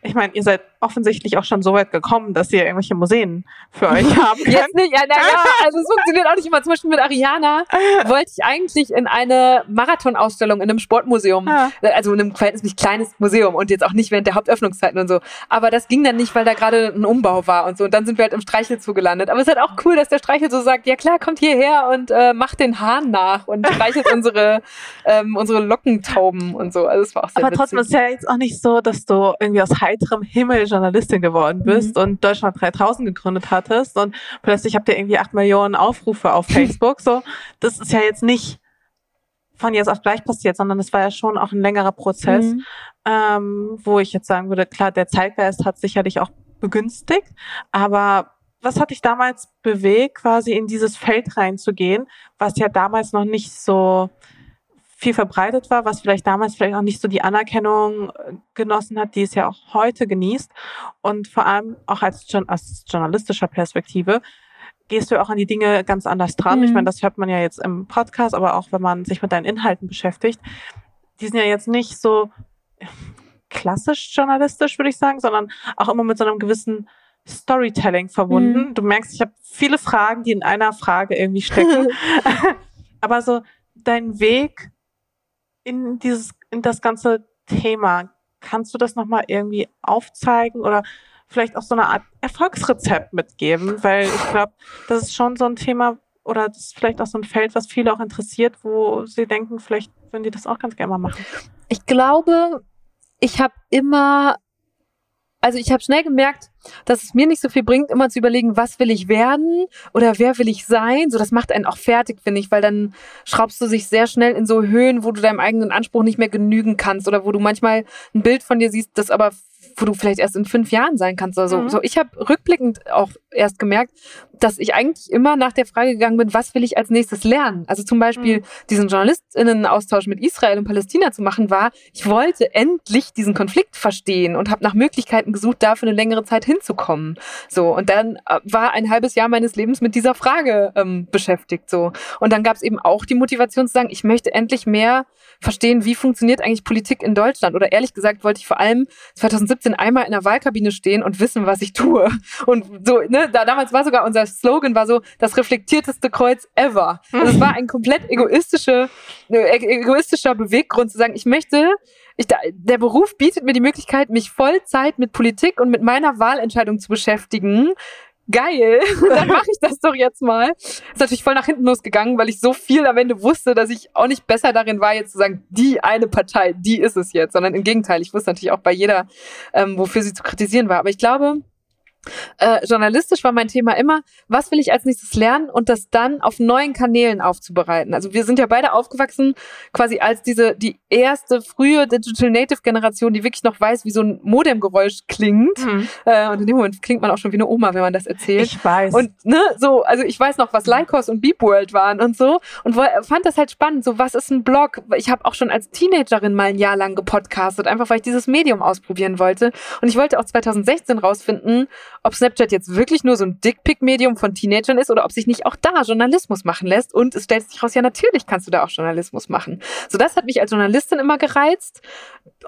Speaker 3: ich meine, ihr seid offensichtlich auch schon so weit gekommen, dass ihr irgendwelche Museen für euch (laughs) haben könnt.
Speaker 2: Jetzt nicht, ja, naja, also es funktioniert auch nicht immer. Zum Beispiel mit Ariana (laughs) wollte ich eigentlich in eine Marathonausstellung in einem Sportmuseum,
Speaker 3: Ja.
Speaker 2: also in einem verhältnismäßig kleines Museum und jetzt auch nicht während der Hauptöffnungszeiten und so. Aber das ging dann nicht, weil da gerade ein Umbau war und so. Und dann sind wir halt im Streichelzoo gelandet. Aber es ist halt auch cool, dass der Streichelzoo sagt, ja klar, kommt hierher und äh, macht den Hahn nach und streichelt (laughs) unsere, ähm, unsere Lockentauben und so. Also es war auch sehr
Speaker 3: Aber trotzdem ist
Speaker 2: witzig.
Speaker 3: es ja jetzt auch nicht so, dass du irgendwie aus heiterem Himmel Journalistin geworden bist
Speaker 2: Mhm.
Speaker 3: und Deutschland 3000 gegründet hattest und plötzlich habt ihr irgendwie acht Millionen Aufrufe auf (laughs) Facebook. so, das ist ja jetzt nicht von jetzt auf gleich passiert, sondern es war ja schon auch ein längerer Prozess,
Speaker 2: Mhm.
Speaker 3: ähm, wo ich jetzt sagen würde, klar, der Zeitgeist hat sicherlich auch begünstigt, aber was hat dich damals bewegt, quasi in dieses Feld reinzugehen, was ja damals noch nicht so viel verbreitet war, was vielleicht damals vielleicht auch nicht so die Anerkennung äh, genossen hat, die es ja auch heute genießt. Und vor allem auch als, aus journalistischer Perspektive gehst du auch an die Dinge ganz anders dran. Ich
Speaker 2: Mhm.
Speaker 3: meine, das hört man ja jetzt im Podcast, aber auch wenn man sich mit deinen Inhalten beschäftigt. Die sind ja jetzt nicht so klassisch journalistisch, würde ich sagen, sondern auch immer mit so einem gewissen Storytelling verbunden.
Speaker 2: Mhm.
Speaker 3: Du merkst, ich habe viele Fragen, die in einer Frage irgendwie stecken. (laughs) (laughs) Aber so dein Weg in dieses, in das ganze Thema, kannst du das nochmal irgendwie aufzeigen oder vielleicht auch so eine Art Erfolgsrezept mitgeben? Weil ich glaube, das ist schon so ein Thema oder das ist vielleicht auch so ein Feld, was viele auch interessiert, wo sie denken, vielleicht würden die das auch ganz gerne mal machen.
Speaker 2: Ich glaube, ich habe immer, also ich habe schnell gemerkt, dass es mir nicht so viel bringt, immer zu überlegen, was will ich werden oder wer will ich sein. So, das macht einen auch fertig, finde ich, weil dann schraubst du sich sehr schnell in so Höhen, wo du deinem eigenen Anspruch nicht mehr genügen kannst oder wo du manchmal ein Bild von dir siehst, das aber wo du vielleicht erst in fünf Jahren sein kannst oder so.
Speaker 3: Mhm.
Speaker 2: so ich habe rückblickend auch erst gemerkt, dass ich eigentlich immer nach der Frage gegangen bin, was will ich als nächstes lernen? Also zum Beispiel
Speaker 3: Mhm.
Speaker 2: diesen JournalistInnen-Austausch mit Israel und Palästina zu machen, war, ich wollte endlich diesen Konflikt verstehen und habe nach Möglichkeiten gesucht, da für eine längere Zeit hinzukommen. So, und dann äh, war ein halbes Jahr meines Lebens mit dieser Frage ähm, beschäftigt. So. Und dann gab es eben auch die Motivation zu sagen, ich möchte endlich mehr verstehen, wie funktioniert eigentlich Politik in Deutschland. Oder ehrlich gesagt wollte ich vor allem 2017 einmal in der Wahlkabine stehen und wissen, was ich tue. Und so, ne, da, damals war sogar unser Slogan war so, das reflektierteste Kreuz ever. Also es war ein komplett egoistische, äh, egoistischer Beweggrund zu sagen, ich möchte, ich, der Beruf bietet mir die Möglichkeit, mich Vollzeit mit Politik und mit meiner Wahlentscheidung zu beschäftigen. Geil, (laughs) dann mache ich das doch jetzt mal. Ist natürlich voll nach hinten losgegangen, weil ich so viel am Ende wusste, dass ich auch nicht besser darin war, jetzt zu sagen, die eine Partei, die ist es jetzt, sondern im Gegenteil. Ich wusste natürlich auch bei jeder, ähm, wofür sie zu kritisieren war. Aber ich glaube, äh, journalistisch war mein Thema immer, was will ich als nächstes lernen und das dann auf neuen Kanälen aufzubereiten. Also wir sind ja beide aufgewachsen, quasi als diese, die erste frühe Digital Native Generation, die wirklich noch weiß, wie so ein Modemgeräusch klingt. Äh, und in dem Moment klingt man auch schon wie eine Oma, wenn man das erzählt.
Speaker 3: Ich weiß.
Speaker 2: Und ne, so, also ich weiß noch, was Lycos und Beep World waren und so und fand das halt spannend. So, was ist ein Blog? Ich habe auch schon als Teenagerin mal ein Jahr lang gepodcastet, einfach weil ich dieses Medium ausprobieren wollte. Und ich wollte auch 2016 rausfinden, ob Snapchat jetzt wirklich nur so ein Dickpick-Medium von Teenagern ist oder ob sich nicht auch da Journalismus machen lässt. Und es stellt sich raus, ja, natürlich kannst du da auch Journalismus machen. So, das hat mich als Journalistin immer gereizt,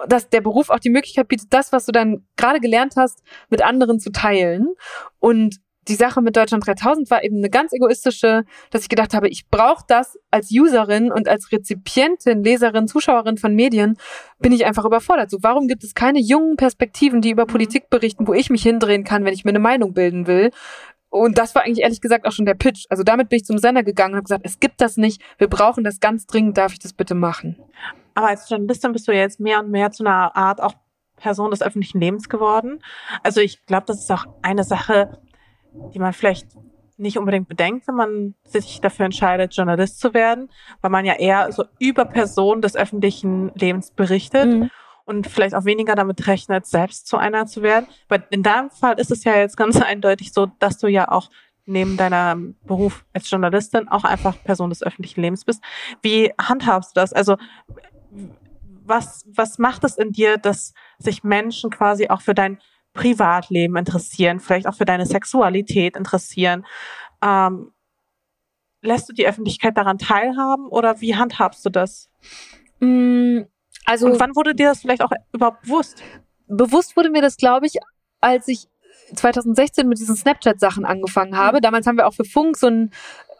Speaker 2: dass der Beruf auch die Möglichkeit bietet, das, was du dann gerade gelernt hast, mit anderen zu teilen. Und die Sache mit Deutschland 3000 war eben eine ganz egoistische, dass ich gedacht habe, ich brauche das als Userin und als Rezipientin, Leserin, Zuschauerin von Medien, bin ich einfach überfordert. So, warum gibt es keine jungen Perspektiven, die über Politik berichten, wo ich mich hindrehen kann, wenn ich mir eine Meinung bilden will? Und das war eigentlich ehrlich gesagt auch schon der Pitch. Also damit bin ich zum Sender gegangen und habe gesagt, es gibt das nicht, wir brauchen das ganz dringend, darf ich das bitte machen?
Speaker 3: Aber als Journalistin bist du jetzt mehr und mehr zu einer Art auch Person des öffentlichen Lebens geworden. Also ich glaube, das ist auch eine Sache, die man vielleicht nicht unbedingt bedenkt, wenn man sich dafür entscheidet, Journalist zu werden, weil man ja eher so über Personen des öffentlichen Lebens berichtet
Speaker 2: Mhm.
Speaker 3: und vielleicht auch weniger damit rechnet, selbst zu einer zu werden. Aber in deinem Fall ist es ja jetzt ganz (laughs) eindeutig so, dass du ja auch neben deinem Beruf als Journalistin auch einfach Person des öffentlichen Lebens bist. Wie handhabst du das? Also was, was macht es in dir, dass sich Menschen quasi auch für dein Privatleben interessieren, vielleicht auch für deine Sexualität interessieren? Ähm, lässt du die Öffentlichkeit daran teilhaben oder wie handhabst du das?
Speaker 2: Mm, Also
Speaker 3: Und wann wurde dir das vielleicht auch überhaupt bewusst?
Speaker 2: bewusst wurde mir das, glaube ich, als ich 2016 mit diesen Snapchat-Sachen angefangen habe. Mhm. Damals haben wir auch für Funk so ein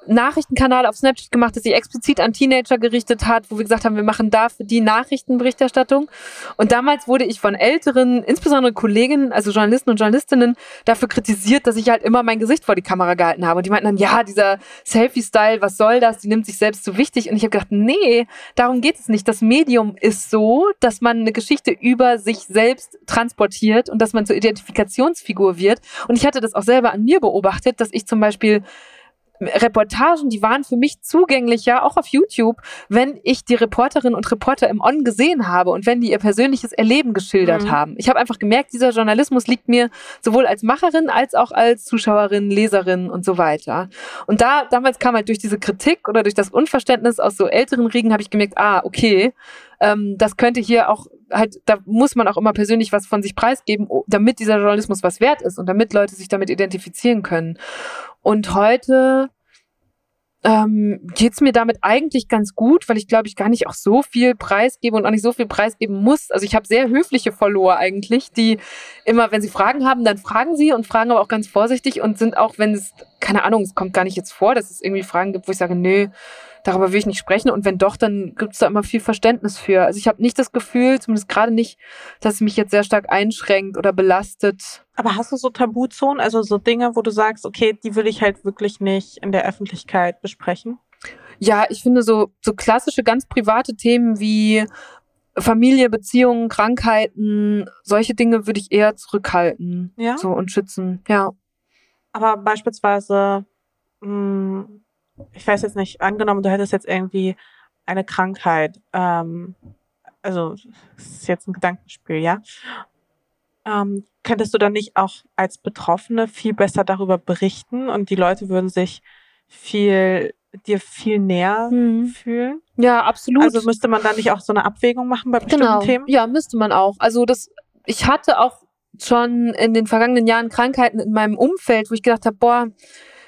Speaker 2: Nachrichtenkanal auf Snapchat gemacht, das sich explizit an Teenager gerichtet hat, wo wir gesagt haben, wir machen da für die Nachrichtenberichterstattung. Und damals wurde ich von älteren, insbesondere Kolleginnen, also Journalisten und Journalistinnen, dafür kritisiert, dass ich halt immer mein Gesicht vor die Kamera gehalten habe. Und die meinten dann, ja, dieser Selfie-Style, was soll das? Die nimmt sich selbst so wichtig. Und ich habe gedacht, nee, darum geht es nicht. Das Medium ist so, dass man eine Geschichte über sich selbst transportiert und dass man zur Identifikationsfigur wird. Und ich hatte das auch selber an mir beobachtet, dass ich zum Beispiel Reportagen, die waren für mich zugänglicher, auch auf YouTube, wenn ich die Reporterinnen und Reporter im On gesehen habe und wenn die ihr persönliches Erleben geschildert mhm. haben. Ich habe einfach gemerkt, dieser Journalismus liegt mir sowohl als Macherin als auch als Zuschauerin, Leserin und so weiter. Und da damals kam halt durch diese Kritik oder durch das Unverständnis aus so älteren Riegen habe ich gemerkt, ah, okay, ähm, das könnte hier auch halt, da muss man auch immer persönlich was von sich preisgeben, damit dieser Journalismus was wert ist und damit Leute sich damit identifizieren können. Und heute ähm, geht mir damit eigentlich ganz gut, weil ich glaube, ich gar nicht auch so viel preisgebe und auch nicht so viel preisgeben muss. Also ich habe sehr höfliche Follower eigentlich, die immer, wenn sie Fragen haben, dann fragen sie und fragen aber auch ganz vorsichtig und sind auch, wenn es, keine Ahnung, es kommt gar nicht jetzt vor, dass es irgendwie Fragen gibt, wo ich sage, nö, darüber will ich nicht sprechen. Und wenn doch, dann gibt es da immer viel Verständnis für. Also ich habe nicht das Gefühl, zumindest gerade nicht, dass es mich jetzt sehr stark einschränkt oder belastet.
Speaker 3: Aber hast du so Tabuzonen, also so Dinge, wo du sagst, okay, die will ich halt wirklich nicht in der Öffentlichkeit besprechen?
Speaker 2: Ja, ich finde so, so klassische, ganz private Themen wie Familie, Beziehungen, Krankheiten, solche Dinge würde ich eher zurückhalten. Ja. So und schützen, ja.
Speaker 3: Aber beispielsweise, mh, hm, ich weiß jetzt nicht, angenommen, du hättest jetzt irgendwie eine Krankheit, ähm, also das ist jetzt ein Gedankenspiel, ja. Ähm, könntest du dann nicht auch als Betroffene viel besser darüber berichten und die Leute würden sich viel dir viel näher hm. fühlen?
Speaker 2: Ja, absolut.
Speaker 3: Also müsste man da nicht auch so eine Abwägung machen bei bestimmten genau. Themen?
Speaker 2: Ja, müsste man auch. Also das, ich hatte auch schon in den vergangenen Jahren Krankheiten in meinem Umfeld, wo ich gedacht habe, boah,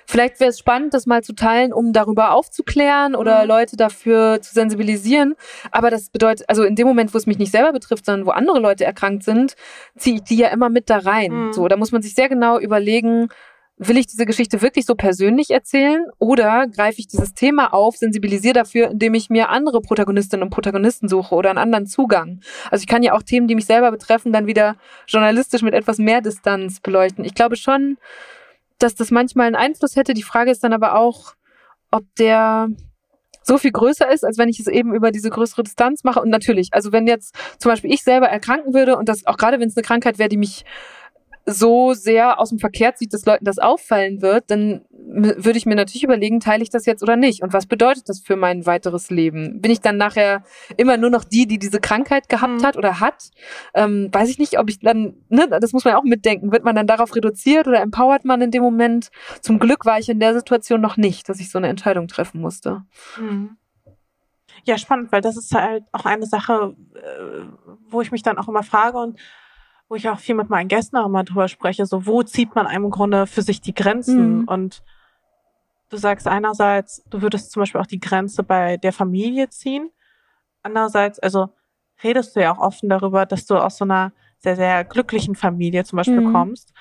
Speaker 2: Vielleicht wäre es spannend, das mal zu teilen, um darüber aufzuklären oder mhm. Leute dafür zu sensibilisieren. Aber das bedeutet, also in dem Moment, wo es mich nicht selber betrifft, sondern wo andere Leute erkrankt sind, ziehe ich die ja immer mit da rein. Mhm. So, da muss man sich sehr genau überlegen, will ich diese Geschichte wirklich so persönlich erzählen oder greife ich dieses Thema auf, sensibilisiere dafür, indem ich mir andere Protagonistinnen und Protagonisten suche oder einen anderen Zugang. Also ich kann ja auch Themen, die mich selber betreffen, dann wieder journalistisch mit etwas mehr Distanz beleuchten. Ich glaube schon, dass das manchmal einen Einfluss hätte. Die Frage ist dann aber auch, ob der so viel größer ist, als wenn ich es eben über diese größere Distanz mache. Und natürlich, also wenn jetzt zum Beispiel ich selber erkranken würde und das auch gerade wenn es eine Krankheit wäre, die mich so sehr aus dem Verkehr zieht, dass Leuten das auffallen wird, dann würde ich mir natürlich überlegen, teile ich das jetzt oder nicht? Und was bedeutet das für mein weiteres Leben? Bin ich dann nachher immer nur noch die, die diese Krankheit gehabt mhm. hat oder hat? Ähm, weiß ich nicht, ob ich dann, ne, das muss man auch mitdenken. Wird man dann darauf reduziert oder empowert man in dem Moment? Zum Glück war ich in der Situation noch nicht, dass ich so eine Entscheidung treffen musste. Mhm.
Speaker 3: Ja, spannend, weil das ist halt auch eine Sache, äh, wo ich mich dann auch immer frage und wo ich auch viel mit meinen Gästen auch mal drüber spreche, so wo zieht man einem im Grunde für sich die Grenzen? Mhm. Und du sagst einerseits, du würdest zum Beispiel auch die Grenze bei der Familie ziehen. Andererseits, also redest du ja auch offen darüber, dass du aus so einer sehr, sehr glücklichen Familie zum Beispiel mhm. kommst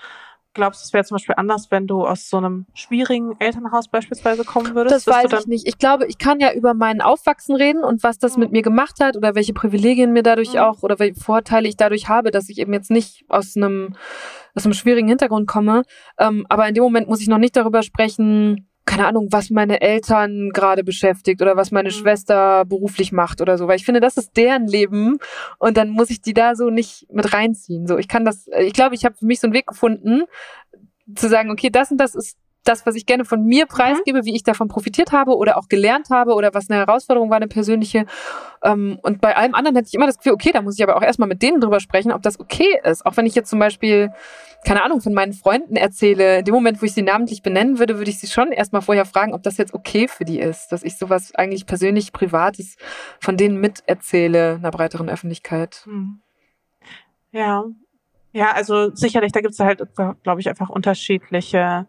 Speaker 3: glaubst du, es wäre zum Beispiel anders, wenn du aus so einem schwierigen Elternhaus beispielsweise kommen würdest?
Speaker 2: Das weiß ich nicht. Ich glaube, ich kann ja über mein Aufwachsen reden und was das mhm. mit mir gemacht hat oder welche Privilegien mir dadurch mhm. auch oder welche Vorteile ich dadurch habe, dass ich eben jetzt nicht aus einem, aus einem schwierigen Hintergrund komme. Ähm, aber in dem Moment muss ich noch nicht darüber sprechen, keine Ahnung, was meine Eltern gerade beschäftigt oder was meine mhm. Schwester beruflich macht oder so, weil ich finde, das ist deren Leben und dann muss ich die da so nicht mit reinziehen. So, ich kann das, ich glaube, ich habe für mich so einen Weg gefunden, zu sagen, okay, das und das ist das, was ich gerne von mir mhm. preisgebe, mhm. wie ich davon profitiert habe oder auch gelernt habe oder was eine Herausforderung war, eine persönliche. Ähm, und bei allem anderen hatte ich immer das Gefühl, okay, da muss ich aber auch erstmal mit denen drüber sprechen, ob das okay ist. Auch wenn ich jetzt zum Beispiel, keine Ahnung, von meinen Freunden erzähle, in dem Moment, wo ich sie namentlich benennen würde, würde ich sie schon erstmal vorher fragen, ob das jetzt okay für die ist, dass ich sowas eigentlich persönlich Privates von denen miterzähle, einer breiteren Öffentlichkeit. Mhm.
Speaker 3: Ja. Ja, also sicherlich, da gibt es halt, glaube ich, einfach unterschiedliche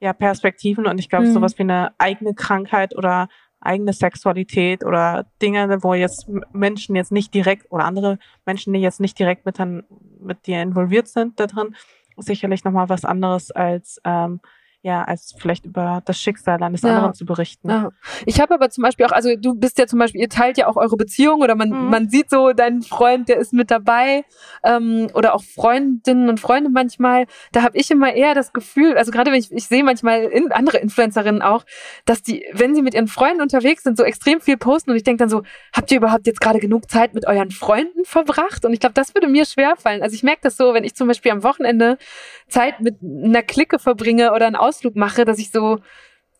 Speaker 3: ja, Perspektiven und ich glaube, mhm. sowas wie eine eigene Krankheit oder eigene Sexualität oder Dinge, wo jetzt Menschen jetzt nicht direkt oder andere Menschen, die jetzt nicht direkt mit, dann, mit dir involviert sind da drin, sicherlich nochmal was anderes als ähm, ja, als vielleicht über das Schicksal eines ja. anderen zu berichten. Ja.
Speaker 2: Ich habe aber zum Beispiel auch, also du bist ja zum Beispiel, ihr teilt ja auch eure Beziehung oder man, mhm. man sieht so deinen Freund, der ist mit dabei ähm, oder auch Freundinnen und Freunde manchmal. Da habe ich immer eher das Gefühl, also gerade wenn ich, ich sehe manchmal in, andere Influencerinnen auch, dass die, wenn sie mit ihren Freunden unterwegs sind, so extrem viel posten und ich denke dann so, habt ihr überhaupt jetzt gerade genug Zeit mit euren Freunden verbracht? Und ich glaube, das würde mir schwerfallen. Also ich merke das so, wenn ich zum Beispiel am Wochenende Zeit mit einer Clique verbringe oder einen Aus Ausflug mache, dass ich so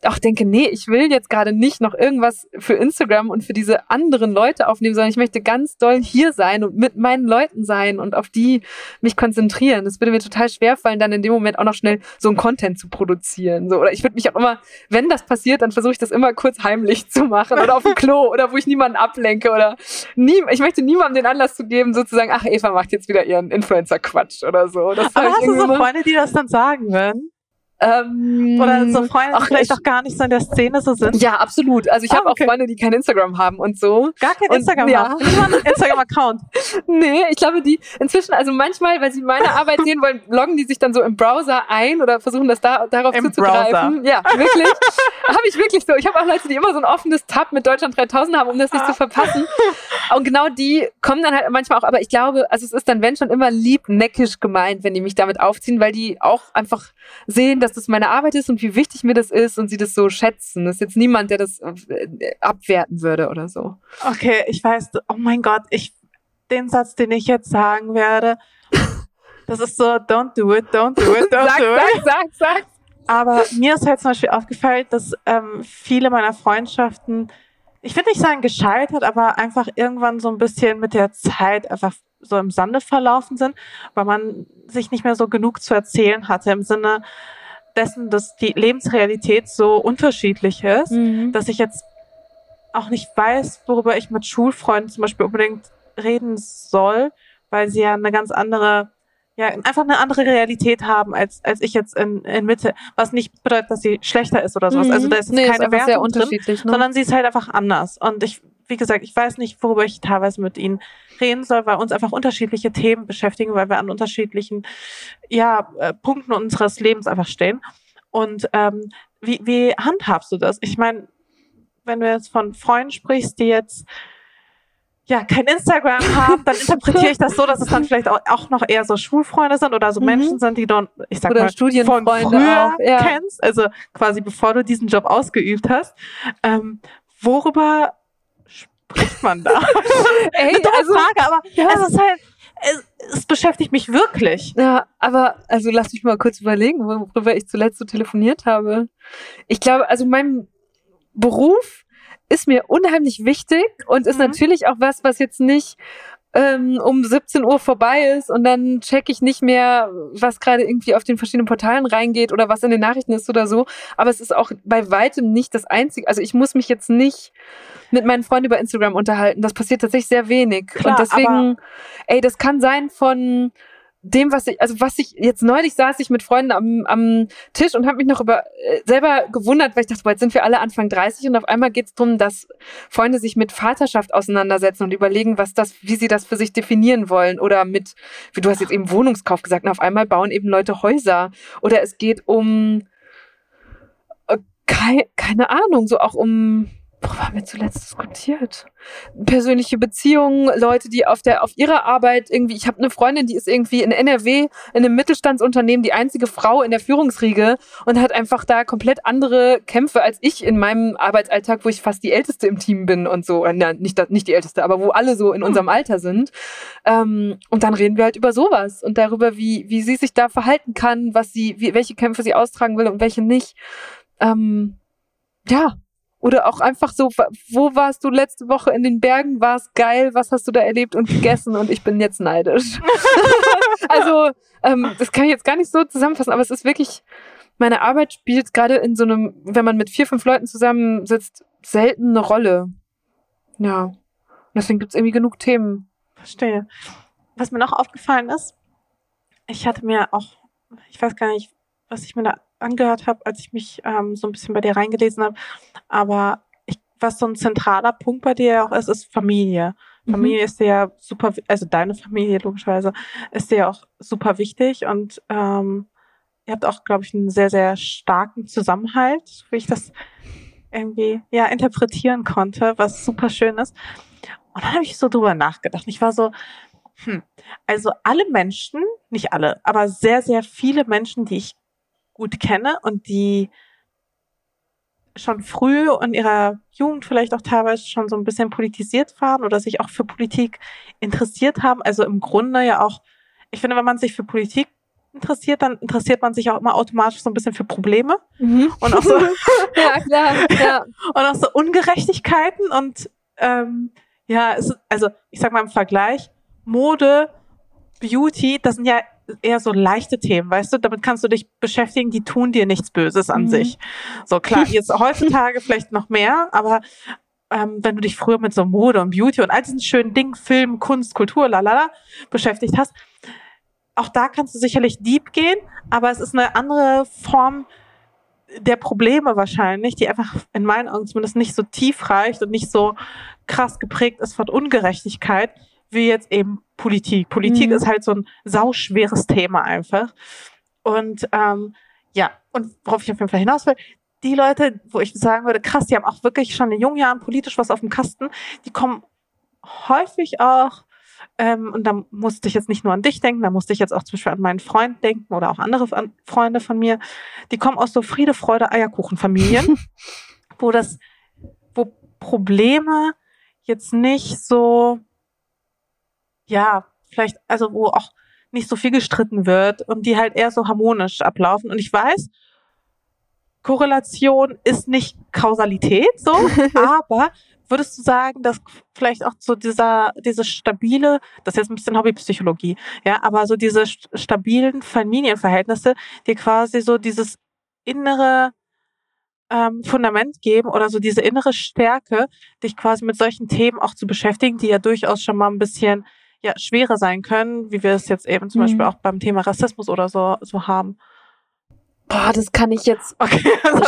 Speaker 2: auch denke, nee, ich will jetzt gerade nicht noch irgendwas für Instagram und für diese anderen Leute aufnehmen, sondern ich möchte ganz doll hier sein und mit meinen Leuten sein und auf die mich konzentrieren. Das würde mir total schwer fallen, dann in dem Moment auch noch schnell so einen Content zu produzieren. So, oder ich würde mich auch immer, wenn das passiert, dann versuche ich das immer kurz heimlich zu machen oder auf dem (laughs) Klo oder wo ich niemanden ablenke oder nie, ich möchte niemandem den Anlass zu geben, sozusagen, ach, Eva macht jetzt wieder ihren Influencer-Quatsch oder so.
Speaker 3: Das Aber hast du so Freunde, die das dann sagen würden? Ähm, Oder so Freunde, die vielleicht auch gar nicht so in der Szene so sind.
Speaker 2: Ja, absolut. Also ich ah, habe okay. auch Freunde, die kein Instagram haben und so.
Speaker 3: Gar kein und, Instagram ja. haben. Nicht mal einen Instagram-Account. (laughs)
Speaker 2: nee, ich glaube, die inzwischen, also manchmal, weil sie meine Arbeit sehen wollen, loggen die sich dann so im Browser ein oder versuchen das da, darauf Im zuzugreifen. Browser. Ja, wirklich. (laughs) habe ich wirklich so. Ich habe auch Leute, die immer so ein offenes Tab mit Deutschland 3000 haben, um das nicht ah. zu verpassen. Und genau die kommen dann halt manchmal auch, aber ich glaube, also es ist dann, wenn schon immer lieb, neckisch gemeint, wenn die mich damit aufziehen, weil die auch einfach sehen, dass das meine Arbeit ist und wie wichtig mir das ist und sie das so schätzen. Das ist jetzt niemand, der das äh, abwerten würde oder so.
Speaker 3: Okay, ich weiß, oh mein Gott, ich, den Satz, den ich jetzt sagen werde, das ist so, don't do it, don't do it, (laughs) don't
Speaker 2: sag,
Speaker 3: do
Speaker 2: it. Sag, sag, sag.
Speaker 3: Aber mir ist halt zum Beispiel aufgefallen, dass ähm, viele meiner Freundschaften, ich würde nicht sagen gescheitert, aber einfach irgendwann so ein bisschen mit der Zeit einfach so im Sande verlaufen sind, weil man sich nicht mehr so genug zu erzählen hatte im Sinne dessen, dass die Lebensrealität so unterschiedlich ist, mhm. dass ich jetzt auch nicht weiß, worüber ich mit Schulfreunden zum Beispiel unbedingt reden soll, weil sie ja eine ganz andere, ja, einfach eine andere Realität haben als, als ich jetzt in, in Mitte, was nicht bedeutet, dass sie schlechter ist oder sowas. Mhm. Also da ist nee, keine ist Wertung drin, ne? sondern sie ist halt einfach anders. Und ich wie gesagt, ich weiß nicht, worüber ich teilweise mit Ihnen reden soll, weil uns einfach unterschiedliche Themen beschäftigen, weil wir an unterschiedlichen ja, äh, Punkten unseres Lebens einfach stehen. Und ähm, wie, wie handhabst du das? Ich meine, wenn du jetzt von Freunden sprichst, die jetzt ja kein Instagram (laughs) haben, dann interpretiere ich das so, dass es dann vielleicht auch, noch eher so Schulfreunde sind oder so mhm. Menschen sind, die du, ich sag
Speaker 2: oder
Speaker 3: mal, von früher auch, ja. kennst, also quasi bevor du diesen Job ausgeübt hast. Ähm, worüber spricht man da? (laughs) Ey, also, Frage, aber ja. es ist halt, es, es, beschäftigt mich wirklich.
Speaker 2: Ja, aber also lass mich mal kurz überlegen, worüber ich zuletzt so telefoniert habe. Ich glaube, also mein Beruf ist mir unheimlich wichtig und ist mhm. natürlich auch was, was jetzt nicht ähm, um 17 Uhr vorbei ist und dann checke ich nicht mehr, was gerade irgendwie auf den verschiedenen Portalen reingeht oder was in den Nachrichten ist oder so. Aber es ist auch bei weitem nicht das Einzige. Also ich muss mich jetzt nicht mit meinen Freunden über Instagram unterhalten. Das passiert tatsächlich sehr wenig. Klar, und deswegen, ey, das kann sein von dem, was ich, also was ich jetzt neulich saß ich mit Freunden am, am Tisch und habe mich noch über äh, selber gewundert, weil ich dachte, boah, jetzt sind wir alle Anfang 30 und auf einmal geht es darum, dass Freunde sich mit Vaterschaft auseinandersetzen und überlegen, was das, wie sie das für sich definieren wollen. Oder mit, wie du hast jetzt eben Wohnungskauf gesagt, und auf einmal bauen eben Leute Häuser. Oder es geht um äh, keine, keine Ahnung, so auch um worüber haben wir zuletzt diskutiert? Persönliche Beziehungen, Leute, die auf der auf ihrer Arbeit irgendwie, ich habe eine Freundin, die ist irgendwie in NRW in einem Mittelstandsunternehmen die einzige Frau in der Führungsriege und hat einfach da komplett andere Kämpfe als ich in meinem Arbeitsalltag, wo ich fast die älteste im Team bin und so, ja, nicht nicht die älteste, aber wo alle so in hm. unserem Alter sind. Ähm, und dann reden wir halt über sowas und darüber, wie wie sie sich da verhalten kann, was sie, wie, welche Kämpfe sie austragen will und welche nicht. Ähm, ja, oder auch einfach so, wo warst du letzte Woche in den Bergen? War es geil? Was hast du da erlebt und gegessen? Und ich bin jetzt neidisch. (laughs) also, ähm, das kann ich jetzt gar nicht so zusammenfassen, aber es ist wirklich, meine Arbeit spielt gerade in so einem, wenn man mit vier, fünf Leuten zusammensitzt, selten eine Rolle. Ja. Und deswegen gibt es irgendwie genug Themen.
Speaker 3: Verstehe. Was mir noch aufgefallen ist, ich hatte mir auch, ich weiß gar nicht, was ich mir da angehört habe, als ich mich ähm, so ein bisschen bei dir reingelesen habe. Aber ich was so ein zentraler Punkt bei dir auch ist, ist Familie. Mhm. Familie ist dir ja super, also deine Familie logischerweise, ist dir ja auch super wichtig und ähm, ihr habt auch, glaube ich, einen sehr, sehr starken Zusammenhalt, wie ich das irgendwie ja interpretieren konnte, was super schön ist. Und dann habe ich so drüber nachgedacht. Ich war so, hm, also alle Menschen, nicht alle, aber sehr, sehr viele Menschen, die ich gut kenne und die schon früh in ihrer Jugend vielleicht auch teilweise schon so ein bisschen politisiert waren oder sich auch für Politik interessiert haben. Also im Grunde ja auch, ich finde, wenn man sich für Politik interessiert, dann interessiert man sich auch immer automatisch so ein bisschen für Probleme mhm. und auch so (laughs)
Speaker 2: ja klar ja. (laughs)
Speaker 3: und auch so Ungerechtigkeiten und ähm, ja es, also ich sag mal im Vergleich Mode Beauty das sind ja eher so leichte Themen, weißt du, damit kannst du dich beschäftigen, die tun dir nichts Böses an mhm. sich. So klar, jetzt (laughs) heutzutage vielleicht noch mehr, aber ähm, wenn du dich früher mit so Mode und Beauty und all diesen schönen Dingen, Film, Kunst, Kultur, lalala, beschäftigt hast, auch da kannst du sicherlich deep gehen, aber es ist eine andere Form der Probleme wahrscheinlich, die einfach in meinen Augen zumindest nicht so tief reicht und nicht so krass geprägt ist von Ungerechtigkeit, wie jetzt eben Politik. Politik mhm. ist halt so ein sauschweres Thema einfach. Und ähm, ja, und worauf ich auf jeden Fall hinaus will, die Leute, wo ich sagen würde, krass, die haben auch wirklich schon in jungen Jahren politisch was auf dem Kasten, die kommen häufig auch, ähm, und da musste ich jetzt nicht nur an dich denken, da musste ich jetzt auch zum Beispiel an meinen Freund denken oder auch andere Freunde von mir, die kommen aus so Friede, Freude, Eierkuchenfamilien, (laughs) wo das, wo Probleme jetzt nicht so ja, vielleicht, also wo auch nicht so viel gestritten wird und die halt eher so harmonisch ablaufen. Und ich weiß, Korrelation ist nicht Kausalität, so, (laughs) aber würdest du sagen, dass vielleicht auch so dieser, diese stabile, das ist jetzt ein bisschen Hobbypsychologie, ja, aber so diese stabilen Familienverhältnisse, die quasi so dieses innere ähm, Fundament geben oder so diese innere Stärke, dich quasi mit solchen Themen auch zu beschäftigen, die ja durchaus schon mal ein bisschen ja, schwerer sein können, wie wir es jetzt eben zum mhm. Beispiel auch beim Thema Rassismus oder so, so haben.
Speaker 2: Boah, das kann ich jetzt (laughs) okay,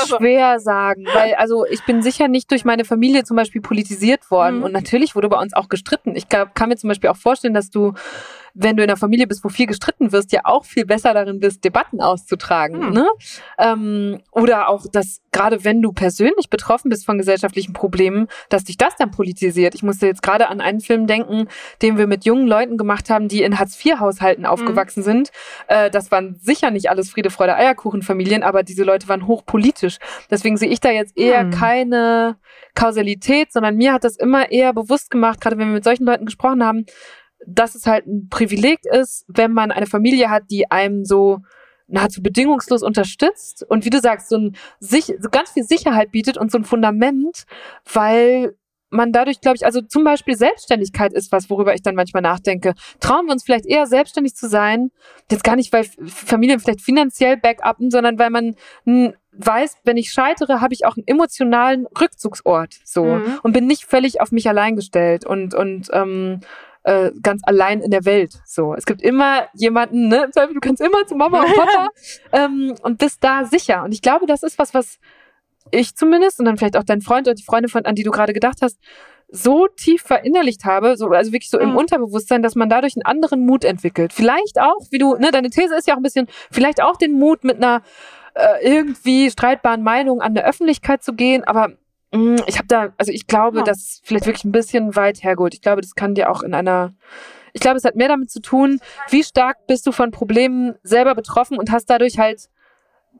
Speaker 2: schwer sagen, weil also ich bin sicher nicht durch meine Familie zum Beispiel politisiert worden mhm. und natürlich wurde bei uns auch gestritten. Ich kann mir zum Beispiel auch vorstellen, dass du wenn du in einer Familie bist, wo viel gestritten wirst, ja auch viel besser darin bist, Debatten auszutragen. Hm. Ne? Ähm, oder auch, dass gerade wenn du persönlich betroffen bist von gesellschaftlichen Problemen, dass dich das dann politisiert. Ich musste jetzt gerade an einen Film denken, den wir mit jungen Leuten gemacht haben, die in Hartz-IV-Haushalten hm. aufgewachsen sind. Äh, das waren sicher nicht alles Friede, Freude, Eierkuchen-Familien, aber diese Leute waren hochpolitisch. Deswegen sehe ich da jetzt eher hm. keine Kausalität, sondern mir hat das immer eher bewusst gemacht, gerade wenn wir mit solchen Leuten gesprochen haben, dass es halt ein Privileg ist, wenn man eine Familie hat, die einem so nahezu bedingungslos unterstützt und wie du sagst, so, ein, so ganz viel Sicherheit bietet und so ein Fundament, weil man dadurch, glaube ich, also zum Beispiel Selbstständigkeit ist was, worüber ich dann manchmal nachdenke. Trauen wir uns vielleicht eher selbstständig zu sein? Jetzt gar nicht, weil Familien vielleicht finanziell backuppen, sondern weil man weiß, wenn ich scheitere, habe ich auch einen emotionalen Rückzugsort so mhm. und bin nicht völlig auf mich allein gestellt und und ähm, äh, ganz allein in der Welt. So, es gibt immer jemanden, ne? Du kannst immer zu Mama und Papa (laughs) ähm, und bist da sicher. Und ich glaube, das ist was, was ich zumindest und dann vielleicht auch dein Freund oder die Freunde von, an die du gerade gedacht hast, so tief verinnerlicht habe, so, also wirklich so im mhm. Unterbewusstsein, dass man dadurch einen anderen Mut entwickelt. Vielleicht auch, wie du, ne, deine These ist ja auch ein bisschen, vielleicht auch den Mut mit einer äh, irgendwie streitbaren Meinung an der Öffentlichkeit zu gehen, aber ich habe da, also ich glaube, ja. das ist vielleicht wirklich ein bisschen weit hergeholt. Ich glaube, das kann dir auch in einer, ich glaube, es hat mehr damit zu tun, wie stark bist du von Problemen selber betroffen und hast dadurch halt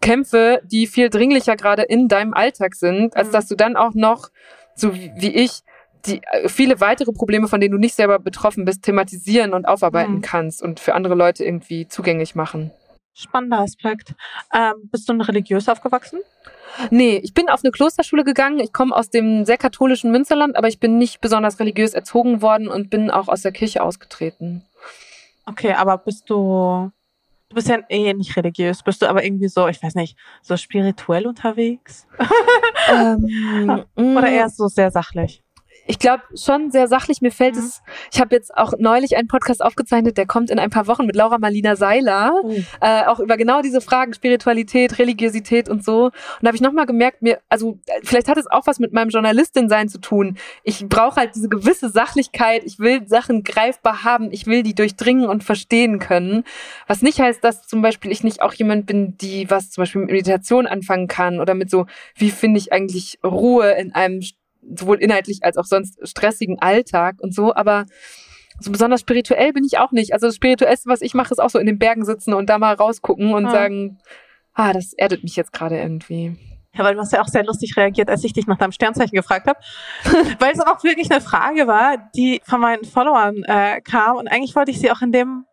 Speaker 2: Kämpfe, die viel dringlicher gerade in deinem Alltag sind, als mhm. dass du dann auch noch, so wie ich, die äh, viele weitere Probleme, von denen du nicht selber betroffen bist, thematisieren und aufarbeiten mhm. kannst und für andere Leute irgendwie zugänglich machen.
Speaker 3: Spannender Aspekt. Ähm, bist du religiös aufgewachsen?
Speaker 2: Nee, ich bin auf eine Klosterschule gegangen. Ich komme aus dem sehr katholischen Münsterland, aber ich bin nicht besonders religiös erzogen worden und bin auch aus der Kirche ausgetreten.
Speaker 3: Okay, aber bist du Du bist ja eh nicht religiös, bist du aber irgendwie so, ich weiß nicht, so spirituell unterwegs? Ähm, (laughs) Oder mm. eher so sehr sachlich?
Speaker 2: Ich glaube schon sehr sachlich. Mir fällt
Speaker 3: Mhm.
Speaker 2: es, ich habe jetzt auch neulich einen Podcast aufgezeichnet, der kommt in ein paar Wochen mit Laura Marlina Seiler,
Speaker 3: Oh.
Speaker 2: äh, auch über genau diese Fragen Spiritualität, Religiosität und so. Und da habe ich nochmal gemerkt, mir, also äh, vielleicht hat es auch was mit meinem Journalistin-Sein zu tun. Ich brauche halt diese gewisse Sachlichkeit. Ich will Sachen greifbar haben. Ich will die durchdringen und verstehen können. Was nicht heißt, dass zum Beispiel ich nicht auch jemand bin, die was zum Beispiel mit Meditation anfangen kann oder mit so, wie finde ich eigentlich Ruhe in einem sowohl inhaltlich als auch sonst stressigen Alltag und so, aber so besonders spirituell bin ich auch nicht. Also das Spirituellste, was ich mache, ist auch so in den Bergen sitzen und da mal rausgucken und
Speaker 3: Ah.
Speaker 2: sagen, ah, das erdet mich jetzt gerade irgendwie.
Speaker 3: Ja, weil du hast ja auch sehr lustig reagiert, als ich dich nach deinem Sternzeichen gefragt habe. (laughs) weil es auch wirklich eine Frage war, die von meinen Followern äh, kam. Und eigentlich wollte ich sie auch in dem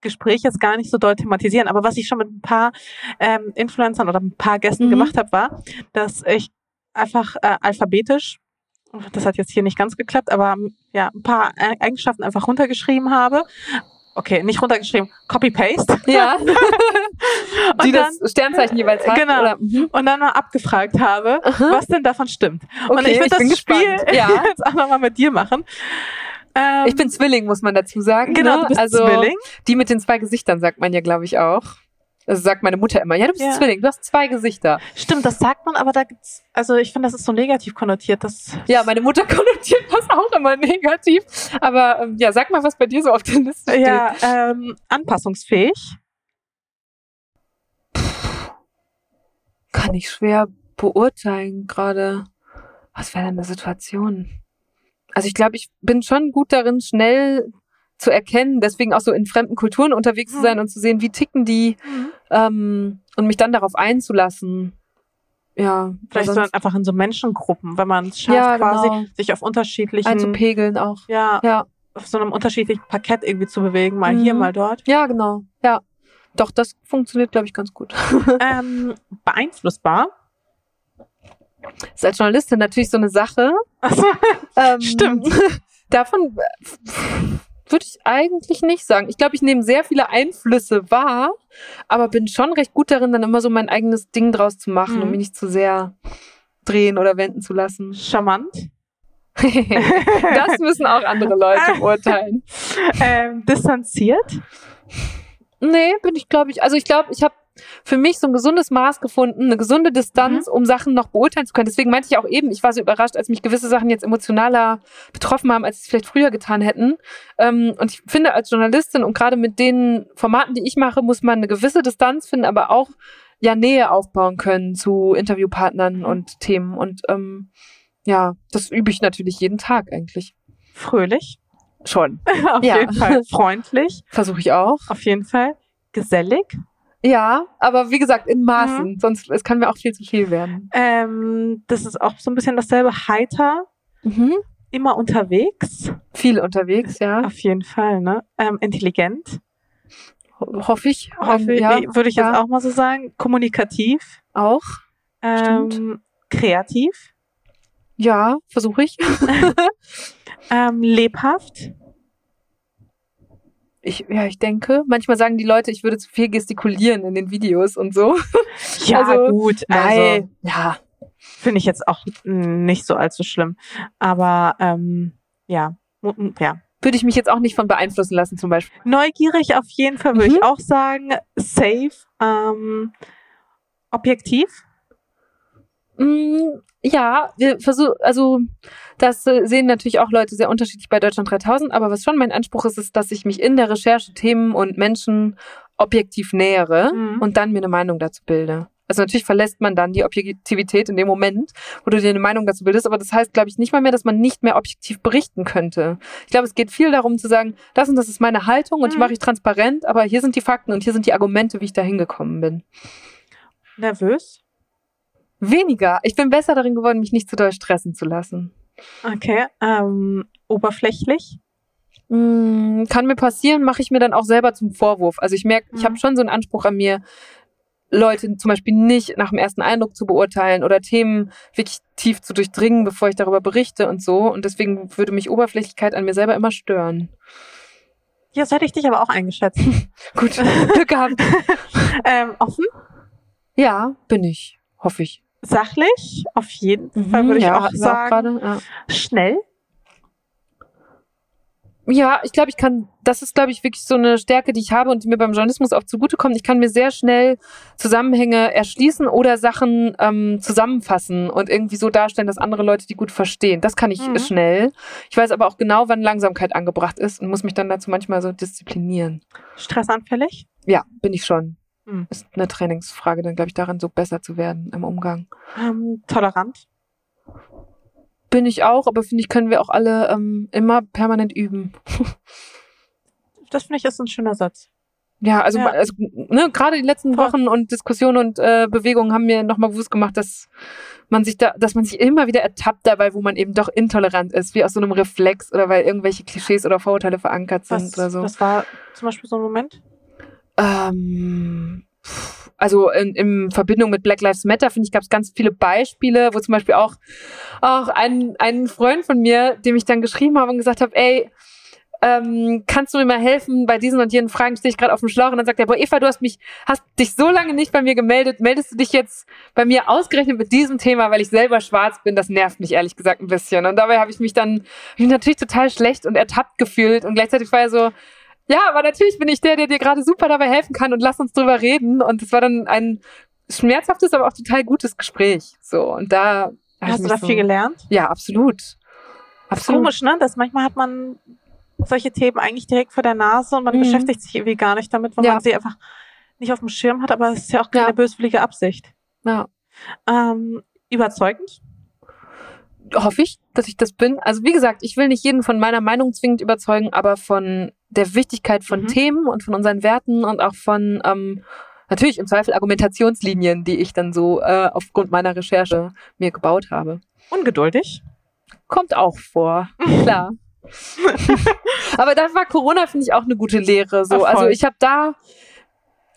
Speaker 3: Gespräch jetzt gar nicht so doll thematisieren. Aber was ich schon mit ein paar ähm, Influencern oder ein paar Gästen
Speaker 2: Mhm.
Speaker 3: gemacht habe, war, dass ich einfach äh, alphabetisch, das hat jetzt hier nicht ganz geklappt, aber ja, ein paar Eigenschaften einfach runtergeschrieben habe. Okay, nicht runtergeschrieben, Copy-Paste.
Speaker 2: Ja, (laughs)
Speaker 3: Und
Speaker 2: die
Speaker 3: dann-
Speaker 2: das Sternzeichen jeweils hat.
Speaker 3: Genau.
Speaker 2: Oder, mhm.
Speaker 3: und dann mal abgefragt habe,
Speaker 2: Aha.
Speaker 3: was denn davon stimmt. und
Speaker 2: Okay,
Speaker 3: ich würde
Speaker 2: ich bin
Speaker 3: das Spiel. (laughs)
Speaker 2: Ja.
Speaker 3: jetzt auch nochmal mit dir machen. Ähm,
Speaker 2: Ich bin Zwilling, muss man dazu sagen.
Speaker 3: genau,
Speaker 2: ne?
Speaker 3: du bist
Speaker 2: also
Speaker 3: Zwilling.
Speaker 2: die mit den zwei Gesichtern sagt man ja, glaube ich, auch. Also sagt meine Mutter immer, ja, du bist
Speaker 3: Ja.
Speaker 2: Zwilling, du hast zwei Gesichter.
Speaker 3: Stimmt, das sagt man, aber da gibt's, also ich finde, das ist so negativ konnotiert. Das,
Speaker 2: Ja, meine Mutter (laughs) konnotiert das auch immer negativ. Aber ähm, ja, sag mal, was bei dir so auf der Liste steht.
Speaker 3: ja, ähm, anpassungsfähig.
Speaker 2: Kann ich schwer beurteilen gerade. Was wäre denn eine Situation? Also ich glaube, ich bin schon gut darin, schnell zu erkennen, deswegen auch so in fremden Kulturen unterwegs zu
Speaker 3: Mhm.
Speaker 2: sein und zu sehen, wie ticken die ähm, und mich dann darauf einzulassen. Ja,
Speaker 3: Vielleicht
Speaker 2: weil
Speaker 3: so
Speaker 2: sonst
Speaker 3: einfach in so Menschengruppen, wenn man es schafft,
Speaker 2: Ja,
Speaker 3: quasi
Speaker 2: genau.
Speaker 3: sich auf unterschiedlichen,
Speaker 2: einzupegeln auch.
Speaker 3: ja,
Speaker 2: Ja,
Speaker 3: auf so einem unterschiedlichen Parkett irgendwie zu bewegen, mal hier,
Speaker 2: Mhm.
Speaker 3: mal dort.
Speaker 2: ja, genau. Ja, doch, das funktioniert, glaube ich, ganz gut. (laughs)
Speaker 3: ähm, beeinflussbar.
Speaker 2: ist als Journalistin natürlich so eine Sache. Ähm, (laughs)
Speaker 3: Stimmt. (laughs)
Speaker 2: Davon würde ich eigentlich nicht sagen. Ich glaube, ich nehme sehr viele Einflüsse wahr, aber bin schon recht gut darin, dann immer so mein eigenes Ding draus zu machen
Speaker 3: Mhm.
Speaker 2: und mich nicht zu sehr drehen oder wenden zu lassen.
Speaker 3: charmant. (laughs)
Speaker 2: das müssen auch andere Leute beurteilen. (laughs)
Speaker 3: ähm, distanziert.
Speaker 2: Nee, bin ich, glaube ich. Also ich glaube, ich habe für mich so ein gesundes Maß gefunden, eine gesunde Distanz, um Sachen noch beurteilen zu können. Deswegen meinte ich auch eben, ich war so überrascht, als mich gewisse Sachen jetzt emotionaler betroffen haben, als sie es vielleicht früher getan hätten. Ähm, und ich finde, als Journalistin und gerade mit den Formaten, die ich mache, muss man eine gewisse Distanz finden, aber auch ja Nähe aufbauen können zu Interviewpartnern
Speaker 3: Mhm.
Speaker 2: und Themen. Und ähm, ja, das übe ich natürlich jeden Tag eigentlich.
Speaker 3: Fröhlich.
Speaker 2: Schon. (laughs)
Speaker 3: auf
Speaker 2: Ja.
Speaker 3: jeden Fall. Freundlich.
Speaker 2: Versuche ich auch.
Speaker 3: Auf jeden Fall. Gesellig.
Speaker 2: Ja, aber wie gesagt, in Maßen. Sonst es kann mir auch viel zu viel werden.
Speaker 3: Ähm, das ist auch so ein bisschen dasselbe. Heiter.
Speaker 2: Mhm.
Speaker 3: Immer unterwegs.
Speaker 2: Viel unterwegs, ja.
Speaker 3: Auf jeden Fall, ne? Ähm, intelligent.
Speaker 2: Ho- Hoffe ich.
Speaker 3: Hoffe,
Speaker 2: Ähm, ja,
Speaker 3: Würde ich jetzt
Speaker 2: ja.
Speaker 3: auch mal so sagen. Kommunikativ.
Speaker 2: auch.
Speaker 3: Ähm, kreativ.
Speaker 2: Ja, versuche ich. (laughs)
Speaker 3: Ähm, lebhaft.
Speaker 2: Ich. Ja, ich denke. Manchmal sagen die Leute, ich würde zu viel gestikulieren in den Videos und so. (laughs)
Speaker 3: Ja,
Speaker 2: Also,
Speaker 3: gut. Also,
Speaker 2: Weil, ja.
Speaker 3: finde ich jetzt auch nicht so allzu schlimm. Aber ähm, ja, ja.
Speaker 2: Würde ich mich jetzt auch nicht von beeinflussen lassen, zum Beispiel.
Speaker 3: Neugierig auf jeden Fall würde
Speaker 2: Mhm.
Speaker 3: ich auch sagen. Safe. Ähm, objektiv.
Speaker 2: Mm, ja, wir versuchen, also das äh, sehen natürlich auch Leute sehr unterschiedlich bei Deutschland 3000, aber was schon mein Anspruch ist, ist, dass ich mich in der Recherche Themen und Menschen objektiv nähere
Speaker 3: Mhm.
Speaker 2: und dann mir eine Meinung dazu bilde. Also natürlich verlässt man dann die Objektivität in dem Moment, wo du dir eine Meinung dazu bildest, aber das heißt, glaube ich, nicht mal mehr, dass man nicht mehr objektiv berichten könnte. Ich glaube, es geht viel darum zu sagen, das und das ist meine Haltung und die
Speaker 3: Mhm.
Speaker 2: mache ich transparent, aber hier sind die Fakten und hier sind die Argumente, wie ich da hingekommen bin.
Speaker 3: Nervös.
Speaker 2: Weniger. Ich bin besser darin geworden, mich nicht zu doll stressen zu lassen.
Speaker 3: Okay. Ähm, oberflächlich.
Speaker 2: Mm, kann mir passieren, mache ich mir dann auch selber zum Vorwurf. Also ich merke, ich
Speaker 3: Mhm.
Speaker 2: habe schon so einen Anspruch an mir, Leute zum Beispiel nicht nach dem ersten Eindruck zu beurteilen oder Themen wirklich tief zu durchdringen, bevor ich darüber berichte und so. Und deswegen würde mich Oberflächlichkeit an mir selber immer stören.
Speaker 3: Ja, so hätte ich dich aber auch eingeschätzt. (laughs)
Speaker 2: Gut, Glück gehabt. (laughs)
Speaker 3: ähm, offen.
Speaker 2: Ja, bin ich. Hoffe ich.
Speaker 3: Sachlich, auf jeden
Speaker 2: Mhm,
Speaker 3: Fall würde ich
Speaker 2: ja,
Speaker 3: auch sagen.
Speaker 2: gerade, ja.
Speaker 3: Schnell.
Speaker 2: Ja, ich glaube, ich kann, das ist, glaube ich, wirklich so eine Stärke, die ich habe und die mir beim Journalismus auch zugutekommt. Ich kann mir sehr schnell Zusammenhänge erschließen oder Sachen ähm, zusammenfassen und irgendwie so darstellen, dass andere Leute die gut verstehen. Das kann ich
Speaker 3: Mhm.
Speaker 2: schnell. Ich weiß aber auch genau, wann Langsamkeit angebracht ist und muss mich dann dazu manchmal so disziplinieren.
Speaker 3: Stressanfällig.
Speaker 2: Ja, bin ich schon.
Speaker 3: Mhm.
Speaker 2: Ist eine Trainingsfrage, dann glaube ich, daran so besser zu werden im Umgang.
Speaker 3: Ähm, tolerant.
Speaker 2: Bin ich auch, aber finde ich, können wir auch alle ähm, immer permanent üben. (laughs)
Speaker 3: Das finde ich ist ein schöner Satz.
Speaker 2: Ja, also,
Speaker 3: Ja.
Speaker 2: also ne, gerade die letzten
Speaker 3: Voll.
Speaker 2: Wochen und Diskussionen und äh, Bewegungen haben mir nochmal bewusst gemacht, dass man sich da, dass man sich immer wieder ertappt dabei, wo man eben doch intolerant ist, wie aus so einem Reflex oder weil irgendwelche Klischees oder Vorurteile verankert sind
Speaker 3: Was,
Speaker 2: oder so.
Speaker 3: Das war zum Beispiel so ein Moment.
Speaker 2: Ähm, also in, in Verbindung mit Black Lives Matter, finde ich, gab es ganz viele Beispiele, wo zum Beispiel auch, auch ein, ein Freund von mir, dem ich dann geschrieben habe und gesagt habe, ey, ähm, kannst du mir mal helfen bei diesen und jenen Fragen, stehe ich gerade auf dem Schlauch. Und dann sagt er, boah, Eva, du hast mich, hast dich so lange nicht bei mir gemeldet, meldest du dich jetzt bei mir ausgerechnet mit diesem Thema, weil ich selber schwarz bin, das nervt mich ehrlich gesagt ein bisschen. Und dabei habe ich mich dann mich natürlich total schlecht und ertappt gefühlt. Und gleichzeitig war er so, ja, aber natürlich bin ich der, der dir gerade super dabei helfen kann und lass uns drüber reden. Und es war dann ein schmerzhaftes, aber auch total gutes Gespräch. So, und da
Speaker 3: Hast du da
Speaker 2: so,
Speaker 3: viel gelernt?
Speaker 2: Ja, absolut. Absolut.
Speaker 3: komisch, ne? Dass manchmal hat man solche Themen eigentlich direkt vor der Nase und man
Speaker 2: Mhm.
Speaker 3: beschäftigt sich irgendwie gar nicht damit, weil
Speaker 2: Ja.
Speaker 3: man sie einfach nicht auf dem Schirm hat, aber es ist ja auch keine
Speaker 2: Ja.
Speaker 3: böswillige Absicht.
Speaker 2: Ja.
Speaker 3: Ähm, überzeugend.
Speaker 2: hoffe ich, dass ich das bin. Also wie gesagt, ich will nicht jeden von meiner Meinung zwingend überzeugen, aber von der Wichtigkeit von
Speaker 3: Mhm.
Speaker 2: Themen und von unseren Werten und auch von ähm, natürlich im Zweifel Argumentationslinien, die ich dann so äh, aufgrund meiner Recherche mir gebaut habe.
Speaker 3: Ungeduldig.
Speaker 2: Kommt auch vor, (laughs) klar. (laughs) aber da war Corona, finde ich, auch eine gute Lehre. So.
Speaker 3: Ach.
Speaker 2: Also ich habe da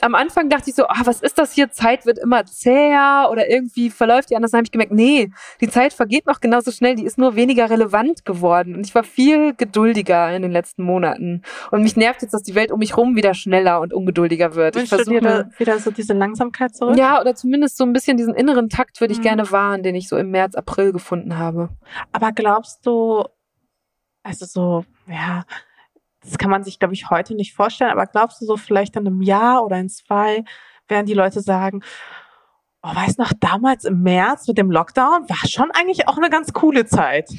Speaker 2: am Anfang dachte ich so, ah, was ist das hier? Zeit wird immer zäher oder irgendwie verläuft die anders. Dann habe ich gemerkt, nee, die Zeit vergeht noch genauso schnell, die ist nur weniger relevant geworden. Und ich war viel geduldiger in den letzten Monaten. Und mich nervt jetzt, dass die Welt um mich rum wieder schneller und ungeduldiger wird. Ich
Speaker 3: Wünschst dir
Speaker 2: versuche
Speaker 3: da wieder so diese Langsamkeit zurück?
Speaker 2: ja, oder zumindest so ein bisschen diesen inneren Takt würde ich
Speaker 3: Mhm.
Speaker 2: gerne wahren, den ich so im März, April gefunden habe.
Speaker 3: Aber glaubst du, also so, ja, das kann man sich, glaube ich, heute nicht vorstellen, aber glaubst du so vielleicht in einem Jahr oder in zwei werden die Leute sagen, oh, weißt noch, damals im März mit dem Lockdown war schon eigentlich auch eine ganz coole Zeit.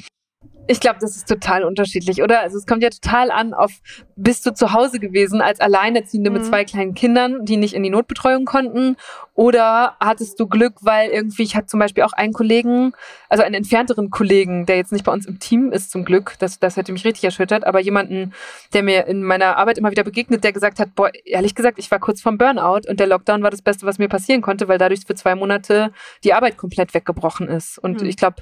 Speaker 2: Ich glaube, das ist total unterschiedlich, oder? Also es kommt ja total an auf, bist du zu Hause gewesen als Alleinerziehende mit
Speaker 3: Mhm.
Speaker 2: zwei kleinen Kindern, die nicht in die Notbetreuung konnten? Oder hattest du Glück, weil irgendwie, ich hatte zum Beispiel auch einen Kollegen, also einen entfernteren Kollegen, der jetzt nicht bei uns im Team ist zum Glück, das, das hätte mich richtig erschüttert, aber jemanden, der mir in meiner Arbeit immer wieder begegnet, der gesagt hat, boah, ehrlich gesagt, ich war kurz vorm Burnout und der Lockdown war das Beste, was mir passieren konnte, weil dadurch für zwei Monate die Arbeit komplett weggebrochen ist. Und
Speaker 3: Mhm.
Speaker 2: ich glaube,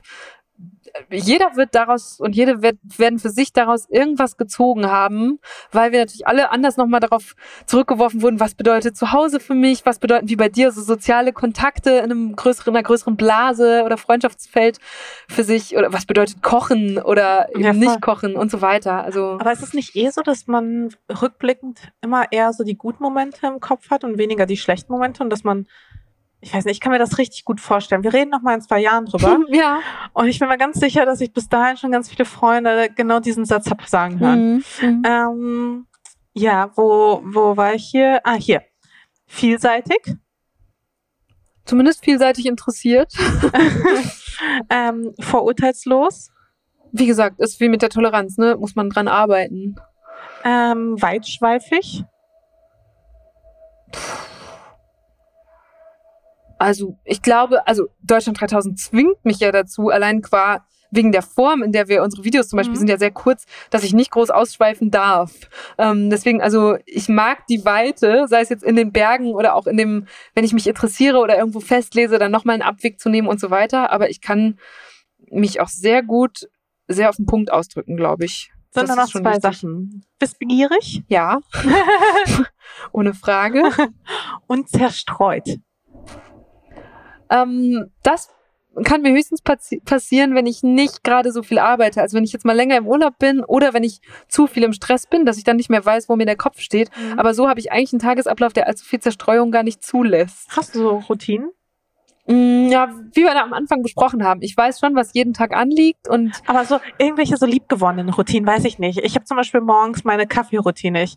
Speaker 2: jeder wird daraus und jede wird, werden für sich daraus irgendwas gezogen haben, weil wir natürlich alle anders nochmal darauf zurückgeworfen wurden, was bedeutet zu Hause für mich, was bedeuten wie bei dir so soziale Kontakte in einem größeren, einer größeren Blase oder Freundschaftsfeld für sich oder was bedeutet Kochen oder eben
Speaker 3: Ja,
Speaker 2: nicht kochen und so weiter. Also
Speaker 3: Aber ist es nicht eh so, dass man rückblickend immer eher so die guten Momente im Kopf hat und weniger die schlechten Momente und dass man, ich weiß nicht, ich kann mir das richtig gut vorstellen. Wir reden noch mal in zwei Jahren drüber. (laughs)
Speaker 2: ja.
Speaker 3: Und ich bin mir ganz sicher, dass ich bis dahin schon ganz viele Freunde genau diesen Satz hab sagen hören.
Speaker 2: Mhm. Mhm.
Speaker 3: Ähm, ja, wo, wo war ich hier? Ah, hier. Vielseitig.
Speaker 2: Zumindest vielseitig interessiert. (laughs) (laughs)
Speaker 3: ähm, vorurteilslos.
Speaker 2: Wie gesagt, ist wie mit der Toleranz, ne? Muss man dran arbeiten.
Speaker 3: Ähm, weitschweifig.
Speaker 2: Also ich glaube, also Deutschland 3000 zwingt mich ja dazu, allein qua wegen der Form, in der wir unsere Videos zum Beispiel
Speaker 3: Mhm.
Speaker 2: sind ja sehr kurz, dass ich nicht groß ausschweifen darf. Ähm, deswegen, also ich mag die Weite, sei es jetzt in den Bergen oder auch in dem, wenn ich mich interessiere oder irgendwo festlese, dann nochmal einen Abweg zu nehmen und so weiter. Aber ich kann mich auch sehr gut, sehr auf den Punkt ausdrücken, glaube ich.
Speaker 3: Sind
Speaker 2: Das
Speaker 3: da noch zwei
Speaker 2: wichtig.
Speaker 3: Sachen. Wissbegierig
Speaker 2: Ja, (laughs) (laughs) ohne Frage. (laughs)
Speaker 3: und zerstreut.
Speaker 2: Ähm, das kann mir höchstens passi passieren, wenn ich nicht gerade so viel arbeite. Also wenn ich jetzt mal länger im Urlaub bin oder wenn ich zu viel im Stress bin, dass ich dann nicht mehr weiß, wo mir der Kopf steht.
Speaker 3: Mhm.
Speaker 2: Aber so habe ich eigentlich einen Tagesablauf, der allzu viel Zerstreuung gar nicht zulässt.
Speaker 3: Hast du so Routinen?
Speaker 2: Mm, Ja, wie wir da am Anfang besprochen haben. Ich weiß schon, was jeden Tag anliegt und
Speaker 3: Aber so irgendwelche so liebgewonnenen Routinen, weiß ich nicht. Ich habe zum Beispiel morgens meine Kaffeeroutine. Ich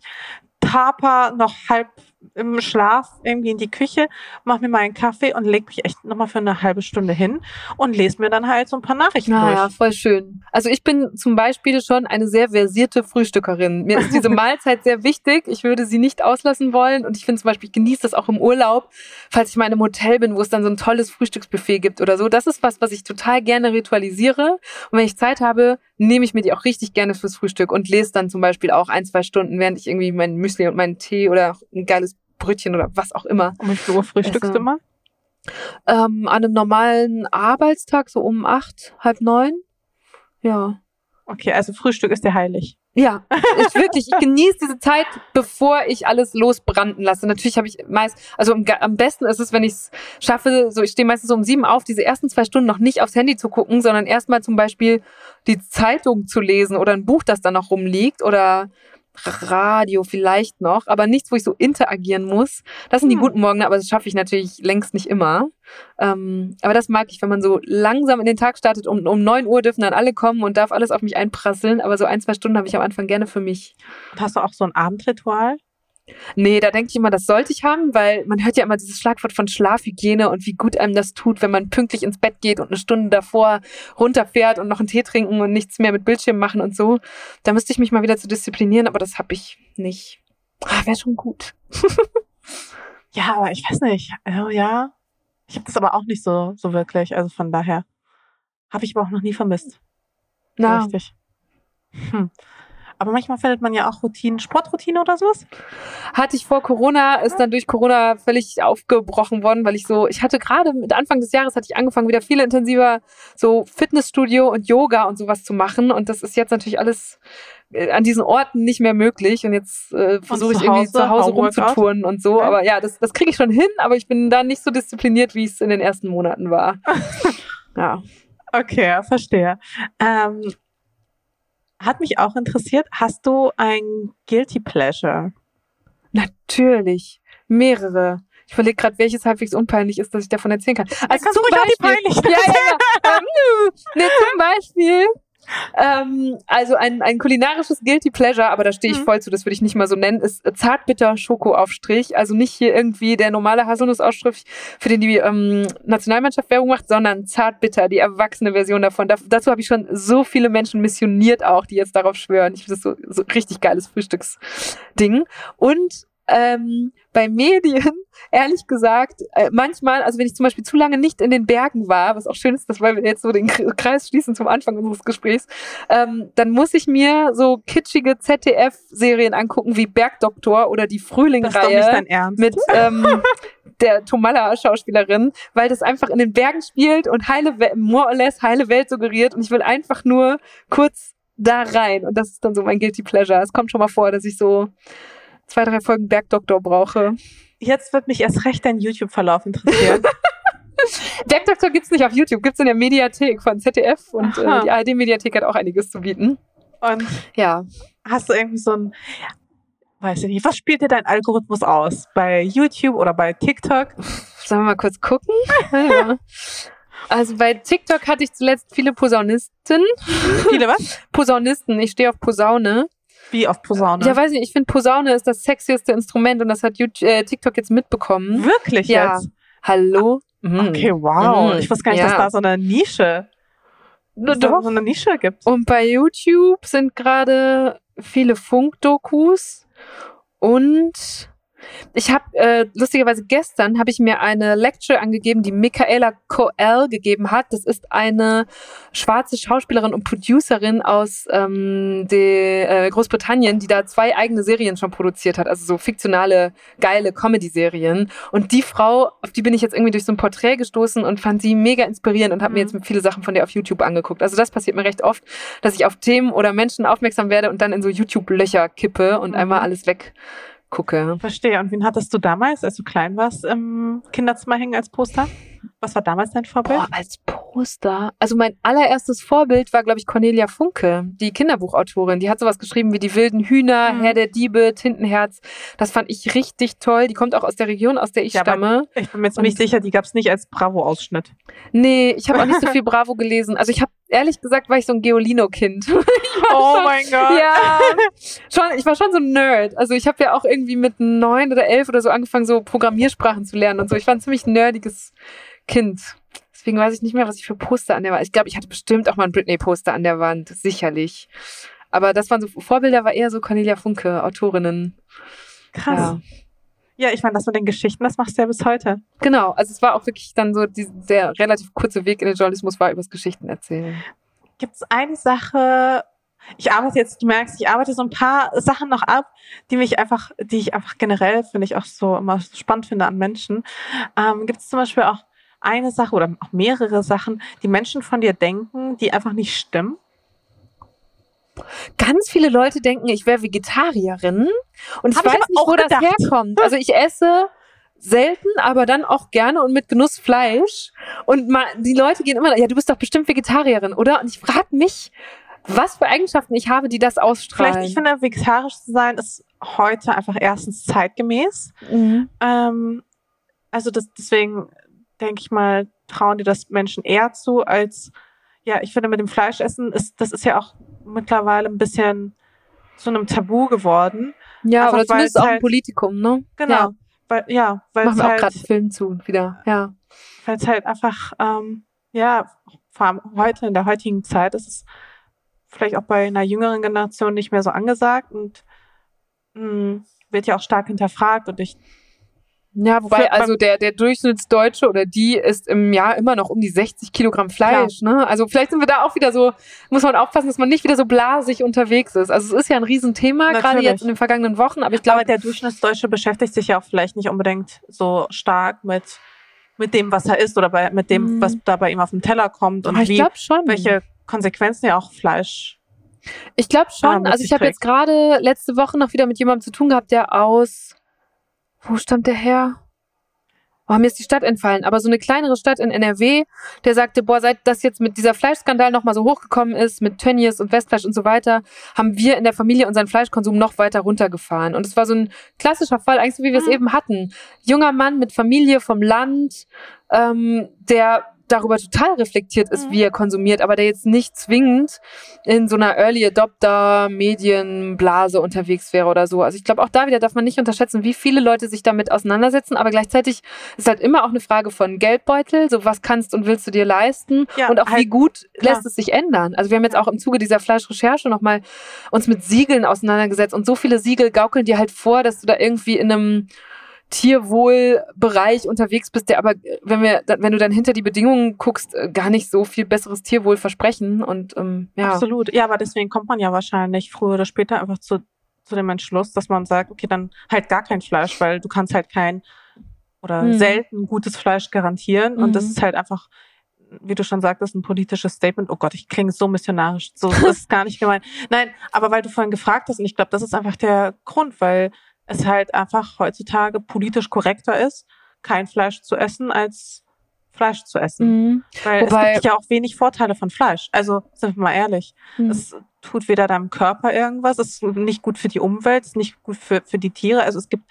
Speaker 3: taper noch halb im Schlaf irgendwie in die Küche, mache mir meinen Kaffee und leg mich echt nochmal für eine halbe Stunde hin und lese mir dann halt so ein paar Nachrichten
Speaker 2: naja,
Speaker 3: durch.
Speaker 2: voll schön. Also ich bin zum Beispiel schon eine sehr versierte Frühstückerin. Mir ist diese (laughs) Mahlzeit sehr wichtig. Ich würde sie nicht auslassen wollen und ich finde zum Beispiel, ich genieße das auch im Urlaub, falls ich mal in einem Hotel bin, wo es dann so ein tolles Frühstücksbuffet gibt oder so. Das ist was, was ich total gerne ritualisiere. Und wenn ich Zeit habe, nehme ich mir die auch richtig gerne fürs Frühstück und lese dann zum Beispiel auch ein, zwei Stunden, während ich irgendwie mein Müsli und meinen Tee oder ein geiles Brötchen oder was auch immer.
Speaker 3: Um wie viel Uhr frühstückst du immer?
Speaker 2: Ähm, an einem normalen Arbeitstag, so um acht, halb neun. Ja.
Speaker 3: Okay, also Frühstück ist dir heilig.
Speaker 2: Ja, ich wirklich, ich genieße diese Zeit, bevor ich alles losbranden lasse. Natürlich habe ich meist, also am, am besten ist es, wenn ich es schaffe, so ich stehe meistens so um sieben auf, diese ersten zwei Stunden noch nicht aufs Handy zu gucken, sondern erstmal zum Beispiel die Zeitung zu lesen oder ein Buch, das da noch rumliegt oder Radio vielleicht noch, aber nichts, wo ich so interagieren muss. Das sind die
Speaker 3: Hm.
Speaker 2: guten Morgen, aber das schaffe ich natürlich längst nicht immer. Ähm, aber das mag ich, wenn man so langsam in den Tag startet. Um, um 9 Uhr dürfen dann alle kommen und darf alles auf mich einprasseln. Aber so ein, zwei Stunden habe ich am Anfang gerne für mich.
Speaker 3: Und hast du auch so ein Abendritual?
Speaker 2: Nee, da denke ich immer, das sollte ich haben, weil man hört ja immer dieses Schlagwort von Schlafhygiene und wie gut einem das tut, wenn man pünktlich ins Bett geht und eine Stunde davor runterfährt und noch einen Tee trinken und nichts mehr mit Bildschirm machen und so. Da müsste ich mich mal wieder zu disziplinieren, aber das habe ich nicht. Ah, Wäre schon gut. (laughs)
Speaker 3: Ja, aber ich weiß nicht. Also ja, ich habe das aber auch nicht so so wirklich. Also von daher habe ich aber auch noch nie vermisst.
Speaker 2: Na,
Speaker 3: Richtig. Hm. Aber manchmal findet man ja auch Routinen, Sportroutine oder sowas.
Speaker 2: hatte ich vor Corona, ist dann durch Corona völlig aufgebrochen worden, weil ich so, ich hatte gerade mit Anfang des Jahres hatte ich angefangen, wieder viel intensiver so Fitnessstudio und Yoga und sowas zu machen. Und das ist jetzt natürlich alles äh, an diesen Orten nicht mehr möglich. Und jetzt äh, versuche ich irgendwie
Speaker 3: Hause,
Speaker 2: zu Hause rumzutouren und so. Aber ja, das, das kriege ich schon hin, aber ich bin da nicht so diszipliniert, wie es in den ersten Monaten war. (laughs) ja.
Speaker 3: Okay, verstehe. Ähm, hat mich auch interessiert, hast du ein Guilty Pleasure?
Speaker 2: Natürlich. Mehrere. Ich überlege gerade, welches halbwegs unpeinlich ist, dass ich davon erzählen kann. Also
Speaker 3: kannst
Speaker 2: zum
Speaker 3: ruhig auch die
Speaker 2: Beispiel. Ja, ja, ja. Ähm, nee, zum Beispiel. Ähm, also ein, ein kulinarisches Guilty Pleasure, aber da stehe ich
Speaker 3: Mhm.
Speaker 2: voll zu, das würde ich nicht mal so nennen, ist zartbitter Schokoaufstrich. Also nicht hier irgendwie der normale Haselnussaufstrich, für den die ähm, Nationalmannschaft Werbung macht, sondern zartbitter, die erwachsene Version davon. Da, dazu habe ich schon so viele Menschen missioniert auch, die jetzt darauf schwören. Ich finde das so, so richtig geiles Frühstücksding. Und ähm, bei Medien, (laughs) ehrlich gesagt, äh, manchmal, also wenn ich zum Beispiel zu lange nicht in den Bergen war, was auch schön ist, dass weil wir jetzt so den Kreis schließen zum Anfang unseres Gesprächs, ähm, dann muss ich mir so kitschige ZDF-Serien angucken wie Bergdoktor oder die Frühlingreihe mit ähm, der Tomalla-Schauspielerin, weil das einfach in den Bergen spielt und heile, more or less heile Welt suggeriert und ich will einfach nur kurz da rein und das ist dann so mein Guilty Pleasure. Es kommt schon mal vor, dass ich so zwei, drei Folgen Bergdoktor brauche.
Speaker 3: Jetzt wird mich erst recht dein YouTube-Verlauf interessieren. (laughs)
Speaker 2: Bergdoktor gibt's nicht auf YouTube, gibt's in der Mediathek von ZDF und äh, die ARD-Mediathek hat auch einiges zu bieten.
Speaker 3: Und
Speaker 2: Ja.
Speaker 3: hast du irgendwie so ein, weiß ich nicht, was spielt dir dein Algorithmus aus? Bei YouTube oder bei TikTok?
Speaker 2: Sollen wir mal kurz gucken? ja. Also bei TikTok hatte ich zuletzt viele Posaunisten.
Speaker 3: Viele was?
Speaker 2: Posaunisten, ich stehe auf Posaune.
Speaker 3: Wie auf Posaune?
Speaker 2: Ja, weiß nicht, ich finde Posaune ist das sexieste Instrument und das hat YouTube, äh, TikTok jetzt mitbekommen.
Speaker 3: Wirklich
Speaker 2: Ja.
Speaker 3: jetzt?
Speaker 2: Hallo? Mhm.
Speaker 3: Okay, wow.
Speaker 2: Mhm.
Speaker 3: Ich wusste gar nicht,
Speaker 2: Ja.
Speaker 3: dass da so eine Nische, dass da
Speaker 2: Doch.
Speaker 3: so eine Nische gibt.
Speaker 2: Und bei YouTube sind gerade viele Funkdokus und ich habe äh, lustigerweise gestern habe ich mir eine Lecture angegeben, die Michaela Coel gegeben hat. Das ist eine schwarze Schauspielerin und Producerin aus ähm, de, äh, Großbritannien, die da zwei eigene Serien schon produziert hat, also so fiktionale geile Comedy-Serien. Und die Frau, auf die bin ich jetzt irgendwie durch so ein Porträt gestoßen und fand sie mega inspirierend und habe mir
Speaker 3: Mhm.
Speaker 2: jetzt viele Sachen von der auf YouTube angeguckt. Also das passiert mir recht oft, dass ich auf Themen oder Menschen aufmerksam werde und dann in so YouTube-Löcher kippe und
Speaker 3: Mhm.
Speaker 2: einmal alles weggucke.
Speaker 3: Verstehe. Und wen hattest du damals, als du klein warst, im Kinderzimmer hängen als Poster? Was war damals dein Vorbild?
Speaker 2: Boah, als Poster. Also mein allererstes Vorbild war, glaube ich, Cornelia Funke, die Kinderbuchautorin. Die hat sowas geschrieben wie Die wilden Hühner,
Speaker 3: Mhm.
Speaker 2: Herr der Diebe, Tintenherz. Das fand ich richtig toll. Die kommt auch aus der Region, aus der ich
Speaker 3: Ja,
Speaker 2: stamme.
Speaker 3: Ich bin mir ziemlich
Speaker 2: Und-
Speaker 3: sicher, die gab es nicht als Bravo-Ausschnitt.
Speaker 2: Nee, ich habe auch nicht so (laughs) viel Bravo gelesen. Also ich habe, ehrlich gesagt, war ich so ein Geolino-Kind. (laughs)
Speaker 3: Oh
Speaker 2: schon-
Speaker 3: mein Gott.
Speaker 2: Ja, schon, ich war schon so ein Nerd. Also ich habe ja auch irgendwie mit neun oder elf oder so angefangen, so Programmiersprachen zu lernen und so. Ich war ein ziemlich nerdiges Kind. Deswegen weiß ich nicht mehr, was ich für Poster an der Wand. Ich glaube, ich hatte bestimmt auch mal ein Britney-Poster an der Wand, sicherlich. Aber das waren so Vorbilder, war eher so Cornelia Funke, Autorinnen.
Speaker 3: Krass.
Speaker 2: Ja.
Speaker 3: Ja, ich meine, das mit den Geschichten, das machst du ja bis heute.
Speaker 2: Genau, also es war auch wirklich dann so, die, der relativ kurze Weg in den Journalismus war übers Geschichten erzählen.
Speaker 3: Gibt es eine Sache, ich arbeite jetzt, du merkst, ich arbeite so ein paar Sachen noch ab, die mich einfach, die ich einfach generell, finde ich auch so immer spannend finde an Menschen. Ähm, Gibt es zum Beispiel auch eine Sache oder auch mehrere Sachen, die Menschen von dir denken, die einfach nicht stimmen?
Speaker 2: ganz viele Leute denken, ich wäre Vegetarierin und ich
Speaker 3: Hab ich
Speaker 2: weiß
Speaker 3: aber
Speaker 2: nicht, wo das
Speaker 3: gedacht.
Speaker 2: herkommt. Also ich esse selten, aber dann auch gerne und mit Genuss Fleisch und mal, die Leute gehen immer, ja, du bist doch bestimmt Vegetarierin, oder? Und ich frage mich, was für Eigenschaften ich habe, die das ausstrahlen.
Speaker 3: Vielleicht, ich finde, vegetarisch zu sein ist heute einfach erstens zeitgemäß.
Speaker 2: Mhm.
Speaker 3: Ähm, also das, deswegen denke ich mal, trauen dir das Menschen eher zu, als, ja, ich finde, mit dem Fleischessen ist, das ist ja auch mittlerweile ein bisschen zu einem Tabu geworden.
Speaker 2: Ja,
Speaker 3: Einfach,
Speaker 2: oder zumindest
Speaker 3: es
Speaker 2: auch ein
Speaker 3: halt-
Speaker 2: Politikum, ne?
Speaker 3: Genau.
Speaker 2: Ja,
Speaker 3: Weil, ja, weil
Speaker 2: machen
Speaker 3: es
Speaker 2: wir auch
Speaker 3: halt,
Speaker 2: gerade einen Film zu wieder. Ja.
Speaker 3: weil es halt einfach, ähm, ja, vor allem heute, in der heutigen Zeit ist es vielleicht auch bei einer jüngeren Generation nicht mehr so angesagt und mh, wird ja auch stark hinterfragt und ich
Speaker 2: Ja, wobei,
Speaker 3: Für-
Speaker 2: also der, der Durchschnittsdeutsche oder die isst im Jahr immer noch um die 60 Kilogramm Fleisch, ne? Also vielleicht sind wir da auch wieder so, muss man aufpassen, dass man nicht wieder so blasig unterwegs ist. Also es ist ja ein Riesenthema, gerade jetzt in den vergangenen Wochen, aber ich
Speaker 3: glaube, der Durchschnittsdeutsche beschäftigt sich ja auch vielleicht nicht unbedingt so stark mit, mit dem, was er isst oder bei, mit dem,
Speaker 2: Mhm.
Speaker 3: was da bei ihm auf den Teller kommt und
Speaker 2: ich
Speaker 3: wie, welche Konsequenzen ja auch Fleisch.
Speaker 2: Ich glaube
Speaker 3: Ah,
Speaker 2: schon.
Speaker 3: mit
Speaker 2: also ich habe jetzt gerade letzte Woche noch wieder mit jemandem zu tun gehabt, der aus, wo stammt der her? Oh, mir ist die Stadt entfallen, aber so eine kleinere Stadt in NRW, der sagte, boah, seit das jetzt mit dieser Fleischskandal nochmal so hochgekommen ist, mit Tönnies und Westfleisch und so weiter, haben wir in der Familie unseren Fleischkonsum noch weiter runtergefahren. Und es war so ein klassischer Fall, eigentlich so wie wir es
Speaker 3: Mhm.
Speaker 2: eben hatten. Junger Mann mit Familie vom Land, ähm, der darüber total reflektiert ist,
Speaker 3: Mhm.
Speaker 2: wie er konsumiert, aber der jetzt nicht zwingend in so einer Early Adopter Medienblase unterwegs wäre oder so. Also ich glaube, auch da wieder darf man nicht unterschätzen, wie viele Leute sich damit auseinandersetzen, aber gleichzeitig ist halt immer auch eine Frage von Geldbeutel, so was kannst und willst du dir leisten
Speaker 3: Ja,
Speaker 2: und auch wie
Speaker 3: halt,
Speaker 2: gut
Speaker 3: klar.
Speaker 2: lässt es sich ändern. Also wir haben jetzt auch im Zuge dieser Fleischrecherche nochmal uns mit Siegeln auseinandergesetzt und so viele Siegel gaukeln dir halt vor, dass du da irgendwie in einem Tierwohlbereich unterwegs bist, der aber, wenn wir, wenn du dann hinter die Bedingungen guckst, äh, gar nicht so viel besseres Tierwohl versprechen. Und ähm, ja.
Speaker 3: Absolut. Ja, aber deswegen kommt man ja wahrscheinlich früher oder später einfach zu, zu dem Entschluss, dass man sagt, okay, dann halt gar kein Fleisch, weil du kannst halt kein oder
Speaker 2: Mhm.
Speaker 3: selten gutes Fleisch garantieren. Und das
Speaker 2: Mhm.
Speaker 3: ist halt einfach, wie du schon sagtest, ein politisches Statement. Oh Gott, ich klinge so missionarisch. So das ist gar nicht gemeint. Nein, aber weil du vorhin gefragt hast, und ich glaube, das ist einfach der Grund, weil es halt einfach heutzutage politisch korrekter ist, kein Fleisch zu essen, als Fleisch zu essen.
Speaker 2: Mhm.
Speaker 3: Weil
Speaker 2: Wobei-
Speaker 3: es gibt ja auch wenig Vorteile von Fleisch. Also, sind wir mal ehrlich.
Speaker 2: Mhm.
Speaker 3: Es tut weder deinem Körper irgendwas, es ist nicht gut für die Umwelt, es ist nicht gut für, für die Tiere. Also es gibt,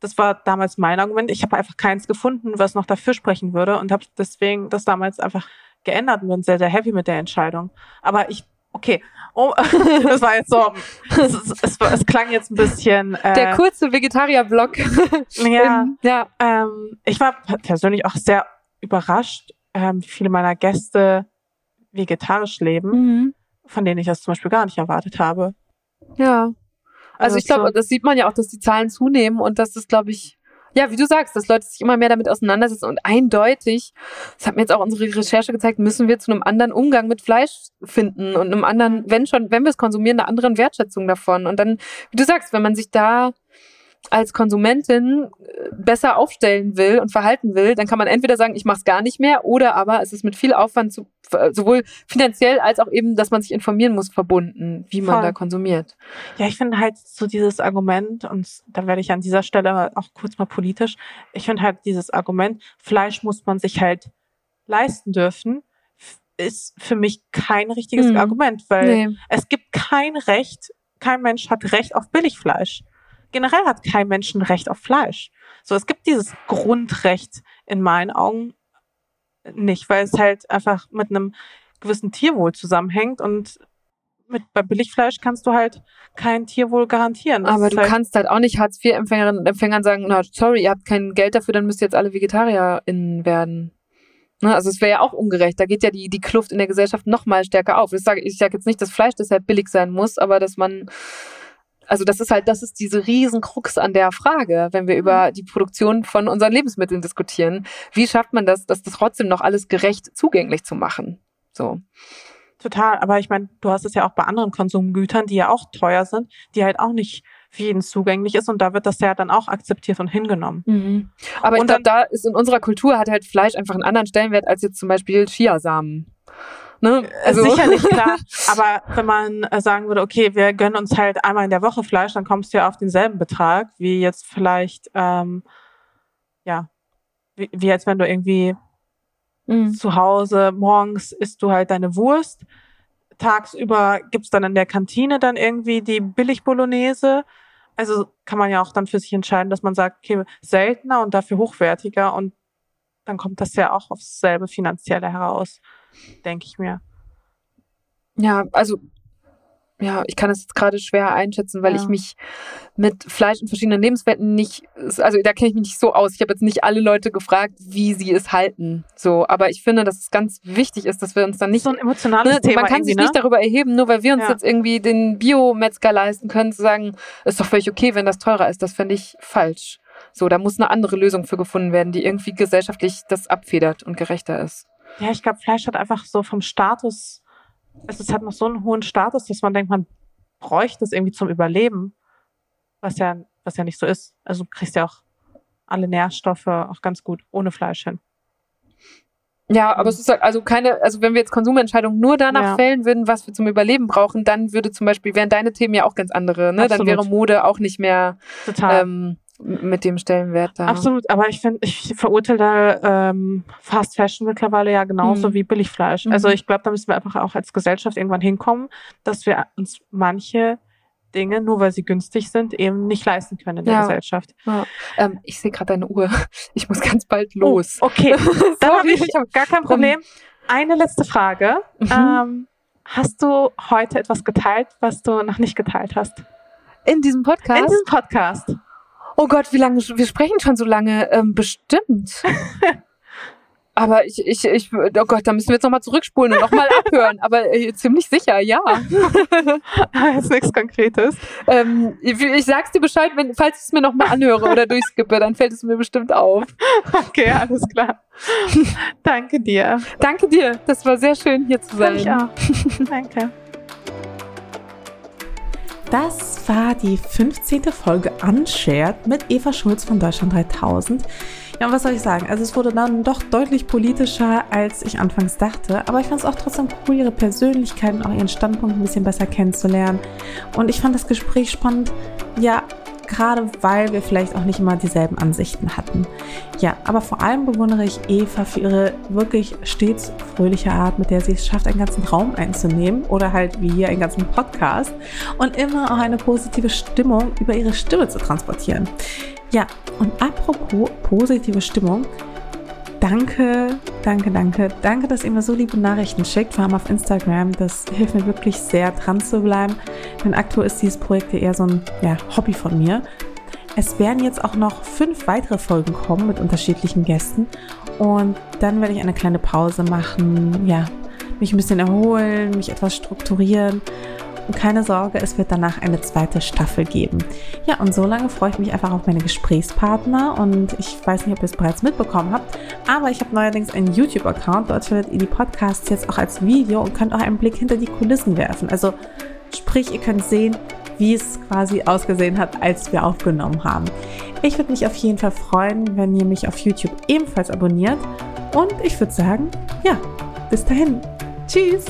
Speaker 3: das war damals mein Argument, ich habe einfach keins gefunden, was noch dafür sprechen würde und habe deswegen das damals einfach geändert und bin sehr, sehr happy mit der Entscheidung. Aber ich, okay, oh, (laughs) das war jetzt so, es, es, es, klang jetzt ein bisschen,
Speaker 2: Der
Speaker 3: äh,
Speaker 2: kurze Vegetarier-Blog.
Speaker 3: ja, (laughs)
Speaker 2: Ähm, ja.
Speaker 3: ähm, ich war persönlich auch sehr überrascht, ähm, wie viele meiner Gäste vegetarisch leben,
Speaker 2: Mhm.
Speaker 3: von denen ich das zum Beispiel gar nicht erwartet habe.
Speaker 2: Ja. Also ich glaube,
Speaker 3: so-
Speaker 2: das sieht man ja auch, dass die Zahlen zunehmen und dass das, glaube ich, ja, wie du sagst, dass Leute sich immer mehr damit auseinandersetzen und eindeutig, das hat mir jetzt auch unsere Recherche gezeigt, müssen wir zu einem anderen Umgang mit Fleisch finden und einem anderen, wenn schon, wenn wir es konsumieren, einer anderen Wertschätzung davon. Und dann, wie du sagst, wenn man sich da als Konsumentin äh, besser aufstellen will und verhalten will, dann kann man entweder sagen, ich mache es gar nicht mehr, oder aber es ist mit viel Aufwand zu, äh, sowohl finanziell als auch eben, dass man sich informieren muss, verbunden, wie man
Speaker 3: Voll.
Speaker 2: da konsumiert.
Speaker 3: Ja, ich finde halt so dieses Argument, und da werde ich an dieser Stelle auch kurz mal politisch, ich finde halt dieses Argument, Fleisch muss man sich halt leisten dürfen, ist für mich kein richtiges
Speaker 2: Mhm.
Speaker 3: Argument, weil
Speaker 2: Nee.
Speaker 3: es gibt kein Recht, kein Mensch hat Recht auf Billigfleisch. Generell hat kein Mensch ein Recht auf Fleisch. So, es gibt dieses Grundrecht in meinen Augen nicht, weil es halt einfach mit einem gewissen Tierwohl zusammenhängt und mit, bei Billigfleisch kannst du halt kein Tierwohl garantieren. Das
Speaker 2: Aber du
Speaker 3: halt,
Speaker 2: kannst halt auch nicht Hartz-IV-Empfängerinnen und Empfängern sagen, na, sorry, ihr habt kein Geld dafür, dann müsst ihr jetzt alle VegetarierInnen werden. Ne, also es wäre ja auch ungerecht. Da geht ja die, die Kluft in der Gesellschaft noch mal stärker auf. Ich sage ich sag jetzt nicht, dass Fleisch deshalb billig sein muss, aber dass man, also das ist halt, das ist diese riesen Krux an der Frage, wenn wir über die Produktion von unseren Lebensmitteln diskutieren. Wie schafft man das, dass das trotzdem noch alles gerecht zugänglich zu machen? So.
Speaker 3: Total, aber ich meine, du hast es ja auch bei anderen Konsumgütern, die ja auch teuer sind, die halt auch nicht für jeden zugänglich ist und da wird das ja dann auch akzeptiert und hingenommen.
Speaker 2: Mhm. Aber ich
Speaker 3: Und
Speaker 2: glaube, da ist in unserer Kultur hat halt Fleisch einfach einen anderen Stellenwert als jetzt zum Beispiel Chiasamen. Ne?
Speaker 3: Also sicherlich klar, (laughs) aber wenn man äh, sagen würde, okay, wir gönnen uns halt einmal in der Woche Fleisch, dann kommst du ja auf denselben Betrag wie jetzt vielleicht, ähm, ja, wie, wie jetzt wenn du irgendwie
Speaker 2: Mhm.
Speaker 3: zu Hause morgens isst du halt deine Wurst, tagsüber gibt's dann in der Kantine dann irgendwie die Billig-Bolognese. Also kann man ja auch dann für sich entscheiden, dass man sagt, okay, seltener und dafür hochwertiger und dann kommt das ja auch aufs selbe Finanzielle heraus, denke ich mir.
Speaker 2: Ja, also ja, ich kann das jetzt gerade schwer einschätzen, weil
Speaker 3: Ja.
Speaker 2: ich mich mit Fleisch in verschiedenen Lebenswelten nicht, also da kenne ich mich nicht so aus. Ich habe jetzt nicht alle Leute gefragt, wie sie es halten. So, aber ich finde, dass es ganz wichtig ist, dass wir uns dann nicht
Speaker 3: so ein emotionales
Speaker 2: Ne,
Speaker 3: Thema
Speaker 2: man kann sich
Speaker 3: ne?
Speaker 2: nicht darüber erheben, nur weil wir uns
Speaker 3: Ja.
Speaker 2: jetzt irgendwie den Biometzger leisten können, zu sagen, ist doch völlig okay, wenn das teurer ist. Das fände ich falsch. So, da muss eine andere Lösung für gefunden werden, die irgendwie gesellschaftlich das abfedert und gerechter ist.
Speaker 3: Ja, ich glaube, Fleisch hat einfach so vom Status, es ist- hat noch so einen hohen Status, dass man denkt, man bräuchte es irgendwie zum Überleben. Was ja, was ja nicht so ist. Also du kriegst ja auch alle Nährstoffe auch ganz gut ohne Fleisch hin.
Speaker 2: Ja, aber es ist halt, also keine, also wenn wir jetzt Konsumentscheidungen nur danach
Speaker 3: Ja.
Speaker 2: fällen würden, was wir zum Überleben brauchen, dann würde zum Beispiel, wären deine Themen ja auch ganz andere, ne? Dann
Speaker 3: Absolut.
Speaker 2: wäre Mode auch nicht mehr
Speaker 3: Total.
Speaker 2: ähm, mit dem Stellenwert da.
Speaker 3: Absolut, aber ich finde, ich verurteile ähm, Fast Fashion mittlerweile ja genauso
Speaker 2: Mhm.
Speaker 3: wie Billigfleisch.
Speaker 2: Mhm.
Speaker 3: Also ich glaube, da müssen wir einfach auch als Gesellschaft irgendwann hinkommen, dass wir uns manche Dinge, nur weil sie günstig sind, eben nicht leisten können in der
Speaker 2: Ja.
Speaker 3: Gesellschaft.
Speaker 2: Ähm, ich sehe gerade deine Uhr. (laughs) Ich muss ganz bald los.
Speaker 3: Oh, okay, (laughs) dann habe ich gar kein Problem. Eine letzte Frage.
Speaker 2: Mhm.
Speaker 3: Ähm, hast du heute etwas geteilt, was du noch nicht geteilt hast?
Speaker 2: In diesem Podcast.
Speaker 3: In diesem Podcast.
Speaker 2: Oh Gott, wie lange, wir sprechen schon so lange. Ähm, bestimmt. (laughs) Aber ich, ich, ich, oh Gott, da müssen wir jetzt nochmal zurückspulen und nochmal abhören. Aber äh, ziemlich sicher, ja. (laughs)
Speaker 3: Jetzt nichts Konkretes.
Speaker 2: ähm, ich, ich sag's dir Bescheid, wenn, falls ich es mir nochmal anhöre oder durchskippe, dann fällt es mir bestimmt auf.
Speaker 3: Okay, alles klar. (laughs) Danke dir.
Speaker 2: Danke dir, das war sehr schön hier zu sein.
Speaker 3: Fand ich auch. Danke.
Speaker 1: Das war die 15. Folge Unshared mit Eva Schulz von Deutschland 3000. Ja, und was soll ich sagen? Also es wurde dann doch deutlich politischer, als ich anfangs dachte. Aber ich fand es auch trotzdem cool, ihre Persönlichkeit und auch ihren Standpunkt ein bisschen besser kennenzulernen. Und ich fand das Gespräch spannend, ja, gerade weil wir vielleicht auch nicht immer dieselben Ansichten hatten. Ja, aber vor allem bewundere ich Eva für ihre wirklich stets fröhliche Art, mit der sie es schafft, einen ganzen Raum einzunehmen oder halt wie hier einen ganzen Podcast und immer auch eine positive Stimmung über ihre Stimme zu transportieren. Ja, und apropos positive Stimmung, danke, danke, danke, danke, dass ihr mir so liebe Nachrichten schickt, vor allem auf Instagram. Das hilft mir wirklich sehr, dran zu bleiben, denn aktuell ist dieses Projekt eher so ein ja, Hobby von mir. Es werden jetzt auch noch fünf weitere Folgen kommen mit unterschiedlichen Gästen und dann werde ich eine kleine Pause machen, ja, mich ein bisschen erholen, mich etwas strukturieren und keine Sorge, es wird danach eine zweite Staffel geben. Ja, und so lange freue ich mich einfach auf meine Gesprächspartner und ich weiß nicht, ob ihr es bereits mitbekommen habt, aber ich habe neuerdings einen YouTube-Account. Dort findet ihr die Podcasts jetzt auch als Video und könnt auch einen Blick hinter die Kulissen werfen. Also sprich, ihr könnt sehen, wie es quasi ausgesehen hat, als wir aufgenommen haben. Ich würde mich auf jeden Fall freuen, wenn ihr mich auf YouTube ebenfalls abonniert und ich würde sagen, ja, bis dahin. Tschüss!